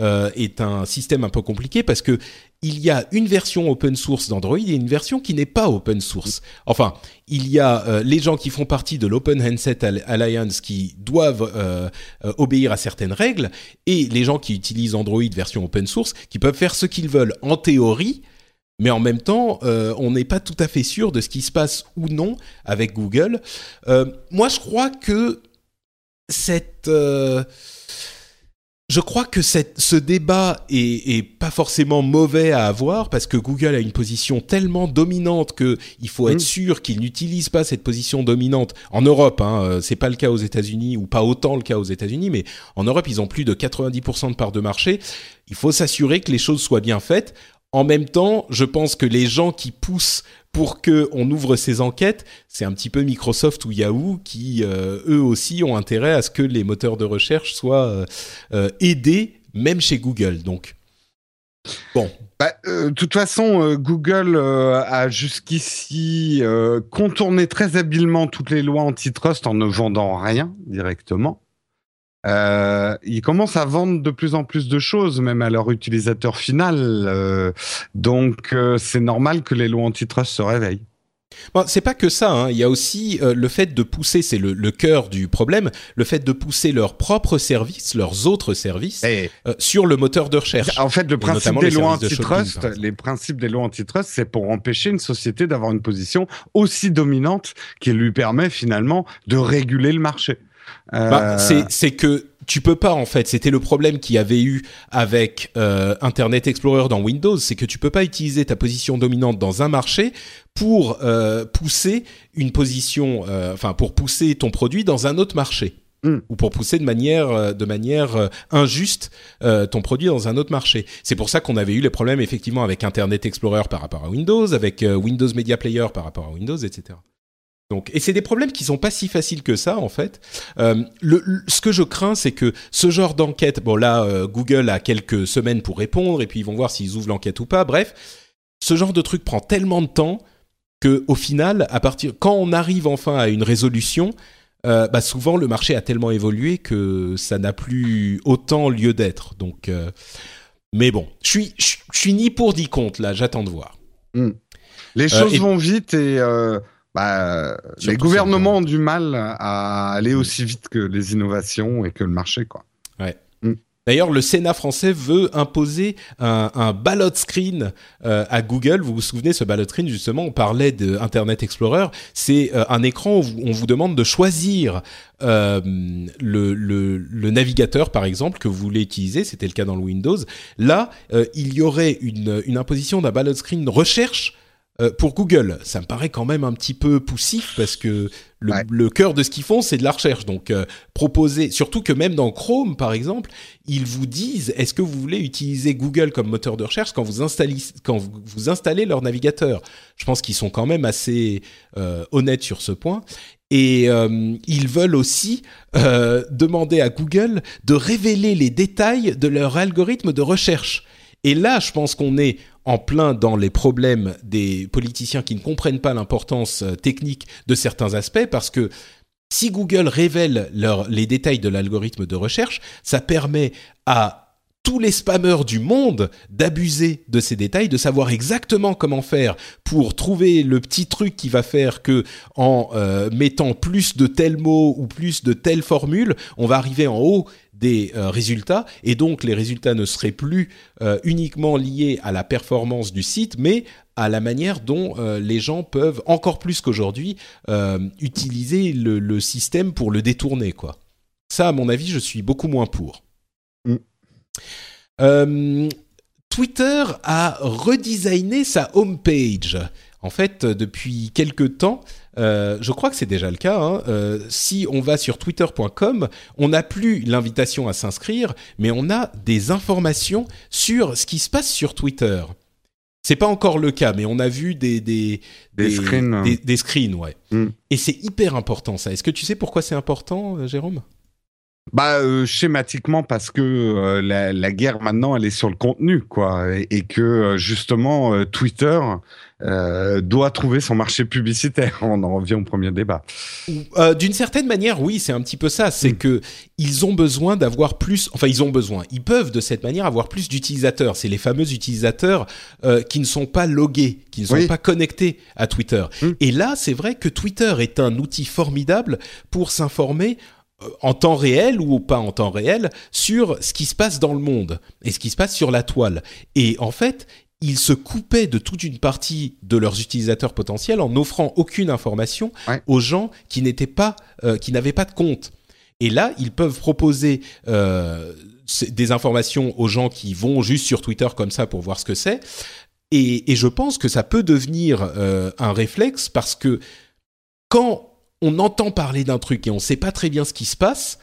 euh, est un système un peu compliqué parce que il y a une version open source d'Android et une version qui n'est pas open source. Enfin, il y a euh, les gens qui font partie de l'Open Handset Al- Alliance qui doivent euh, euh, obéir à certaines règles et les gens qui utilisent Android version open source qui peuvent faire ce qu'ils veulent en théorie, mais en même temps, on n'est pas tout à fait sûr de ce qui se passe ou non avec Google. Moi, je crois que cette... je crois que cette, ce débat est, est pas forcément mauvais à avoir parce que Google a une position tellement dominante que il faut être Mm. sûr qu'il n'utilise pas cette position dominante en Europe. Hein, euh, c'est pas le cas aux États-Unis ou pas autant le cas aux États-Unis, mais en Europe ils ont plus de 90% de parts de marché. Il faut s'assurer que les choses soient bien faites. En même temps, je pense que les gens qui poussent pour que on ouvre ces enquêtes, c'est un petit peu Microsoft ou Yahoo qui euh, eux aussi ont intérêt à ce que les moteurs de recherche soient euh, euh, aidés, même chez Google. Donc bon, Bah, de toute façon, Google a jusqu'ici contourné très habilement toutes les lois antitrust en ne vendant rien directement. Euh, ils commencent à vendre de plus en plus de choses, même à leur utilisateur final. euh, donc, euh, c'est normal que les lois antitrust se réveillent. Bon, c'est pas que ça. Hein. Il y a aussi le fait de pousser, c'est le, le cœur du problème, le fait de pousser leurs propres services, leurs autres services, Et, sur le moteur de recherche. en fait, le principe des lois services de shopping, antitrust, les principes des lois antitrust, c'est pour empêcher une société d'avoir une position aussi dominante qui lui permet finalement de réguler le marché. Euh, Bah, c'est c'est que tu peux pas en fait. C'était le problème qu'il y avait eu avec euh, Internet Explorer dans Windows, c'est que tu peux pas utiliser ta position dominante dans un marché pour euh, pousser une position, euh, enfin pour pousser ton produit dans un autre marché. Mm. ou pour pousser de manière euh, de manière euh, injuste euh, ton produit dans un autre marché. C'est pour ça qu'on avait eu les problèmes effectivement avec Internet Explorer par rapport à Windows, avec euh, Windows Media Player par rapport à Windows, etc. Donc, et c'est des problèmes qui sont pas si faciles que ça en fait. Euh, le, le- ce que je crains, c'est que ce genre d'enquête, bon là, euh, Google a quelques semaines pour répondre et puis ils vont voir s'ils ouvrent l'enquête ou pas. Bref, ce genre de truc prend tellement de temps que au final, à partir quand on arrive enfin à une résolution, euh, bah souvent le marché a tellement évolué que ça n'a plus autant lieu d'être. Donc, mais bon, je suis je suis ni pour ni contre là. J'attends de voir. Les choses et- vont vite et bah, les gouvernements ont du mal à aller aussi vite que les innovations et que le marché. Quoi. D'ailleurs, le Sénat français veut imposer un, un ballot screen euh, à Google. Vous vous souvenez, ce ballot screen, justement, on parlait d'Internet Explorer. C'est euh, un écran où on vous demande de choisir euh, le, le, le, navigateur, par exemple, que vous voulez utiliser. C'était le cas dans le Windows. Là, il y aurait une, une imposition d'un ballot screen recherche euh, pour Google, ça me paraît quand même un petit peu poussif parce que le, le cœur de ce qu'ils font, c'est de la recherche. Donc, euh, proposer, surtout que même dans Chrome, par exemple, ils vous disent est-ce que vous voulez utiliser Google comme moteur de recherche quand vous installez, quand vous, vous installez leur navigateur? Je pense qu'ils sont quand même assez euh, honnêtes sur ce point. Et ils veulent aussi demander à Google de révéler les détails de leur algorithme de recherche. Et là, je pense qu'on est en plein dans les problèmes des politiciens qui ne comprennent pas l'importance euh, technique de certains aspects parce que si Google révèle les détails de l'algorithme de recherche, ça permet à tous les spammeurs du monde d'abuser de ces détails, de savoir exactement comment faire pour trouver le petit truc qui va faire que en euh, mettant plus de tels mots ou plus de telles formules, on va arriver en haut des euh, résultats et donc les résultats ne seraient plus euh, uniquement liés à la performance du site mais à la manière dont euh, les gens peuvent encore plus qu'aujourd'hui utiliser le, le, système pour le détourner quoi. Ça à mon avis, je suis beaucoup moins pour. Mm. Twitter a redesigné sa homepage. En fait, depuis quelques temps, euh, je crois que c'est déjà le cas. Hein, euh, si on va sur twitter.com, on n'a plus l'invitation à s'inscrire, mais on a des informations sur ce qui se passe sur Twitter. C'est pas encore le cas, mais on a vu des des Des screens. des, des screens, ouais. Mm. Et c'est hyper important ça. Est-ce que tu sais pourquoi c'est important, euh, Jérôme? Bah euh, schématiquement parce que euh, la, la guerre maintenant elle est sur le contenu quoi et, et que euh, justement Twitter euh, doit trouver son marché publicitaire. On en revient au premier débat. Euh, D'une certaine manière, oui, c'est un petit peu ça. C'est Mm. que ils ont besoin d'avoir plus. Enfin, ils ont besoin. Ils peuvent de cette manière avoir plus d'utilisateurs. C'est les fameux utilisateurs euh, qui ne sont pas logués, qui ne sont Oui. pas connectés à Twitter. Mm. Et là, c'est vrai que Twitter est un outil formidable pour s'informer en temps réel ou pas en temps réel sur ce qui se passe dans le monde et ce qui se passe sur la toile. Et en fait, ils se coupaient de toute une partie de leurs utilisateurs potentiels en n'offrant aucune information Ouais. aux gens qui n'étaient pas, euh, qui n'avaient pas de compte. Et là, ils peuvent proposer euh, des informations aux gens qui vont juste sur Twitter comme ça pour voir ce que c'est. Et, et je pense que ça peut devenir euh, un réflexe parce que quand on entend parler d'un truc et on ne sait pas très bien ce qui se passe,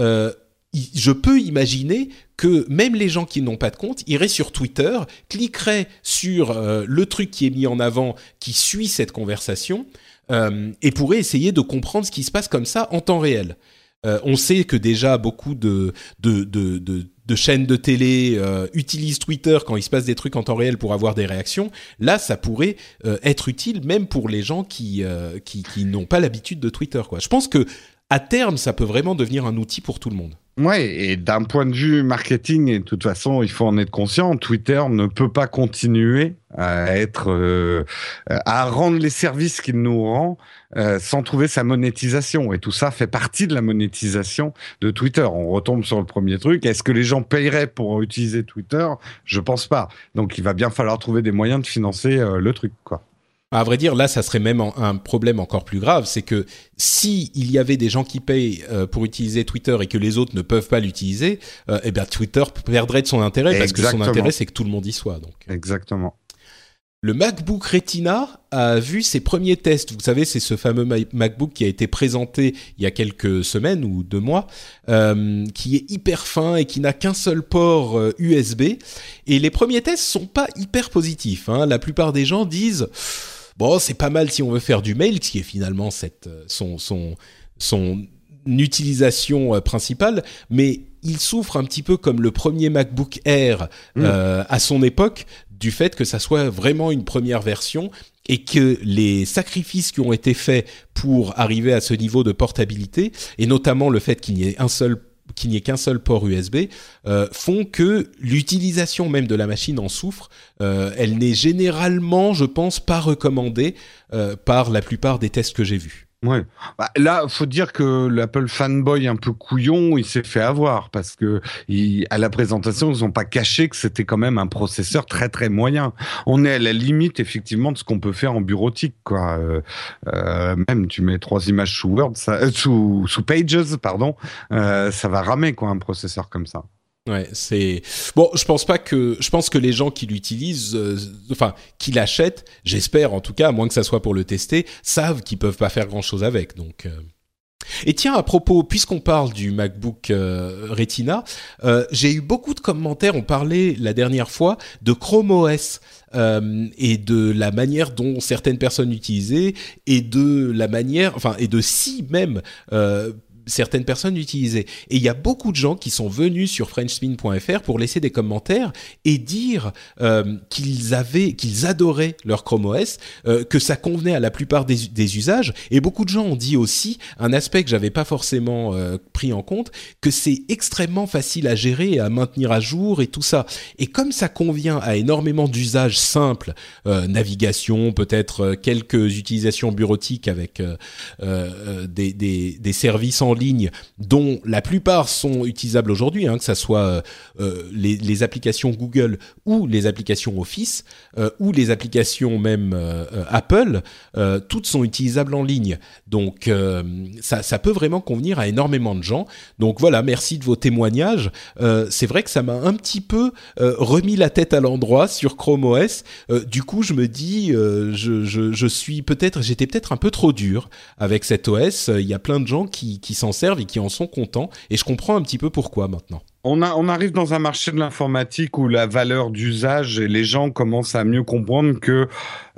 euh, je peux imaginer que même les gens qui n'ont pas de compte iraient sur Twitter, cliqueraient sur euh, le truc qui est mis en avant, qui suit cette conversation, euh, et pourraient essayer de comprendre ce qui se passe comme ça en temps réel. Euh, on sait que déjà beaucoup de, chaînes de télé utilisent Twitter quand il se passe des trucs en temps réel pour avoir des réactions. Là, ça pourrait être utile même pour les gens qui, qui, qui n'ont pas l'habitude de Twitter. Quoi. Je pense que à terme, ça peut vraiment devenir un outil pour tout le monde. Ouais, et d'un point de vue marketing, et de toute façon, il faut en être conscient, Twitter ne peut pas continuer à être, euh, à rendre les services qu'il nous rend euh, sans trouver sa monétisation. Et tout ça fait partie de la monétisation de Twitter. On retombe sur le premier truc. Est-ce que les gens paieraient pour utiliser Twitter? Je pense pas. Donc, il va bien falloir trouver des moyens de financer euh, le truc, quoi. À vrai dire, là, ça serait même un problème encore plus grave, c'est que si il y avait des gens qui payent euh, pour utiliser Twitter et que les autres ne peuvent pas l'utiliser, euh, eh bien Twitter perdrait de son intérêt parce que son intérêt c'est que tout le monde y soit. Donc, Exactement. le MacBook Retina a vu ses premiers tests. Vous savez, c'est ce fameux Ma- MacBook qui a été présenté il y a quelques semaines ou deux mois, euh, qui est hyper fin et qui n'a qu'un seul port USB. Et les premiers tests sont pas hyper positifs. hein. La plupart des gens disent bon, c'est pas mal si on veut faire du mail, ce qui est finalement cette, euh, son, son, son utilisation euh, principale, mais il souffre un petit peu comme le premier MacBook Air euh, à son époque du fait que ça soit vraiment une première version et que les sacrifices qui ont été faits pour arriver à ce niveau de portabilité et notamment le fait qu'il n'y ait un seul qu'il n'y ait qu'un seul port USB euh, font que l'utilisation même de la machine en souffre. Euh, elle n'est généralement, je pense, pas recommandée euh, par la plupart des tests que j'ai vus. Ouais. Bah, là, faut dire que l'Apple fanboy un peu couillon, il s'est fait avoir parce que il, à la présentation, ils ont pas caché que c'était quand même un processeur très très moyen. On est à la limite effectivement de ce qu'on peut faire en bureautique, quoi. Euh, euh, même tu mets trois images sous Word, ça, euh, sous, sous Pages, pardon, euh, ça va ramer quoi un processeur comme ça. Ouais, c'est bon. Je pense pas que je pense que les gens qui l'utilisent, euh, enfin qui l'achètent, j'espère en tout cas, à moins que ça soit pour le tester, savent qu'ils peuvent pas faire grand chose avec. Donc. euh. Et tiens, à propos, puisqu'on parle du MacBook euh, Retina, j'ai eu beaucoup de commentaires. On parlait la dernière fois de Chrome OS. et de la manière dont certaines personnes l'utilisaient et de la manière, enfin, et de si même certaines personnes l'utilisaient. Et il y a beaucoup de gens qui sont venus sur frenchspin.fr pour laisser des commentaires et dire euh, qu'ils avaient, qu'ils adoraient leur Chrome OS, euh, que ça convenait à la plupart des, usages. Et beaucoup de gens ont dit aussi un aspect que j'avais pas forcément euh, pris en compte, que c'est extrêmement facile à gérer et à maintenir à jour et tout ça. Et comme ça convient à énormément d'usages simples, navigation, peut-être quelques utilisations bureautiques avec des, des, des services en ligne dont la plupart sont utilisables aujourd'hui, hein, que ça soit euh, euh, les, applications Google ou les applications Office euh, ou les applications même Apple, toutes sont utilisables en ligne. Donc ça, peut vraiment convenir à énormément de gens. Donc voilà, merci de vos témoignages. C'est vrai que ça m'a un petit peu remis la tête à l'endroit sur Chrome OS. Du coup, je me dis, je suis peut-être, j'étais peut-être un peu trop dur avec cet OS. Il y a plein de gens qui, qui s'en servent et qui en sont contents. Et je comprends un petit peu pourquoi maintenant. On, a, on arrive dans un marché de l'informatique où la valeur d'usage et les gens commencent à mieux comprendre que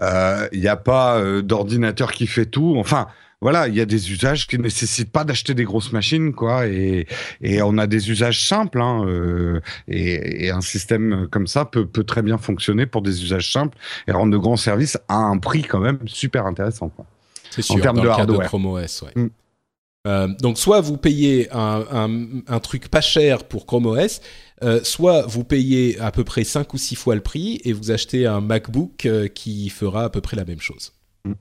euh, il n'y a pas euh, d'ordinateur qui fait tout. Enfin, voilà, il y a des usages qui nécessitent pas d'acheter des grosses machines, quoi. Et, et on a des usages simples, hein, euh, et, et un système comme ça peut, peut très bien fonctionner pour des usages simples et rendre de grands services à un prix quand même super intéressant. Quoi. C'est sûr, termes dans de le cas hardware. de Chrome OS, ouais. Mm. Euh, donc soit vous payez un, un, un truc pas cher pour Chrome OS, euh, soit vous payez à peu près 5 ou 6 fois le prix et vous achetez un MacBook euh, qui fera à peu près la même chose. Mm.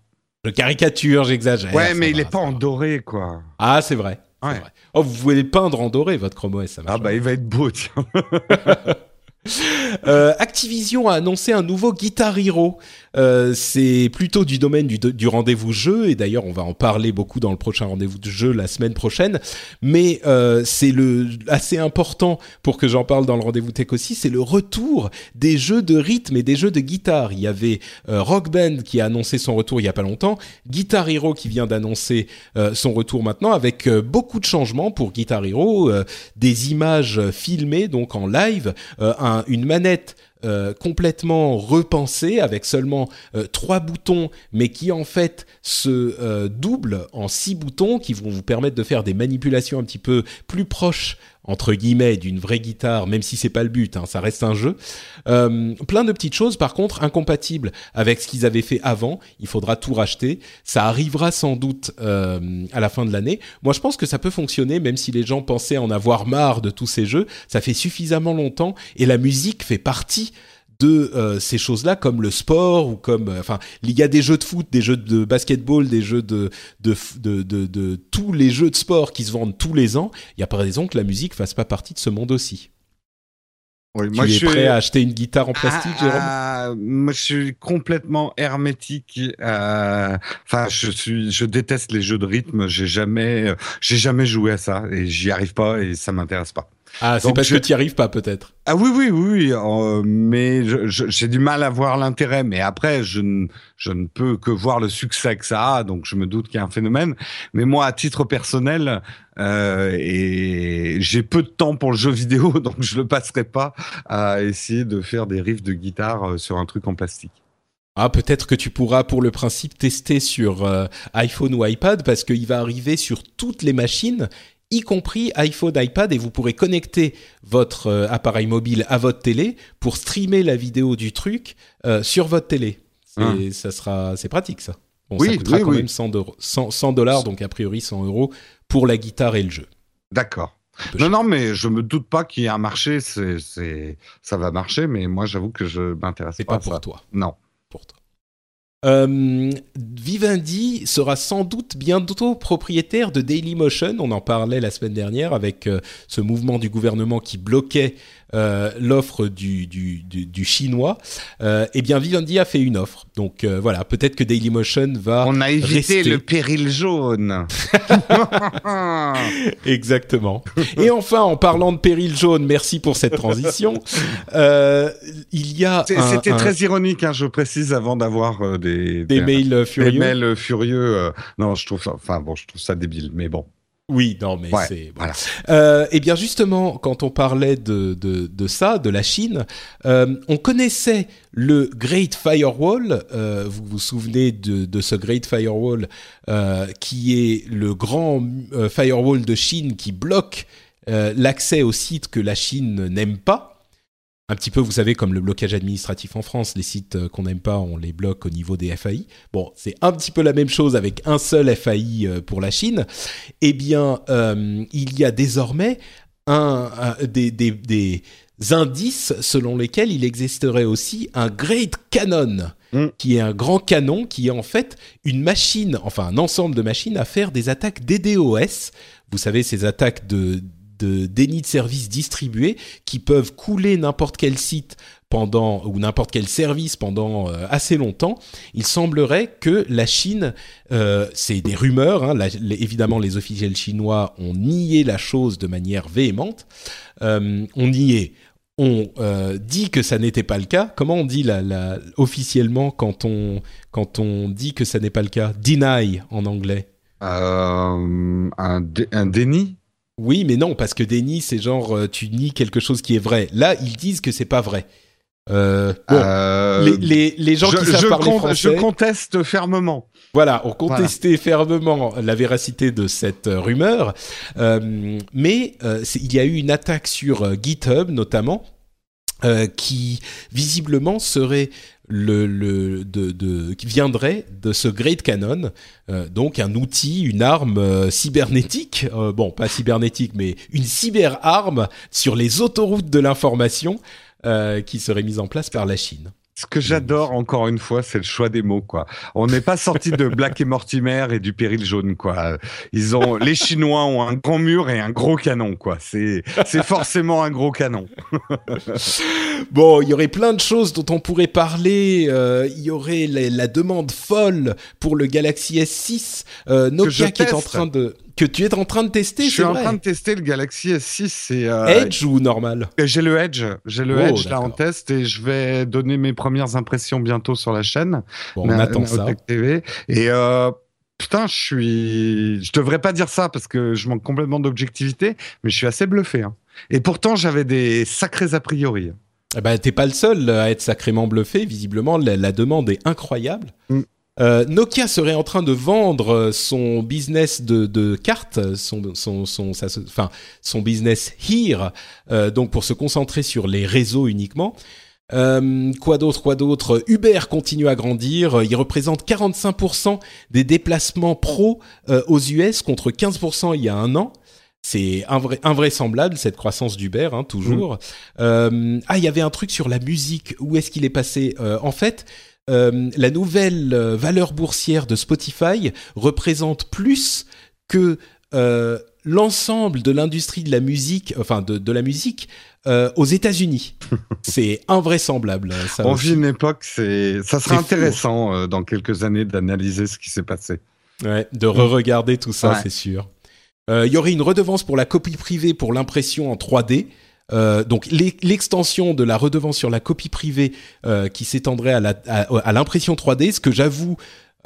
Je caricature, j'exagère. Ouais, mais il va, est pas en doré, quoi. Ah, c'est vrai. c'est Ouais. vrai. Oh, vous pouvez le peindre en doré, votre Chrome OS, ça marche. Ah bah il va être beau, tiens. Euh, Activision a annoncé un nouveau Guitar Hero. Euh, c'est plutôt du domaine du, du rendez-vous jeu et d'ailleurs on va en parler beaucoup dans le prochain rendez-vous de jeu la semaine prochaine. Mais euh, c'est le assez important pour que j'en parle dans le rendez-vous tech aussi, c'est le retour des jeux de rythme et des jeux de guitare. Il y avait euh, Rock Band qui a annoncé son retour il y a pas longtemps, Guitar Hero qui vient d'annoncer euh, son retour maintenant avec euh, beaucoup de changements pour Guitar Hero, des images filmées donc en live, un- une manette euh, complètement repensée avec seulement euh, trois boutons, mais qui en fait se euh, doublent en six boutons qui vont vous permettre de faire des manipulations un petit peu plus proches entre guillemets d'une vraie guitare, même si c'est pas le but, hein, ça reste un jeu. Euh, plein de petites choses, par contre, incompatibles avec ce qu'ils avaient fait avant. Il faudra tout racheter. Ça arrivera sans doute euh, à la fin de l'année. Moi, je pense que ça peut fonctionner, même si les gens pensaient en avoir marre de tous ces jeux. Ça fait suffisamment longtemps et la musique fait partie de euh, ces choses-là, comme le sport ou comme, euh, enfin, il y a des jeux de foot, des jeux de basketball, des jeux de de, de, de, de tous les jeux de sport qui se vendent tous les ans. Il n'y a pas raison que la musique fasse pas partie de ce monde aussi. Oui, tu es prêt à acheter une guitare en plastique, Jérôme? Ah, Moi, je suis complètement hermétique. euh, Enfin, je suis, je déteste les jeux de rythme. J'ai jamais, j'ai jamais joué à ça et j'y arrive pas et ça m'intéresse pas. Ah, c'est parce je- que tu n'y arrives pas, peut-être. Ah oui, oui, oui, oui, euh, mais j'ai du mal à voir l'intérêt. Mais après, je ne, je ne peux que voir le succès que ça a, donc je me doute qu'il y a un phénomène. Mais moi, à titre personnel, euh, et j'ai peu de temps pour le jeu vidéo, donc je le passerai pas à essayer de faire des riffs de guitare euh, sur un truc en plastique. Ah, peut-être que tu pourras, pour le principe, tester sur euh, iPhone ou iPad, parce qu'il va arriver sur toutes les machines, y compris iPhone, iPad, et vous pourrez connecter votre euh, appareil mobile à votre télé pour streamer la vidéo du truc euh, sur votre télé. C'est, Ah. ça sera, c'est pratique ça. Bon, Oui, ça coûtera oui, quand oui. même 100 d'euros- 100 100 dollars, donc a priori 100 euros pour la guitare et le jeu. D'accord. Non, non, mais je me doute pas qu'il y ait un marché. C'est, c'est, ça va marcher, mais moi, j'avoue que je m'intéresse C'est pas pas à ça. pour toi. Non. Pour toi. Euh, Vivendi sera sans doute bientôt propriétaire de Dailymotion. On en parlait la semaine dernière avec euh, ce mouvement du gouvernement qui bloquait euh, l'offre du, du, du, du, chinois. Euh, eh bien, Vivendi a fait une offre. Donc euh, voilà, peut-être que Dailymotion va. On a évité rester. le péril jaune. Exactement. Et enfin, en parlant de péril jaune, merci pour cette transition. Euh, il y a. C'était un- très ironique, hein, je précise, avant d'avoir euh, des, des mails des furieux. mails euh, furieux. non, je trouve ça, enfin bon, je trouve ça débile, mais bon. Oui, non, mais Ouais, c'est. voilà. Euh, et bien justement, quand on parlait de, de, de ça, de la Chine, euh, on connaissait le Great Firewall. Euh, vous vous souvenez de, de ce Great Firewall euh, qui est le grand euh, firewall de Chine qui bloque euh, l'accès aux sites que la Chine n'aime pas? Un petit peu, vous savez, comme le blocage administratif en France, les sites euh, qu'on n'aime pas, on les bloque au niveau des FAI. Bon, c'est un petit peu la même chose avec un seul FAI euh, pour la Chine. Eh bien, euh, il y a désormais un, un- des, des- des indices selon lesquels il existerait aussi un Great Cannon, Mm. qui est un grand canon, qui est en fait une machine, enfin un ensemble de machines à faire des attaques DDoS. Vous savez, ces attaques de, de déni de service distribués qui peuvent couler n'importe quel site pendant ou n'importe quel service pendant euh, assez longtemps. Il semblerait que la Chine, euh, c'est des rumeurs, hein, évidemment les officiels chinois ont nié la chose de manière véhémente. Euh, on niait. On euh, dit que ça n'était pas le cas. Comment on dit la, officiellement quand on, quand on dit que ça n'est pas le cas? Deny en anglais. Euh, un, un déni? Oui, mais non, parce que déni, c'est genre euh, tu nies quelque chose qui est vrai. Là, ils disent que c'est pas vrai. Euh, bon, Euh, les, les, les gens je, qui savent je parler français, je conteste fermement. voilà, ont contesté fermement la véracité de cette euh, rumeur. Mais il y a eu une attaque sur GitHub, notamment, qui visiblement serait le, le de, de qui viendrait de ce Great Cannon, euh, donc un outil, une arme euh, cybernétique, euh, bon pas cybernétique mais une cyberarme sur les autoroutes de l'information euh, qui serait mise en place par la Chine. Ce que j'adore encore une fois, c'est le choix des mots, quoi. On n'est pas sorti de Black et Mortimer et du péril jaune, quoi. Ils ont, les Chinois ont un grand mur et un gros canon, quoi. C'est, c'est forcément un gros canon. Bon, il y aurait plein de choses dont on pourrait parler. Euh, il y aurait la, la demande folle pour le Galaxy S6, euh, Nokia qui est en train de que tu es en train de tester. Je suis en vrai. train de tester le Galaxy S6 et euh, Edge ou normal? J'ai le Edge, j'ai le Oh, Edge là en test et je vais donner mes premières impressions bientôt sur la chaîne. Bon, on Na- attend ça. TV. Et euh, putain, je suis, je devrais pas dire ça parce que je manque complètement d'objectivité, mais je suis assez bluffé. hein. Et pourtant, j'avais des sacrés a priori. Eh ben, t'es pas le seul à être sacrément bluffé. Visiblement, la, la demande est incroyable. Mm. Euh, Nokia serait en train de vendre son business de, de cartes, son, son, son, sa- enfin, son business here, euh, donc pour se concentrer sur les réseaux uniquement. Euh, quoi d'autre, quoi d'autre? Uber continue à grandir. Il représente 45% des déplacements pro euh, aux US contre 15% il y a un an. C'est invra- invraisemblable cette croissance d'Uber, hein, toujours. Euh, ah, il y avait un truc sur la musique. Où est-ce qu'il est passé? Euh, En fait, euh, la nouvelle euh, valeur boursière de Spotify représente plus que euh, l'ensemble de l'industrie de la musique, enfin de, de la musique, euh, aux États-Unis. C'est invraisemblable. hein, Ça On vit une époque, c'est, ça sera intéressant euh, dans quelques années d'analyser ce qui s'est passé. Ouais, de re-regarder tout ça, Ouais. c'est sûr. Il y aurait une redevance pour la copie privée pour l'impression en 3D. Euh, donc l'e- l'extension de la redevance sur la copie privée euh, qui s'étendrait à la- à, à l'impression 3D, ce que j'avoue,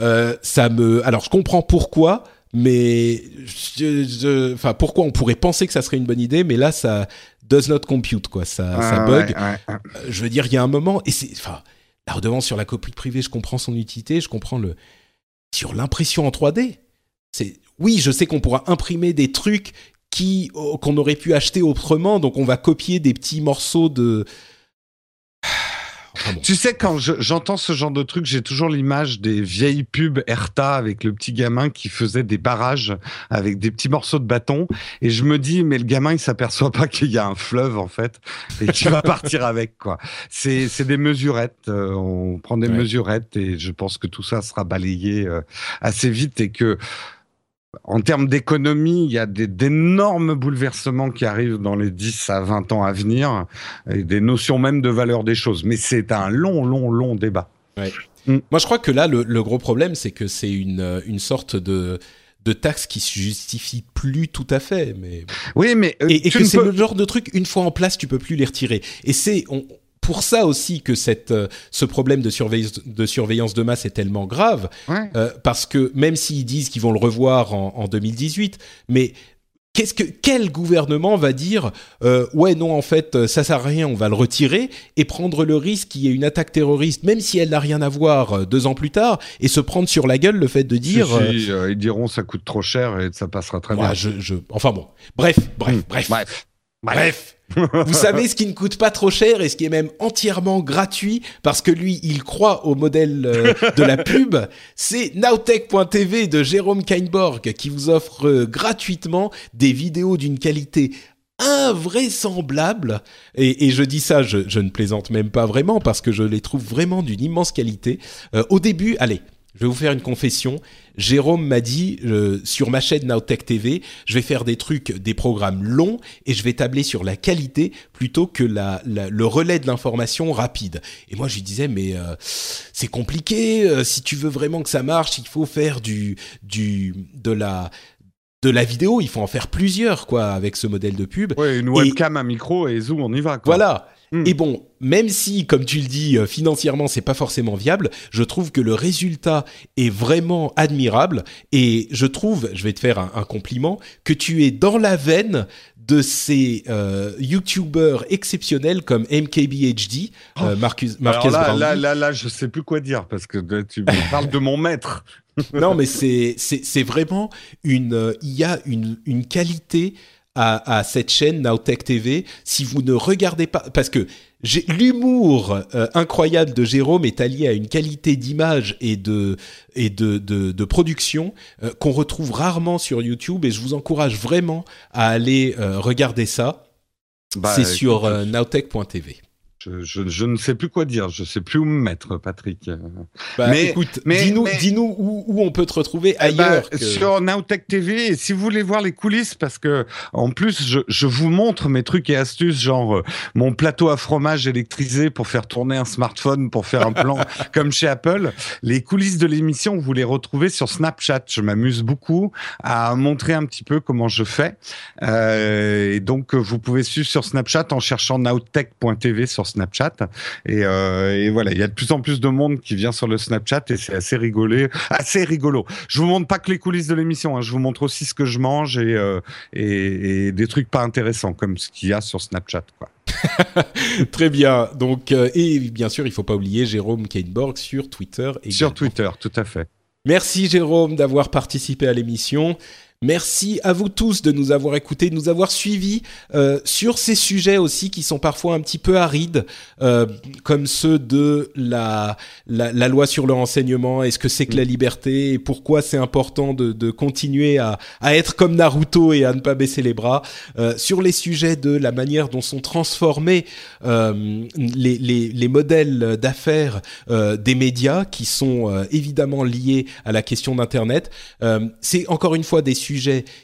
euh, ça me. Alors je comprends pourquoi, mais je- je- enfin pourquoi on pourrait penser que ça serait une bonne idée, mais là ça does not compute quoi, ça, ça Ouais, bug. ouais, ouais. Je veux dire, il y a un moment, et c'est, enfin, la redevance sur la copie privée, je comprends son utilité, je comprends le. Sur l'impression en 3D, c'est. Oui, je sais qu'on pourra imprimer des trucs qui oh, qu'on aurait pu acheter autrement, donc on va copier des petits morceaux de. Enfin bon. Tu sais, quand je- j'entends ce genre de truc, j'ai toujours l'image des vieilles pubs Erta avec le petit gamin qui faisait des barrages avec des petits morceaux de bâton. Et je me dis, mais le gamin, il s'aperçoit pas qu'il y a un fleuve, en fait, et qu'il va partir avec, quoi. C'est c'est des mesurettes. euh, on prend des Ouais. mesurettes et je pense que tout ça sera balayé euh, assez vite et que, en termes d'économie, il y a d'énormes bouleversements qui arrivent dans les 10 à 20 ans à venir et des notions même de valeur des choses. Mais c'est un long, long, long débat. Moi, je crois que là, le, le gros problème, c'est que c'est une, euh, une sorte de, de taxe qui se justifie plus tout à fait. Mais... Oui, mais euh, Et, que c'est peux- le genre de truc, une fois en place, tu peux plus les retirer. Et c'est on- pour ça aussi que cette, euh, ce problème de surveillance, de surveillance de masse est tellement grave. Ouais. Euh, parce que même s'ils disent qu'ils vont le revoir en, en 2018, mais qu'est-ce que quel gouvernement va dire euh, ouais non en fait ça sert à rien on va le retirer et prendre le risque qu'il y ait une attaque terroriste même si elle n'a rien à voir deux ans plus tard et se prendre sur la gueule le fait de dire Si, si, euh, ils diront ça coûte trop cher et ça passera très ouais, bien. je, je enfin bon bref bref Mm. bref Bref. Bref, vous savez ce qui ne coûte pas trop cher et ce qui est même entièrement gratuit parce que lui, il croit au modèle euh, de la pub. C'est Nowtech.tv de Jérôme Kainborg qui vous offre euh, gratuitement des vidéos d'une qualité invraisemblable. Et, et je dis ça, je, je ne plaisante même pas vraiment parce que je les trouve vraiment d'une immense qualité. Euh, au début, allez, je vais vous faire une confession. Jérôme m'a dit euh, sur ma chaîne Nowtech TV, je vais faire des trucs, des programmes longs et je vais tabler sur la qualité plutôt que la, la- le relais de l'information rapide. Et moi je lui disais mais euh, c'est compliqué. euh, si tu veux vraiment que ça marche, il faut faire du du de la de la vidéo. Il faut en faire plusieurs quoi avec ce modèle de pub. Ouais, une Et- webcam, un micro et zoom, on y va. Quoi. Voilà. Hmm. Et bon, même si, comme tu le dis, euh, financièrement, c'est pas forcément viable, je trouve que le résultat est vraiment admirable. Et je trouve, je vais te faire un, un compliment, que tu es dans la veine de ces euh, YouTubers exceptionnels comme MKBHD, euh, Marcus, Oh. Alors Marcus là, Brownlee. là, là, là, je sais plus quoi dire parce que de- tu me parles de mon maître. non, mais c'est c'est c'est vraiment une euh, il y a une une qualité à, à cette chaîne Nowtech TV si vous ne regardez pas parce que l'humour euh, incroyable de Jérôme est allié à une qualité d'image et de et de de, de production euh, qu'on retrouve rarement sur YouTube et je vous encourage vraiment à aller euh, regarder ça. Bah, c'est sur nowtech.tv. Je, je, je ne sais plus quoi dire. Je sais plus où me mettre, Patrick. Bah, Mais- écoute, dis-nous mais- où, où on peut te retrouver Eh ben, ailleurs. que- Sur Nowtech TV, et si vous voulez voir les coulisses, parce que en plus, je, je vous montre mes trucs et astuces, genre euh, mon plateau à fromage électrisé pour faire tourner un smartphone, pour faire un plan comme chez Apple. Les coulisses de l'émission, vous les retrouvez sur Snapchat. Je m'amuse beaucoup à montrer un petit peu comment je fais. Euh, et donc, euh, vous pouvez suivre sur Snapchat en cherchant nowtech.tv sur Snapchat. Et, euh, et voilà, il y a de plus en plus de monde qui vient sur le Snapchat et c'est assez rigolé, assez rigolo. Je vous montre pas que les coulisses de l'émission, hein, je vous montre aussi ce que je mange et, euh, et, et des trucs pas intéressants comme ce qu'il y a sur Snapchat. Quoi. Très bien. Donc, euh, et bien sûr, il faut pas oublier Jérôme Kainborg sur Twitter. Sur également. Twitter, tout à fait. Merci Jérôme d'avoir participé à l'émission. Merci à vous tous de nous avoir écoutés, de nous avoir suivis euh, sur ces sujets aussi qui sont parfois un petit peu arides, euh, comme ceux de la, la, la loi sur le renseignement. Est-ce que c'est que la liberté et pourquoi c'est important de, de continuer à, à être comme Naruto et à ne pas baisser les bras euh, Sur les sujets de la manière dont sont transformés les, les, les modèles d'affaires des médias qui sont évidemment liés à la question d'Internet. C'est encore une fois des sujets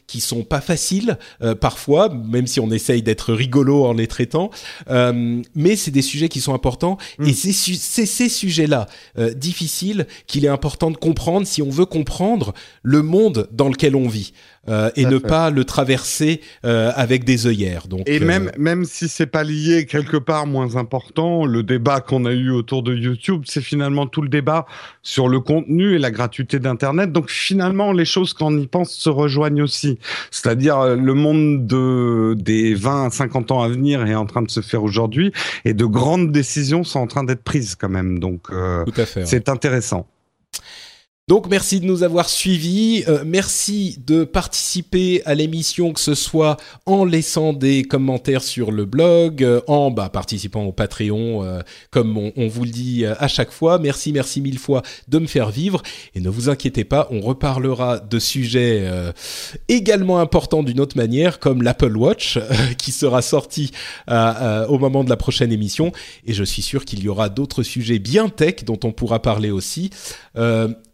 qui sont pas faciles euh, parfois, même si on essaye d'être rigolo en les traitant, euh, mais c'est des sujets qui sont importants et c'est su- c'est ces sujets-là euh, difficiles qu'il est important de comprendre si on veut comprendre le monde dans lequel on vit euh, et ne fait. pas le traverser euh, avec des œillères. Donc, Et euh, même, même si c'est pas lié quelque part moins important, le débat qu'on a eu autour de YouTube, c'est finalement tout le débat sur le contenu et la gratuité d'Internet. Donc finalement, les choses quand on y pense se rejoignent aussi. C'est-à-dire euh, le monde de, des 20 à 50 ans à venir est en train de se faire aujourd'hui et de grandes décisions sont en train d'être prises quand même. Donc euh, tout à fait. ouais. c'est intéressant. Donc merci de nous avoir suivis, euh, merci de participer à l'émission que ce soit en laissant des commentaires sur le blog, euh, en bah, participant au Patreon euh, comme on, on, vous le dit à chaque fois. Merci, merci mille fois de me faire vivre et ne vous inquiétez pas, on reparlera de sujets également importants d'une autre manière comme l'Apple Watch qui sera sorti au moment de la prochaine émission et je suis sûr qu'il y aura d'autres sujets bien tech dont on pourra parler aussi.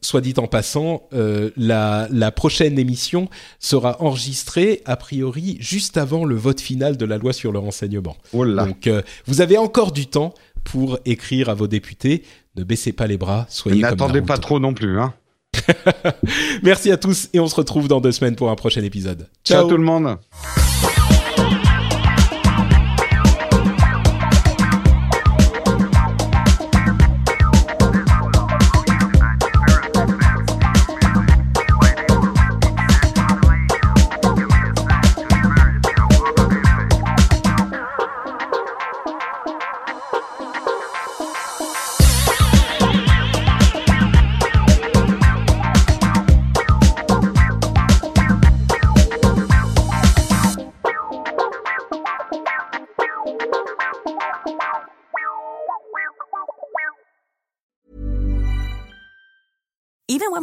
Soit dit en passant, euh, la, la, prochaine émission sera enregistrée a priori juste avant le vote final de la loi sur le renseignement. Oh Donc euh, vous avez encore du temps pour écrire à vos députés. Ne baissez pas les bras, soyez N'attendez pas trop non plus. Hein. Merci à tous et on se retrouve dans deux semaines pour un prochain épisode. Ciao, Ciao tout le monde.